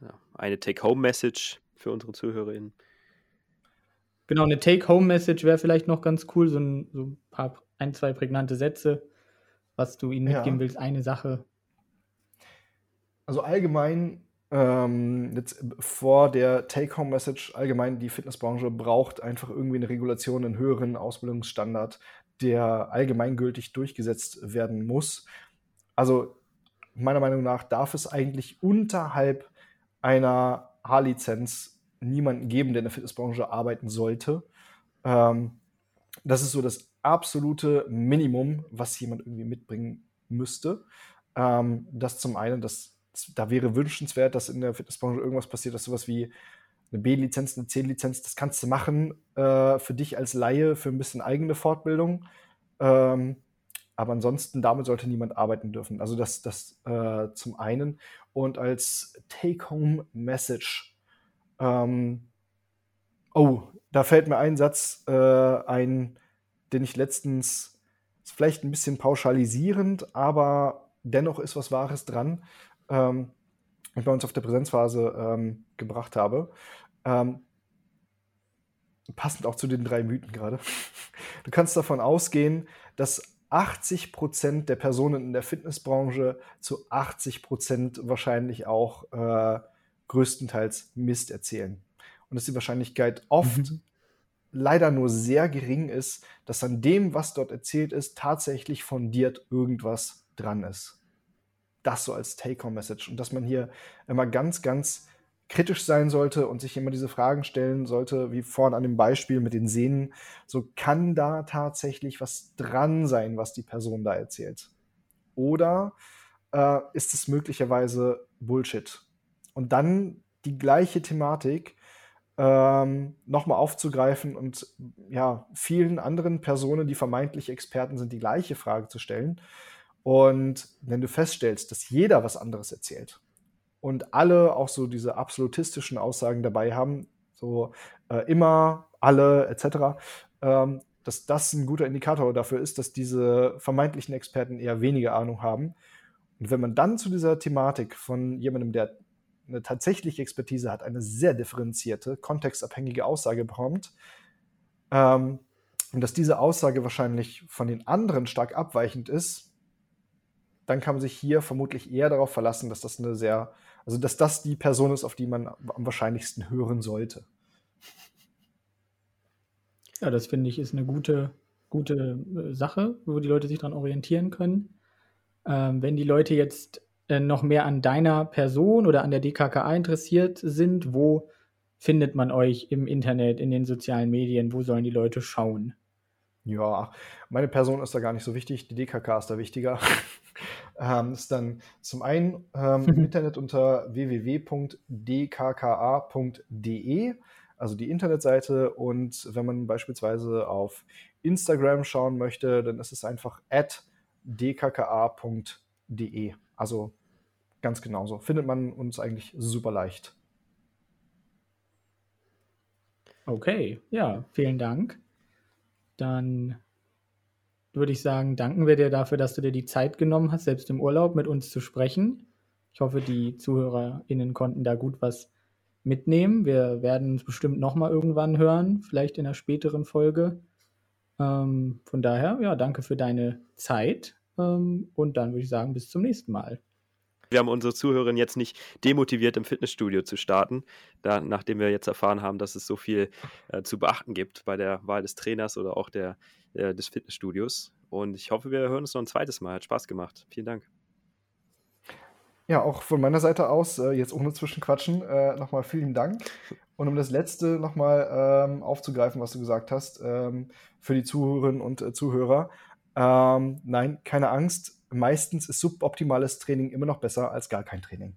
Ja, eine Take-Home-Message für unsere ZuhörerInnen. Genau, eine Take-Home-Message wäre vielleicht noch ganz cool, so ein, so ein paar, ein, zwei prägnante Sätze, was du ihnen Ja. mitgeben willst, eine Sache. Also allgemein, ähm, jetzt vor der Take-Home-Message, allgemein die Fitnessbranche braucht einfach irgendwie eine Regulation, einen höheren Ausbildungsstandard, der allgemeingültig durchgesetzt werden muss. Also meiner Meinung nach darf es eigentlich unterhalb einer H-Lizenz niemanden geben, der in der Fitnessbranche arbeiten sollte. Ähm, das ist so das absolute Minimum, was jemand irgendwie mitbringen müsste. Ähm, das zum einen, das, da wäre wünschenswert, dass in der Fitnessbranche irgendwas passiert, dass sowas wie eine B-Lizenz, eine C-Lizenz, das kannst du machen äh, für dich als Laie, für ein bisschen eigene Fortbildung. Ähm, aber ansonsten, damit sollte niemand arbeiten dürfen. Also das, das äh, zum einen. Und als Take-Home-Message, ähm, oh, da fällt mir ein Satz äh, ein, den ich letztens, ist vielleicht ein bisschen pauschalisierend, aber dennoch ist was Wahres dran, ähm, ich bei uns auf der Präsenzphase ähm, gebracht habe. Ähm, passend auch zu den drei Mythen gerade. Du kannst davon ausgehen, dass 80% der Personen in der Fitnessbranche zu 80% wahrscheinlich auch äh, größtenteils Mist erzählen. Und dass die Wahrscheinlichkeit oft Mhm. leider nur sehr gering ist, dass an dem, was dort erzählt ist, tatsächlich fundiert irgendwas dran ist. Das so als Take-Home-Message. Und dass man hier immer ganz, ganz kritisch sein sollte und sich immer diese Fragen stellen sollte, wie vorhin an dem Beispiel mit den Sehnen, so kann da tatsächlich was dran sein, was die Person da erzählt. Oder äh, ist es möglicherweise Bullshit? Und dann die gleiche Thematik ähm, nochmal aufzugreifen und ja, vielen anderen Personen, die vermeintlich Experten sind, die gleiche Frage zu stellen. Und wenn du feststellst, dass jeder was anderes erzählt und alle auch so diese absolutistischen Aussagen dabei haben, so äh, immer, alle etc., ähm, dass das ein guter Indikator dafür ist, dass diese vermeintlichen Experten eher weniger Ahnung haben. Und wenn man dann zu dieser Thematik von jemandem, der eine tatsächliche Expertise hat, eine sehr differenzierte, kontextabhängige Aussage bekommt, ähm, und dass diese Aussage wahrscheinlich von den anderen stark abweichend ist, dann kann man sich hier vermutlich eher darauf verlassen, dass das eine sehr, also dass das die Person ist, auf die man am wahrscheinlichsten hören sollte. Ja, das finde ich ist eine gute, gute äh, Sache, wo die Leute sich dran orientieren können. Ähm, wenn die Leute jetzt äh, noch mehr an deiner Person oder an der DKKA interessiert sind, wo findet man euch im Internet, in den sozialen Medien? Wo sollen die Leute schauen? Ja, meine Person ist da gar nicht so wichtig, die DKK ist da wichtiger. ähm, ist dann zum einen ähm, im Internet unter www.dkka.de, also die Internetseite. Und wenn man beispielsweise auf Instagram schauen möchte, dann ist es einfach at dkka.de. Also ganz genauso. Findet man uns eigentlich super leicht. Okay, ja, vielen Dank. Dann würde ich sagen, danken wir dir dafür, dass du dir die Zeit genommen hast, selbst im Urlaub mit uns zu sprechen. Ich hoffe, die ZuhörerInnen konnten da gut was mitnehmen. Wir werden uns bestimmt nochmal irgendwann hören, vielleicht in einer späteren Folge. Ähm, von daher, ja, danke für deine Zeit. Ähm, und dann würde ich sagen, bis zum nächsten Mal. Wir haben unsere Zuhörerin jetzt nicht demotiviert, im Fitnessstudio zu starten, da, nachdem wir jetzt erfahren haben, dass es so viel äh, zu beachten gibt bei der Wahl des Trainers oder auch der äh, des Fitnessstudios. Und ich hoffe, wir hören uns noch ein zweites Mal. Hat Spaß gemacht. Vielen Dank. Ja, auch von meiner Seite aus, äh, jetzt ohne Zwischenquatschen, äh, nochmal vielen Dank. Und um das letzte nochmal ähm, aufzugreifen, was du gesagt hast, ähm, für die Zuhörerinnen und äh, Zuhörer. Ähm, nein, keine Angst. Meistens ist suboptimales Training immer noch besser als gar kein Training.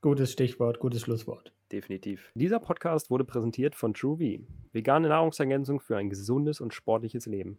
Gutes Stichwort, gutes Schlusswort. Definitiv. Dieser Podcast wurde präsentiert von TrueV, vegane Nahrungsergänzung für ein gesundes und sportliches Leben.